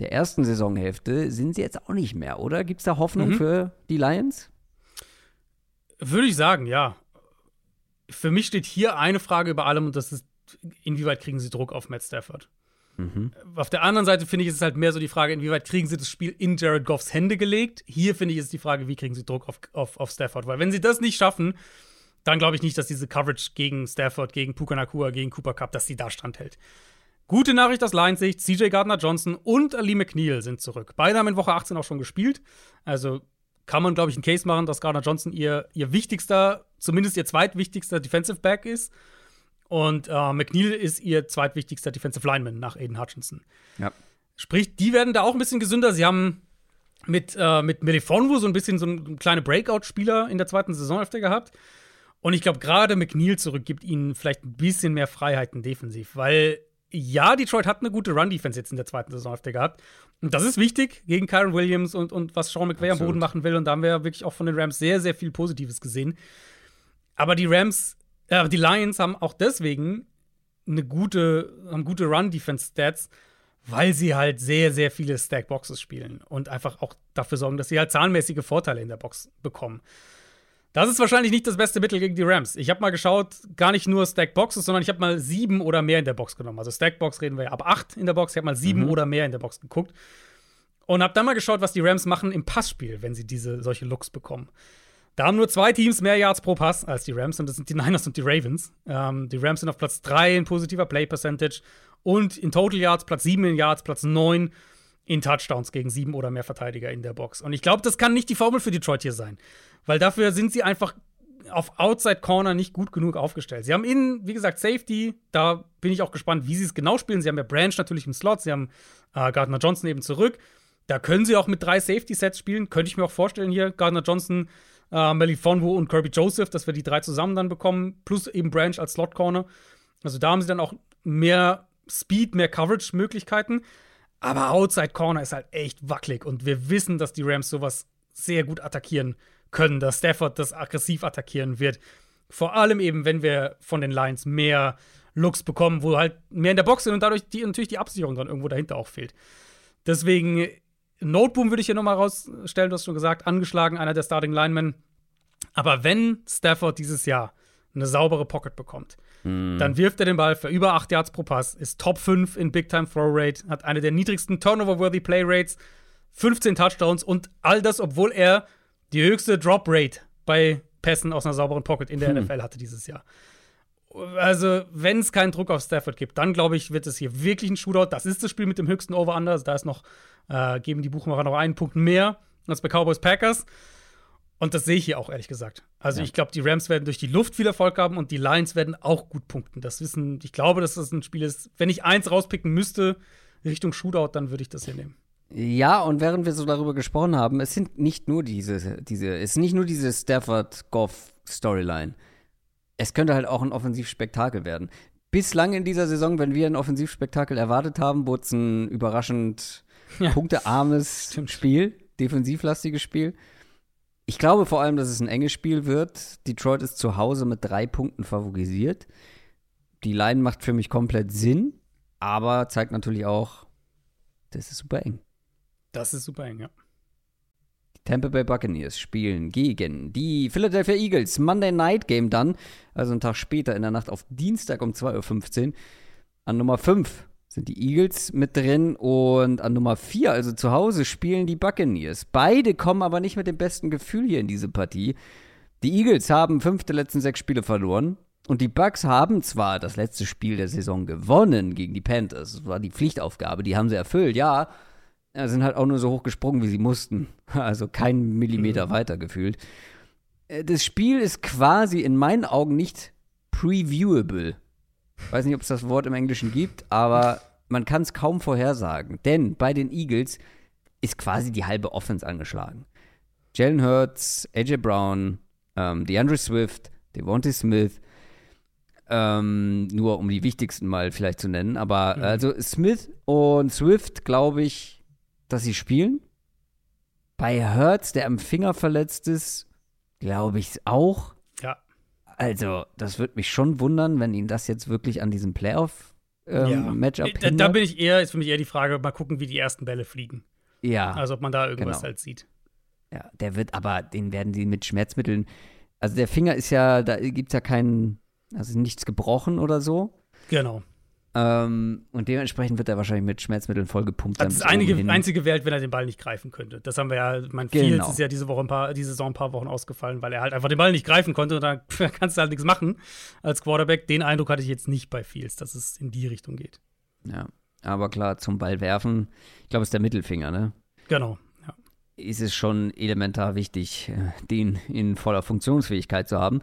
der ersten Saisonhälfte sind sie jetzt auch nicht mehr, oder? Gibt es da Hoffnung mhm. für die Lions? Würde ich sagen, ja. Für mich steht hier eine Frage über allem und das ist, inwieweit kriegen sie Druck auf Matt Stafford? Mhm. Auf der anderen Seite finde ich, ist es halt mehr so die Frage, inwieweit kriegen sie das Spiel in Jared Goffs Hände gelegt. Hier finde ich, ist die Frage, wie kriegen sie Druck auf, auf, auf Stafford? Weil wenn sie das nicht schaffen, dann glaube ich nicht, dass diese Coverage gegen Stafford, gegen Puka Nakua, gegen Cooper Cup, dass sie da standhält. Gute Nachricht aus Lions Sicht, CJ Gardner-Johnson und Ali McNeil sind zurück. Beide haben in Woche 18 auch schon gespielt. Also kann man, glaube ich, einen Case machen, dass Gardner-Johnson ihr, ihr wichtigster, zumindest ihr zweitwichtigster Defensive Back ist. Und äh, McNeil ist ihr zweitwichtigster Defensive Lineman nach Aiden Hutchinson. Ja. Sprich, die werden da auch ein bisschen gesünder. Sie haben mit, äh, mit Melifonwu so ein bisschen so ein kleiner Breakout-Spieler in der zweiten Saisonhälfte gehabt. Und ich glaube, gerade McNeil zurück gibt ihnen vielleicht ein bisschen mehr Freiheiten defensiv, weil ja, Detroit hat eine gute Run-Defense jetzt in der zweiten Saisonhälfte gehabt. Und das ist wichtig gegen Kyron Williams und, und was Sean McVay Absolut. am Boden machen will. Und da haben wir wirklich auch von den Rams sehr, sehr viel Positives gesehen. Aber die Rams ja, die Lions haben auch deswegen eine gute, haben gute Run-Defense-Stats, weil sie halt sehr, sehr viele Stack-Boxes spielen und einfach auch dafür sorgen, dass sie halt zahlenmäßige Vorteile in der Box bekommen. Das ist wahrscheinlich nicht das beste Mittel gegen die Rams. Ich habe mal geschaut, gar nicht nur Stack-Boxes, sondern ich habe mal sieben oder mehr in der Box genommen. Also Stack-Box reden wir ja ab acht in der Box. Ich habe mal sieben mhm. oder mehr in der Box geguckt und habe dann mal geschaut, was die Rams machen im Passspiel, wenn sie diese solche Looks bekommen. Da haben nur zwei Teams mehr Yards pro Pass als die Rams und das sind die Niners und die Ravens. Ähm, die Rams sind auf Platz 3 in positiver Play Percentage und in Total Yards Platz 7 in Yards, Platz 9 in Touchdowns gegen sieben oder mehr Verteidiger in der Box. Und ich glaube, das kann nicht die Formel für Detroit hier sein, weil dafür sind sie einfach auf Outside Corner nicht gut genug aufgestellt. Sie haben innen, wie gesagt, Safety. Da bin ich auch gespannt, wie sie es genau spielen. Sie haben ja Branch natürlich im Slot, sie haben äh, Gardner Johnson eben zurück. Da können sie auch mit drei Safety-Sets spielen. Könnte ich mir auch vorstellen hier. Gardner Johnson äh, Melifonwu und Kirby Joseph, dass wir die drei zusammen dann bekommen, plus eben Branch als Slot Corner. Also da haben sie dann auch mehr Speed, mehr Coverage-Möglichkeiten. Aber Outside Corner ist halt echt wackelig und wir wissen, dass die Rams sowas sehr gut attackieren können, dass Stafford das aggressiv attackieren wird. Vor allem eben, wenn wir von den Lions mehr Looks bekommen, wo halt mehr in der Box sind und dadurch die, natürlich die Absicherung dann irgendwo dahinter auch fehlt. Deswegen Noteboom würde ich hier nochmal rausstellen, du hast schon gesagt, angeschlagen, einer der Starting Linemen. Aber wenn Stafford dieses Jahr eine saubere Pocket bekommt, mm. dann wirft er den Ball für über 8 Yards pro Pass, ist Top 5 in Big Time Throw Rate, hat eine der niedrigsten Turnover-worthy Play Rates, 15 Touchdowns und all das, obwohl er die höchste Drop Rate bei Pässen aus einer sauberen Pocket in der hm. NFL hatte dieses Jahr. Also, wenn es keinen Druck auf Stafford gibt, dann glaube ich, wird es hier wirklich ein Shootout. Das ist das Spiel mit dem höchsten Over-Under. Also da ist noch, äh, geben die Buchmacher noch einen Punkt mehr als bei Cowboys Packers. Und das sehe ich hier auch, ehrlich gesagt. Also ja. ich glaube, die Rams werden durch die Luft viel Erfolg haben und die Lions werden auch gut punkten. Das wissen, ich glaube, dass das ein Spiel ist. Wenn ich eins rauspicken müsste, Richtung Shootout, dann würde ich das hier nehmen. Ja, und während wir so darüber gesprochen haben, es sind nicht nur diese, diese, es ist nicht nur diese Stafford-Goff-Storyline. Es könnte halt auch ein Offensivspektakel werden. Bislang in dieser Saison, wenn wir ein Offensivspektakel erwartet haben, wurde es ein überraschend ja. punktearmes Spiel, defensivlastiges Spiel. Ich glaube vor allem, dass es ein enges Spiel wird. Detroit ist zu Hause mit drei Punkten favorisiert. Die Line macht für mich komplett Sinn, aber zeigt natürlich auch, das ist super eng. Das ist super eng, ja. Die Tampa Bay Buccaneers spielen gegen die Philadelphia Eagles. Monday Night Game dann, also einen Tag später in der Nacht auf Dienstag um 2.15 Uhr. An Nummer 5 sind die Eagles mit drin und an Nummer 4, also zu Hause, spielen die Buccaneers. Beide kommen aber nicht mit dem besten Gefühl hier in diese Partie. Die Eagles haben fünf der letzten sechs Spiele verloren und die Bucks haben zwar das letzte Spiel der Saison gewonnen gegen die Panthers. Das war die Pflichtaufgabe, die haben sie erfüllt, ja. Sind halt auch nur so hoch gesprungen, wie sie mussten. Also kein Millimeter mhm. weiter gefühlt. Äh, das Spiel ist quasi in meinen Augen nicht previewable. Weiß nicht, ob es das Wort im Englischen gibt, aber man kann es kaum vorhersagen. Denn bei den Eagles ist quasi die halbe Offense angeschlagen. Jalen Hurts, AJ Brown, ähm, DeAndre Swift, Devontae Smith, ähm, nur um die wichtigsten mal vielleicht zu nennen. Aber mhm. also Smith und Swift, glaube ich, dass sie spielen. Bei Hurts, der am Finger verletzt ist, glaube ich es auch. Also, das würde mich schon wundern, wenn ihn das jetzt wirklich an diesem Playoff-Matchup ähm, ja. Da, da, bin ich eher, ist für mich eher die Frage, mal gucken, wie die ersten Bälle fliegen. Ja. Also, ob man da irgendwas genau. halt sieht. Ja, der wird aber, den werden sie mit Schmerzmitteln. Also, der Finger ist ja, da gibt es ja keinen, also nichts gebrochen oder so. Genau. Ähm, und dementsprechend wird er wahrscheinlich mit Schmerzmitteln vollgepumpt. Das ist einige, einzige Welt, wenn er den Ball nicht greifen könnte. Das haben wir ja, mein genau. Fields ist ja diese Woche ein paar, diese Saison ein paar Wochen ausgefallen, weil er halt einfach den Ball nicht greifen konnte und da kannst du halt nichts machen als Quarterback. Den Eindruck hatte ich jetzt nicht bei Fields, dass es in die Richtung geht. Ja, aber klar, zum Ball werfen, ich glaube, es ist der Mittelfinger, ne? Genau. Ja. Ist es schon elementar wichtig, äh, den in voller Funktionsfähigkeit zu haben.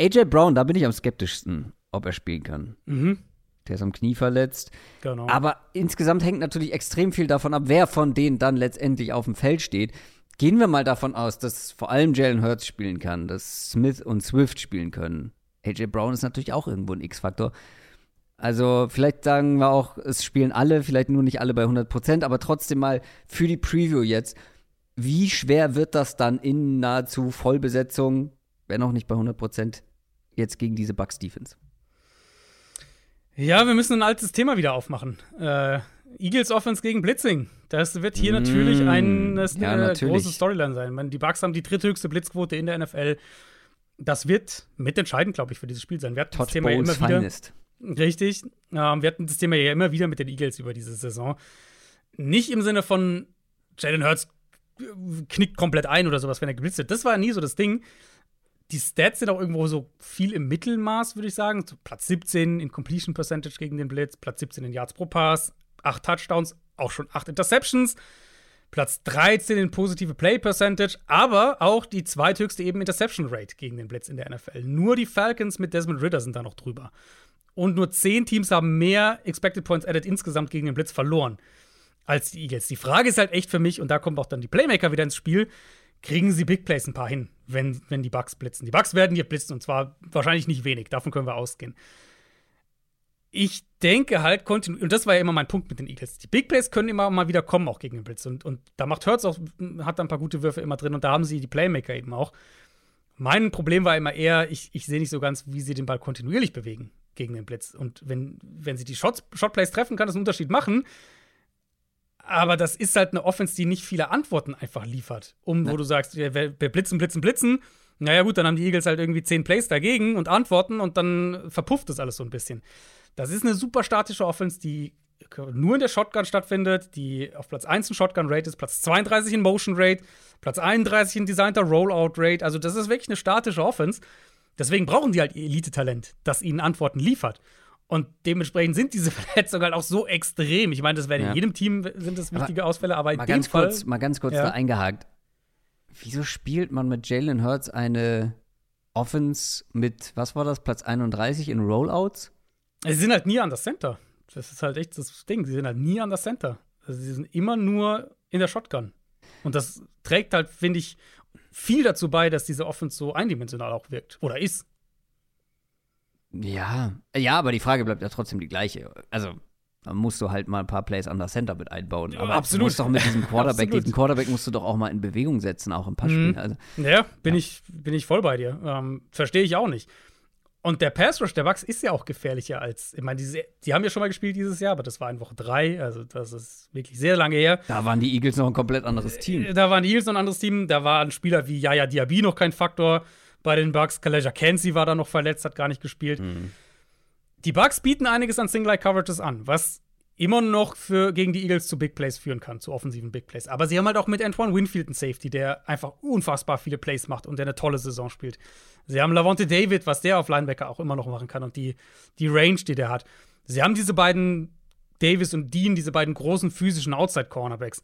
AJ Brown, da bin ich am skeptischsten, ob er spielen kann. Mhm. Der ist am Knie verletzt. Genau. Aber insgesamt hängt natürlich extrem viel davon ab, wer von denen dann letztendlich auf dem Feld steht. Gehen wir mal davon aus, dass vor allem Jalen Hurts spielen kann, dass Smith und Swift spielen können. AJ Brown ist natürlich auch irgendwo ein X-Faktor. Also vielleicht sagen wir auch, es spielen alle, vielleicht nur nicht alle bei 100 Prozent, aber trotzdem mal für die Preview jetzt. Wie schwer wird das dann in nahezu Vollbesetzung, wenn auch nicht bei 100 Prozent, jetzt gegen diese Bucks Defense? Ja, wir müssen ein altes Thema wieder aufmachen. Äh, Eagles Offense gegen Blitzing. Das wird hier mm, natürlich ein, das ja, eine natürlich. große Storyline sein. Die Bucks haben die dritthöchste Blitzquote in der NFL. Das wird mitentscheidend, glaube ich, für dieses Spiel sein. Wir hatten Todd das Thema ja immer wieder. Finest. Richtig. Ähm, wir hatten das Thema ja immer wieder mit den Eagles über diese Saison. Nicht im Sinne von Jalen Hurts knickt komplett ein oder sowas, wenn er geblitzt wird. Das war nie so das Ding die Stats sind auch irgendwo so viel im Mittelmaß, würde ich sagen. So Platz 17 in Completion Percentage gegen den Blitz, Platz 17 in Yards pro Pass, 8 Touchdowns, auch schon 8 Interceptions, Platz 13 in positive Play Percentage, aber auch die zweithöchste eben Interception Rate gegen den Blitz in der NFL. Nur die Falcons mit Desmond Ritter sind da noch drüber. Und nur 10 Teams haben mehr Expected Points Added insgesamt gegen den Blitz verloren als die Eagles. Die Frage ist halt echt für mich, und da kommen auch dann die Playmaker wieder ins Spiel, kriegen sie Big Plays ein paar hin, wenn, wenn die Bugs blitzen. Die Bugs werden hier blitzen und zwar wahrscheinlich nicht wenig, davon können wir ausgehen. Ich denke halt, und das war ja immer mein Punkt mit den Eagles. Die Big Plays können immer mal wieder kommen, auch gegen den Blitz. Und, und da macht Hurts auch, hat da ein paar gute Würfe immer drin und da haben sie die Playmaker eben auch. Mein Problem war immer eher, ich, ich sehe nicht so ganz, wie sie den Ball kontinuierlich bewegen gegen den Blitz. Und wenn, wenn sie die Shots, Shotplays treffen, kann das einen Unterschied machen. Aber das ist halt eine Offense, die nicht viele Antworten einfach liefert. Um, wo du sagst, wir, wir blitzen, blitzen, blitzen. Naja, gut, dann haben die Eagles halt irgendwie zehn Plays dagegen und Antworten und dann verpufft das alles so ein bisschen. Das ist eine super statische Offense, die nur in der Shotgun stattfindet, die auf Platz 1 in Shotgun Rate ist, Platz 32 in Motion Rate, Platz 31 in Designter Rollout Rate. Also, das ist wirklich eine statische Offense. Deswegen brauchen die halt Elite-Talent, das ihnen Antworten liefert. Und dementsprechend sind diese Verletzungen halt auch so extrem. Ich meine, das wäre ja. in jedem Team sind das wichtige aber Ausfälle, aber in mal dem ganz Fall, kurz, mal ganz kurz ja. da eingehakt. wieso spielt man mit Jalen Hurts eine Offense mit, was war das, Platz 31 in Rollouts? Sie sind halt nie an das Center. Das ist halt echt das Ding. Sie sind halt nie an das Center. Also sie sind immer nur in der Shotgun. Und das trägt halt, finde ich, viel dazu bei, dass diese Offense so eindimensional auch wirkt. Oder ist. Ja, ja, aber die Frage bleibt ja trotzdem die gleiche. Also, dann musst du halt mal ein paar Plays an der Center mit einbauen. Ja, aber absolut. du musst doch mit diesem Quarterback, diesen Quarterback musst du doch auch mal in Bewegung setzen, auch im Passspiel. Mhm. Also, ja, bin, ja. Ich, bin ich voll bei dir. Ähm, Verstehe ich auch nicht. Und der Pass Rush der Bucks ist ja auch gefährlicher als, ich meine, die, die haben ja schon mal gespielt dieses Jahr, aber das war in Woche drei, also das ist wirklich sehr lange her. Da waren die Eagles noch ein komplett anderes Team. Da waren die Eagles noch ein anderes Team, da waren Spieler wie Yaya Diaby noch kein Faktor bei den Bucks, Kaleja Kenzie war da noch verletzt, hat gar nicht gespielt. Mhm. Die Bucks bieten einiges an Single-Eye-Coverages an, was immer noch für, gegen die Eagles zu Big Plays führen kann, zu offensiven Big Plays. Aber sie haben halt auch mit Antoine Winfield einen Safety, der einfach unfassbar viele Plays macht und der eine tolle Saison spielt. Sie haben Lavonte David, was der auf Linebacker auch immer noch machen kann und die, die Range, die der hat. Sie haben diese beiden, Davis und Dean, diese beiden großen physischen Outside-Cornerbacks.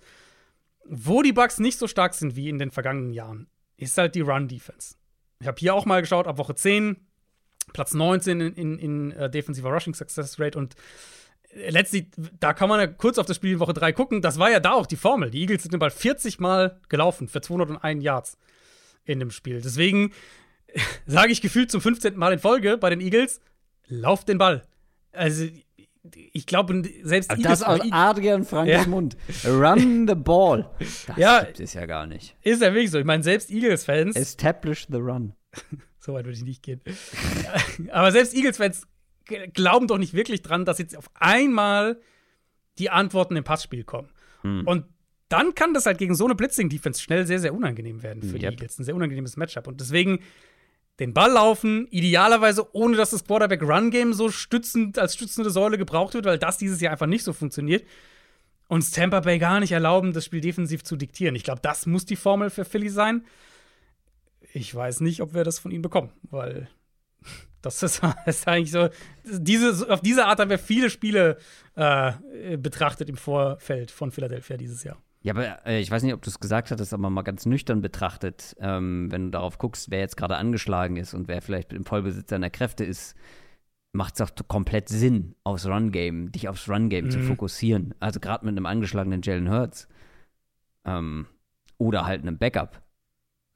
Wo die Bucks nicht so stark sind wie in den vergangenen Jahren, ist halt die Run-Defense. Ich habe hier auch mal geschaut, ab Woche 10, Platz 19 in, in, in uh, defensiver Rushing Success Rate und letztlich, da kann man ja kurz auf das Spiel in Woche 3 gucken. Das war ja da auch die Formel. Die Eagles sind den Ball 40 Mal gelaufen für 201 Yards in dem Spiel. Deswegen sage ich gefühlt zum 15. Mal in Folge bei den Eagles: Lauft den Ball. Also, ich glaube, selbst Aber Das aus Adrian Frankes ja. Mund. Run the ball. Das ja, gibt es ja gar nicht. Ist ja wirklich so. Ich meine, selbst Eagles-Fans. Establish the run. so weit würde ich nicht gehen. Aber selbst Eagles-Fans glauben doch nicht wirklich dran, dass jetzt auf einmal die Antworten im Passspiel kommen. Hm. Und dann kann das halt gegen so eine Blitzing-Defense schnell sehr, sehr unangenehm werden für yep. die Eagles. Ein sehr unangenehmes Matchup. Und deswegen den Ball laufen, idealerweise ohne dass das Quarterback-Run-Game so stützend als stützende Säule gebraucht wird, weil das dieses Jahr einfach nicht so funktioniert. Uns Tampa Bay gar nicht erlauben, das Spiel defensiv zu diktieren. Ich glaube, das muss die Formel für Philly sein. Ich weiß nicht, ob wir das von ihnen bekommen, weil das ist, ist, eigentlich so. Diese, auf diese Art haben wir viele Spiele äh, betrachtet im Vorfeld von Philadelphia dieses Jahr. Ja, aber äh, ich weiß nicht, ob du es gesagt hattest, aber mal ganz nüchtern betrachtet, ähm, wenn du darauf guckst, wer jetzt gerade angeschlagen ist und wer vielleicht im Vollbesitz seiner Kräfte ist, macht es auch komplett Sinn, aufs Run-Game, dich aufs Run-Game mhm. zu fokussieren. Also gerade mit einem angeschlagenen Jalen Hurts ähm, oder halt einem Backup.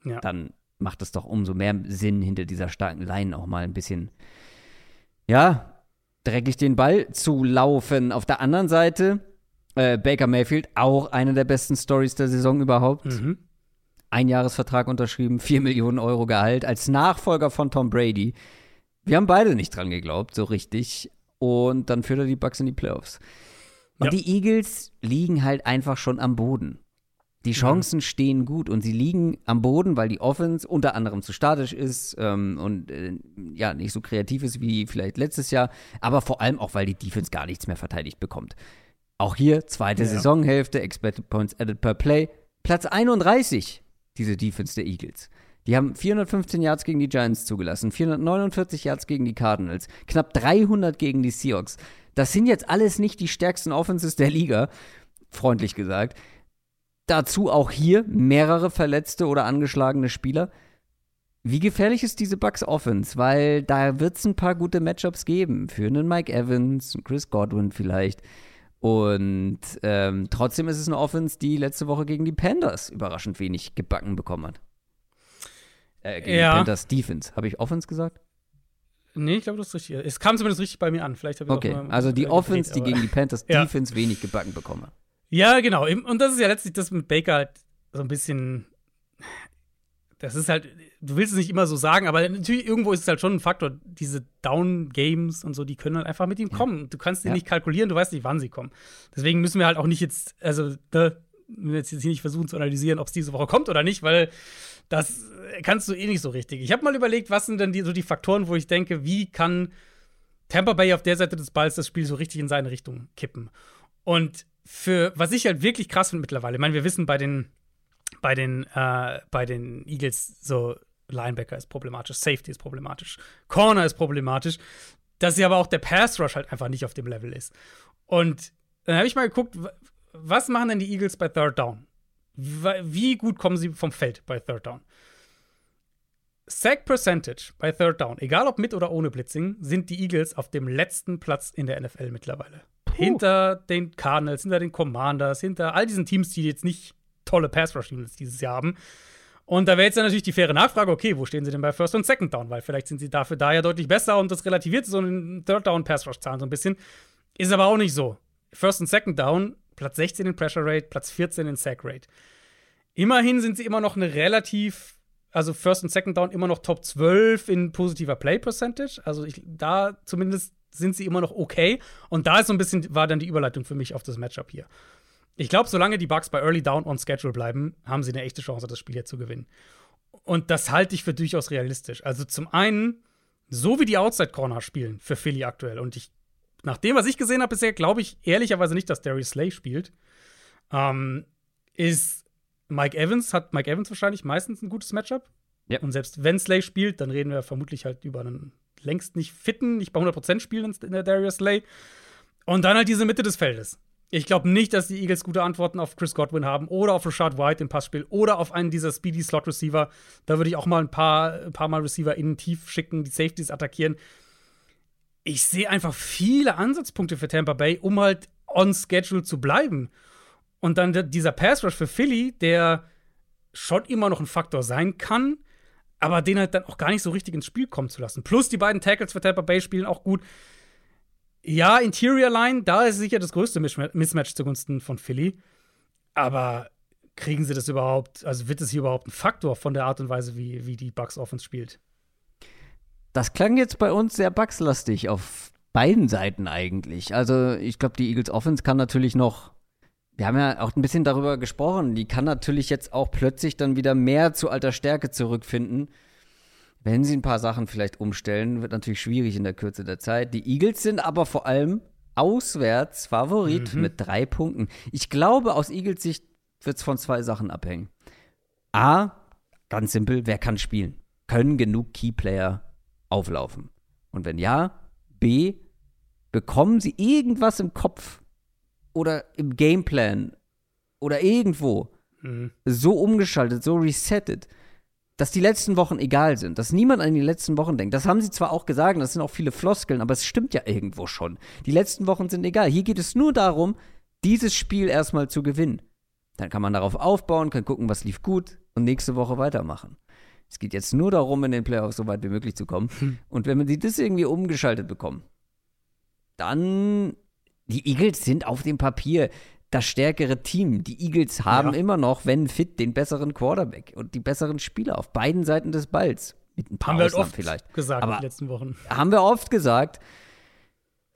Ja. Dann macht es doch umso mehr Sinn, hinter dieser starken Line auch mal ein bisschen, ja, dreckig den Ball zu laufen. Auf der anderen Seite, äh, Baker Mayfield, auch eine der besten Stories der Saison überhaupt. Mhm. Einjahresvertrag unterschrieben, 4 Millionen Euro Gehalt als Nachfolger von Tom Brady. Wir haben beide nicht dran geglaubt, so richtig. Und dann führt er die Bucks in die Playoffs. Und ja. die Eagles liegen halt einfach schon am Boden. Die Chancen ja. stehen gut und sie liegen am Boden, weil die Offense unter anderem zu statisch ist ähm, und äh, ja nicht so kreativ ist wie vielleicht letztes Jahr, aber vor allem auch, weil die Defense gar nichts mehr verteidigt bekommt. Auch hier zweite ja. Saisonhälfte, Expected Points Added per Play, Platz 31, diese Defense der Eagles. Die haben 415 Yards gegen die Giants zugelassen, 449 Yards gegen die Cardinals, knapp 300 gegen die Seahawks. Das sind jetzt alles nicht die stärksten Offenses der Liga, freundlich gesagt. Dazu auch hier mehrere verletzte oder angeschlagene Spieler. Wie gefährlich ist diese Bucks Offense? Weil da wird es ein paar gute Matchups geben für einen Mike Evans, Chris Godwin vielleicht. Und ähm, trotzdem ist es eine Offense, die letzte Woche gegen die Panthers überraschend wenig gebacken bekommen hat. Äh, gegen ja. die Panthers Defense. Habe ich Offense gesagt? Nee, ich glaube, das ist richtig. Es kam zumindest richtig bei mir an. Vielleicht ich okay, also die Offense, die gegen die Panthers ja. Defense wenig gebacken bekommen hat. Ja, genau. Und das ist ja letztlich das mit Baker halt so ein bisschen. Das ist halt, du willst es nicht immer so sagen, aber natürlich irgendwo ist es halt schon ein Faktor. Diese Down-Games und so, die können halt einfach mit ihm kommen. Du kannst die ja. nicht kalkulieren, du weißt nicht, wann sie kommen. Deswegen müssen wir halt auch nicht jetzt, also, ne, wir jetzt hier nicht versuchen zu analysieren, ob es diese Woche kommt oder nicht, weil das kannst du eh nicht so richtig. Ich habe mal überlegt, was sind denn die, so die Faktoren, wo ich denke, wie kann Tampa Bay auf der Seite des Balls das Spiel so richtig in seine Richtung kippen? Und für, was ich halt wirklich krass finde mittlerweile, ich meine, wir wissen bei den, bei den, äh, bei den Eagles so, Linebacker ist problematisch, Safety ist problematisch, Corner ist problematisch, dass sie aber auch der Pass Rush halt einfach nicht auf dem Level ist. Und dann habe ich mal geguckt, was machen denn die Eagles bei Third Down? wie gut kommen sie vom Feld bei Third Down? Sack Percentage bei Third Down, egal ob mit oder ohne Blitzing, sind die Eagles auf dem letzten Platz in der NFL mittlerweile. Puh. Hinter den Cardinals, hinter den Commanders, hinter all diesen Teams, die jetzt nicht tolle Pass-Rush-Units dieses Jahr haben. Und da wäre jetzt dann natürlich die faire Nachfrage, okay, wo stehen sie denn bei First und Second Down? Weil vielleicht sind sie dafür da ja deutlich besser und das relativiert so einen Third Down Pass Rush Zahlen so ein bisschen. Ist aber auch nicht so. First und Second Down, Platz 16 in Pressure Rate, Platz 14 in Sack Rate. Immerhin sind sie immer noch eine relativ, also First und Second Down immer noch Top 12 in positiver Play Percentage. Also ich, da zumindest sind sie immer noch okay. Und da ist so ein bisschen, war dann die Überleitung für mich auf das Matchup hier. Ich glaube, solange die Bucks bei Early Down on Schedule bleiben, haben sie eine echte Chance, das Spiel hier zu gewinnen. Und das halte ich für durchaus realistisch. Also zum einen, so wie die Outside Corner spielen für Philly aktuell. Und ich nach dem, was ich gesehen habe bisher, glaube ich ehrlicherweise nicht, dass Darius Slay spielt. Ähm, ist Mike Evans, hat Mike Evans wahrscheinlich meistens ein gutes Matchup. Ja. Und selbst wenn Slay spielt, dann reden wir vermutlich halt über einen längst nicht fitten, nicht bei 100% spielen in der Darius Slay. Und dann halt diese Mitte des Feldes. Ich glaube nicht, dass die Eagles gute Antworten auf Chris Godwin haben oder auf Rashad White im Passspiel oder auf einen dieser Speedy Slot Receiver. Da würde ich auch mal ein paar, ein paar Mal Receiver innen tief schicken, die Safeties attackieren ich sehe einfach viele Ansatzpunkte für Tampa Bay, um halt on schedule zu bleiben. Und dann dieser Pass Rush für Philly, der schon immer noch ein Faktor sein kann, aber den halt dann auch gar nicht so richtig ins Spiel kommen zu lassen. Plus die beiden Tackles für Tampa Bay spielen auch gut. Ja, Interior Line, da ist sicher das größte Mismatch zugunsten von Philly. Aber kriegen sie das überhaupt, also wird es hier überhaupt ein Faktor von der Art und Weise, wie, wie die Bucks Offense spielt? Das klang jetzt bei uns sehr bugslastig auf beiden Seiten eigentlich. Also ich glaube, die Eagles Offense kann natürlich noch, wir haben ja auch ein bisschen darüber gesprochen, die kann natürlich jetzt auch plötzlich dann wieder mehr zu alter Stärke zurückfinden. Wenn sie ein paar Sachen vielleicht umstellen, wird natürlich schwierig in der Kürze der Zeit. Die Eagles sind aber vor allem auswärts Favorit mhm. mit drei Punkten. Ich glaube, aus Eagles Sicht wird es von zwei Sachen abhängen. A, ganz simpel, wer kann spielen? Können genug Keyplayer auflaufen? Und wenn ja, B, bekommen sie irgendwas im Kopf oder im Gameplan oder irgendwo mhm. so umgeschaltet, so resettet, dass die letzten Wochen egal sind, dass niemand an die letzten Wochen denkt. Das haben sie zwar auch gesagt, das sind auch viele Floskeln, aber es stimmt ja irgendwo schon. Die letzten Wochen sind egal. Hier geht es nur darum, dieses Spiel erstmal zu gewinnen. Dann kann man darauf aufbauen, kann gucken, was lief gut und nächste Woche weitermachen. Es geht jetzt nur darum, in den Playoffs so weit wie möglich zu kommen. Hm. Und wenn wir sie das irgendwie umgeschaltet bekommen, dann die Eagles sind auf dem Papier das stärkere Team. Die Eagles haben ja. immer noch, wenn fit, den besseren Quarterback und die besseren Spieler auf beiden Seiten des Balls. Mit ein paar haben Ausnahmen wir halt oft vielleicht. gesagt Aber in den letzten Wochen. Haben wir oft gesagt.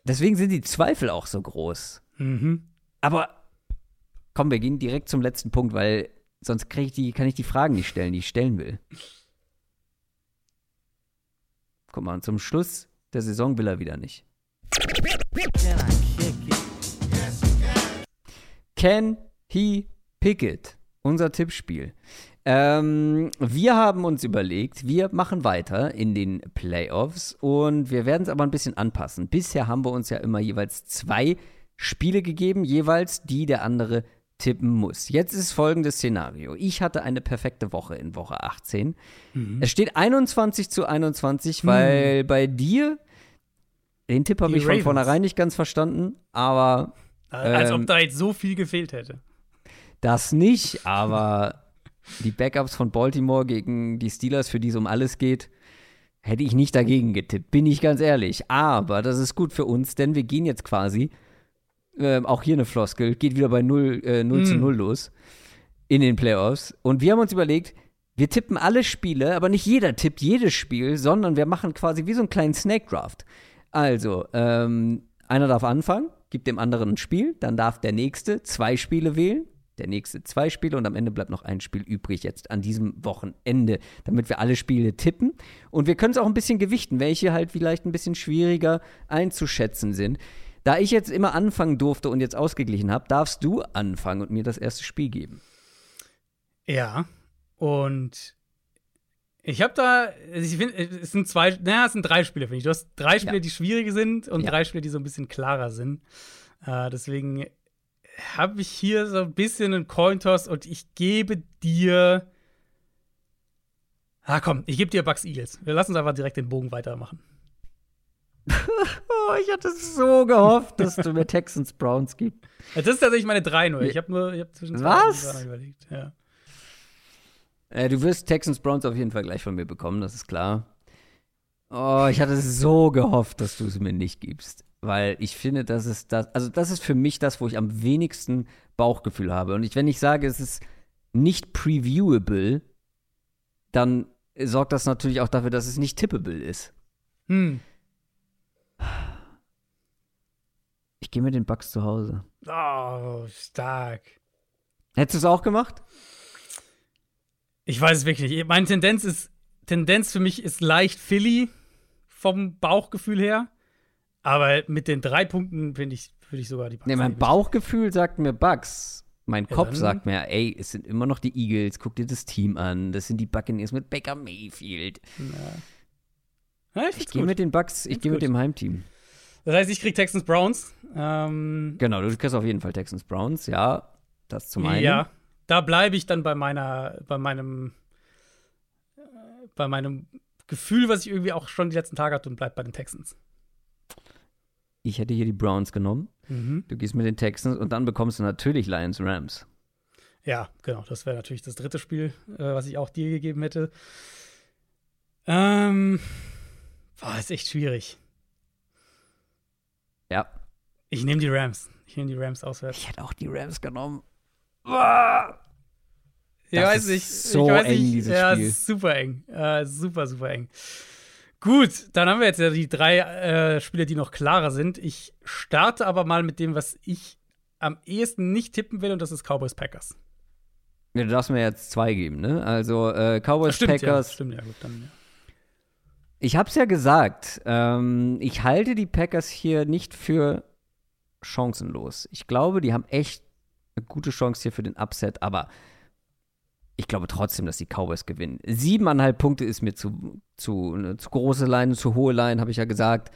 Deswegen sind die Zweifel auch so groß. Mhm. Aber komm, wir gehen direkt zum letzten Punkt, weil sonst ich die, kann ich die Fragen nicht stellen, die ich stellen will. Guck mal, zum Schluss der Saison will er wieder nicht. Can he pick it? Unser Tippspiel. Ähm, wir haben uns überlegt, wir machen weiter in den Playoffs und wir werden es aber ein bisschen anpassen. Bisher haben wir uns ja immer jeweils zwei Spiele gegeben, jeweils die der andere tippen muss. Jetzt ist folgendes Szenario. Ich hatte eine perfekte Woche in Woche 18. Mhm. Es steht 21 zu 21, weil mhm. bei dir, den Tipp habe ich Ravens. von vornherein nicht ganz verstanden, aber. Als ähm, ob da jetzt so viel gefehlt hätte. Das nicht, aber die Backups von Baltimore gegen die Steelers, für die es um alles geht, hätte ich nicht dagegen getippt, bin ich ganz ehrlich. Aber das ist gut für uns, denn wir gehen jetzt quasi ähm, auch hier eine Floskel, geht wieder bei 0, äh, 0 mm. zu 0 los in den Playoffs. Und wir haben uns überlegt, wir tippen alle Spiele, aber nicht jeder tippt jedes Spiel, sondern wir machen quasi wie so einen kleinen Snake Draft. Also, ähm, einer darf anfangen, gibt dem anderen ein Spiel, dann darf der nächste zwei Spiele wählen, der nächste zwei Spiele und am Ende bleibt noch ein Spiel übrig jetzt an diesem Wochenende, damit wir alle Spiele tippen. Und wir können es auch ein bisschen gewichten, welche halt vielleicht ein bisschen schwieriger einzuschätzen sind. Da ich jetzt immer anfangen durfte und jetzt ausgeglichen habe, darfst du anfangen und mir das erste Spiel geben. Ja, und ich habe da, ich finde, es sind zwei, naja, es sind drei Spiele, finde ich. Du hast drei Spiele, ja. die schwierig sind und ja. drei Spiele, die so ein bisschen klarer sind. Äh, deswegen habe ich hier so ein bisschen einen Cointoss und ich gebe dir. Ah, komm, ich gebe dir Bucks Eagles. Wir lassen uns einfach direkt den Bogen weitermachen. oh, ich hatte so gehofft, dass du mir Texans Browns gibst. Das ist tatsächlich meine 3 nur. Ich habe nur ich hab zwischen Was? überlegt. Ja. Äh, du wirst Texans Browns auf jeden Fall gleich von mir bekommen, das ist klar. Oh, ich hatte so gehofft, dass du es mir nicht gibst. Weil ich finde, das ist das, also das ist für mich das, wo ich am wenigsten Bauchgefühl habe. Und ich, wenn ich sage, es ist nicht previewable, dann sorgt das natürlich auch dafür, dass es nicht tippable ist. Hm. Ich gehe mit den Bugs zu Hause. Oh, stark. Hättest du es auch gemacht? Ich weiß es wirklich nicht. Meine Tendenz ist, Tendenz für mich ist leicht Philly vom Bauchgefühl her. Aber mit den drei Punkten finde ich, würde ich sogar die Bugs. Nee, mein Bauchgefühl sagt mir Bugs. Mein ja, Kopf sagt mir, ey, es sind immer noch die Eagles, guck dir das Team an. Das sind die Buccaneers mit Baker Mayfield. Ja. Ja, ich, ich gehe mit den Bucks, ich gehe mit dem Heimteam. Das heißt, ich krieg Texans Browns. Ähm, genau, du kriegst auf jeden Fall Texans Browns, ja. Das zum einen. Ja, da bleibe ich dann bei meiner, bei meinem, äh, bei meinem Gefühl, was ich irgendwie auch schon die letzten Tage hatte und bleib bei den Texans. Ich hätte hier die Browns genommen. Mhm. Du gehst mit den Texans und dann bekommst du natürlich Lions Rams. Ja, genau. Das wäre natürlich das dritte Spiel, äh, was ich auch dir gegeben hätte. Ähm, boah, ist echt schwierig. Ja. Ich nehme die Rams. Ich nehme die Rams auswärts. Ich hätte auch die Rams genommen. Boah. Ich weiß nicht. So ich weiß eng, nicht. dieses ja, Spiel. super eng. Äh, super, super eng. Gut, dann haben wir jetzt ja die drei äh, Spiele, die noch klarer sind. Ich starte aber mal mit dem, was ich am ehesten nicht tippen will, und das ist Cowboys Packers. Ja, du darfst mir jetzt zwei geben, ne? Also äh, Cowboys stimmt, Packers. Ja, stimmt, ja, gut, dann, ja. Ich hab's ja gesagt, ähm, ich halte die Packers hier nicht für chancenlos. Ich glaube, die haben echt eine gute Chance hier für den Upset, aber ich glaube trotzdem, dass die Cowboys gewinnen. Siebeneinhalb Punkte ist mir zu, zu, eine zu große Line, zu hohe Line, habe ich ja gesagt.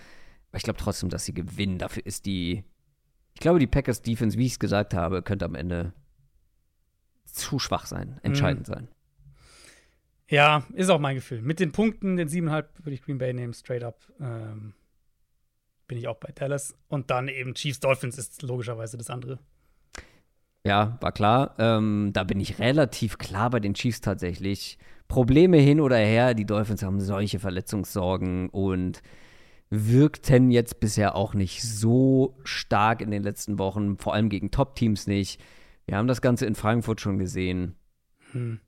Aber ich glaube trotzdem, dass sie gewinnen. Dafür ist die. Ich glaube, die Packers Defense, wie ich es gesagt habe, könnte am Ende zu schwach sein, entscheidend mhm. sein. Ja, ist auch mein Gefühl. Mit den Punkten, den siebeneinhalb würde ich Green Bay nehmen, straight up. Ähm, bin ich auch bei Dallas. Und dann eben Chiefs Dolphins ist logischerweise das andere. Ja, war klar. Ähm, da bin ich relativ klar bei den Chiefs tatsächlich. Probleme hin oder her, die Dolphins haben solche Verletzungssorgen und wirkten jetzt bisher auch nicht so stark in den letzten Wochen, vor allem gegen Top-Teams nicht. Wir haben das Ganze in Frankfurt schon gesehen. Hm.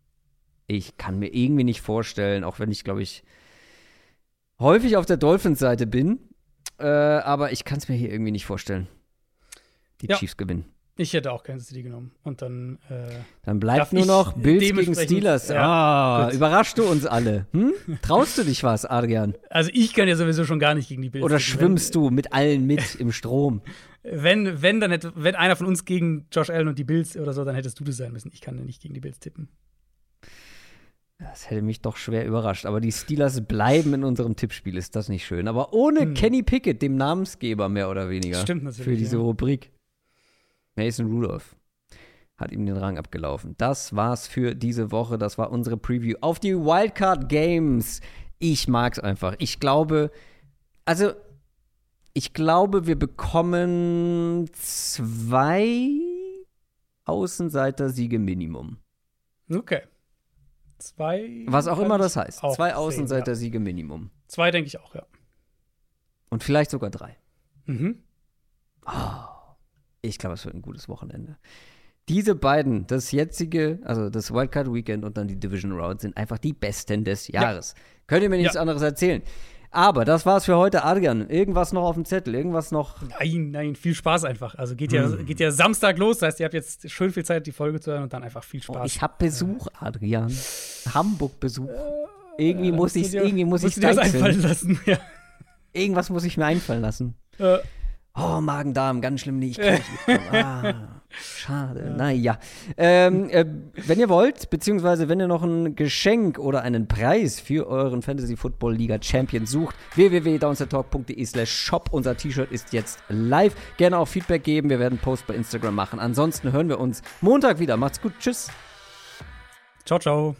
Ich kann mir irgendwie nicht vorstellen, auch wenn ich, glaube ich, häufig auf der Dolphins-Seite bin, äh, aber ich kann es mir hier irgendwie nicht vorstellen. Die ja. Chiefs gewinnen. Ich hätte auch Kansas City genommen. Und dann. Äh, dann bleibt nur noch Bills gegen Steelers. Ja, ah, überraschst du uns alle? Hm? Traust du dich was, Adrian? Also, ich kann ja sowieso schon gar nicht gegen die Bills. Oder schwimmst du mit allen mit im Strom? Wenn, wenn, dann hätte, wenn einer von uns gegen Josh Allen und die Bills oder so, dann hättest du das sein müssen. Ich kann ja nicht gegen die Bills tippen. Das hätte mich doch schwer überrascht. Aber die Steelers bleiben in unserem Tippspiel. Ist das nicht schön? Aber ohne hm. Kenny Pickett, dem Namensgeber mehr oder weniger. Stimmt natürlich. Für diese ja. Rubrik. Mason Rudolph hat ihm den Rang abgelaufen. Das war's für diese Woche. Das war unsere Preview auf die Wildcard Games. Ich mag's einfach. Ich glaube, also ich glaube, wir bekommen zwei Außenseiter-Siege Minimum. Okay. Zwei. Was auch immer das heißt. Zwei Außenseiter-Siege ja. Minimum. Zwei denke ich auch, ja. Und vielleicht sogar drei. Mhm. Oh. Ich glaube, es wird ein gutes Wochenende. Diese beiden, das jetzige, also das Wildcard Weekend und dann die Division Round, sind einfach die besten des Jahres. Ja. Könnt ihr mir nichts ja. anderes erzählen? Aber das war's für heute, Adrian. Irgendwas noch auf dem Zettel? Irgendwas noch? Nein, nein, viel Spaß einfach. Also geht ja, mm. geht ja Samstag los. Das heißt, ihr habt jetzt schön viel Zeit, die Folge zu hören und dann einfach viel Spaß. Oh, ich habe Besuch, Adrian. Hamburg-Besuch. Äh, irgendwie muss ich irgendwie muss ich was einfallen lassen. Ja. Irgendwas muss ich mir einfallen lassen. Äh. Oh, Magen-Darm, ganz schlimm nicht. Kann ich ah. Schade, naja. Ähm, äh, wenn ihr wollt, beziehungsweise wenn ihr noch ein Geschenk oder einen Preis für euren Fantasy Football Liga Champion sucht, www.downsettalk.de slash shop. Unser T-Shirt ist jetzt live. Gerne auch Feedback geben. Wir werden einen Post bei Instagram machen. Ansonsten hören wir uns Montag wieder. Macht's gut. Tschüss. Ciao, ciao.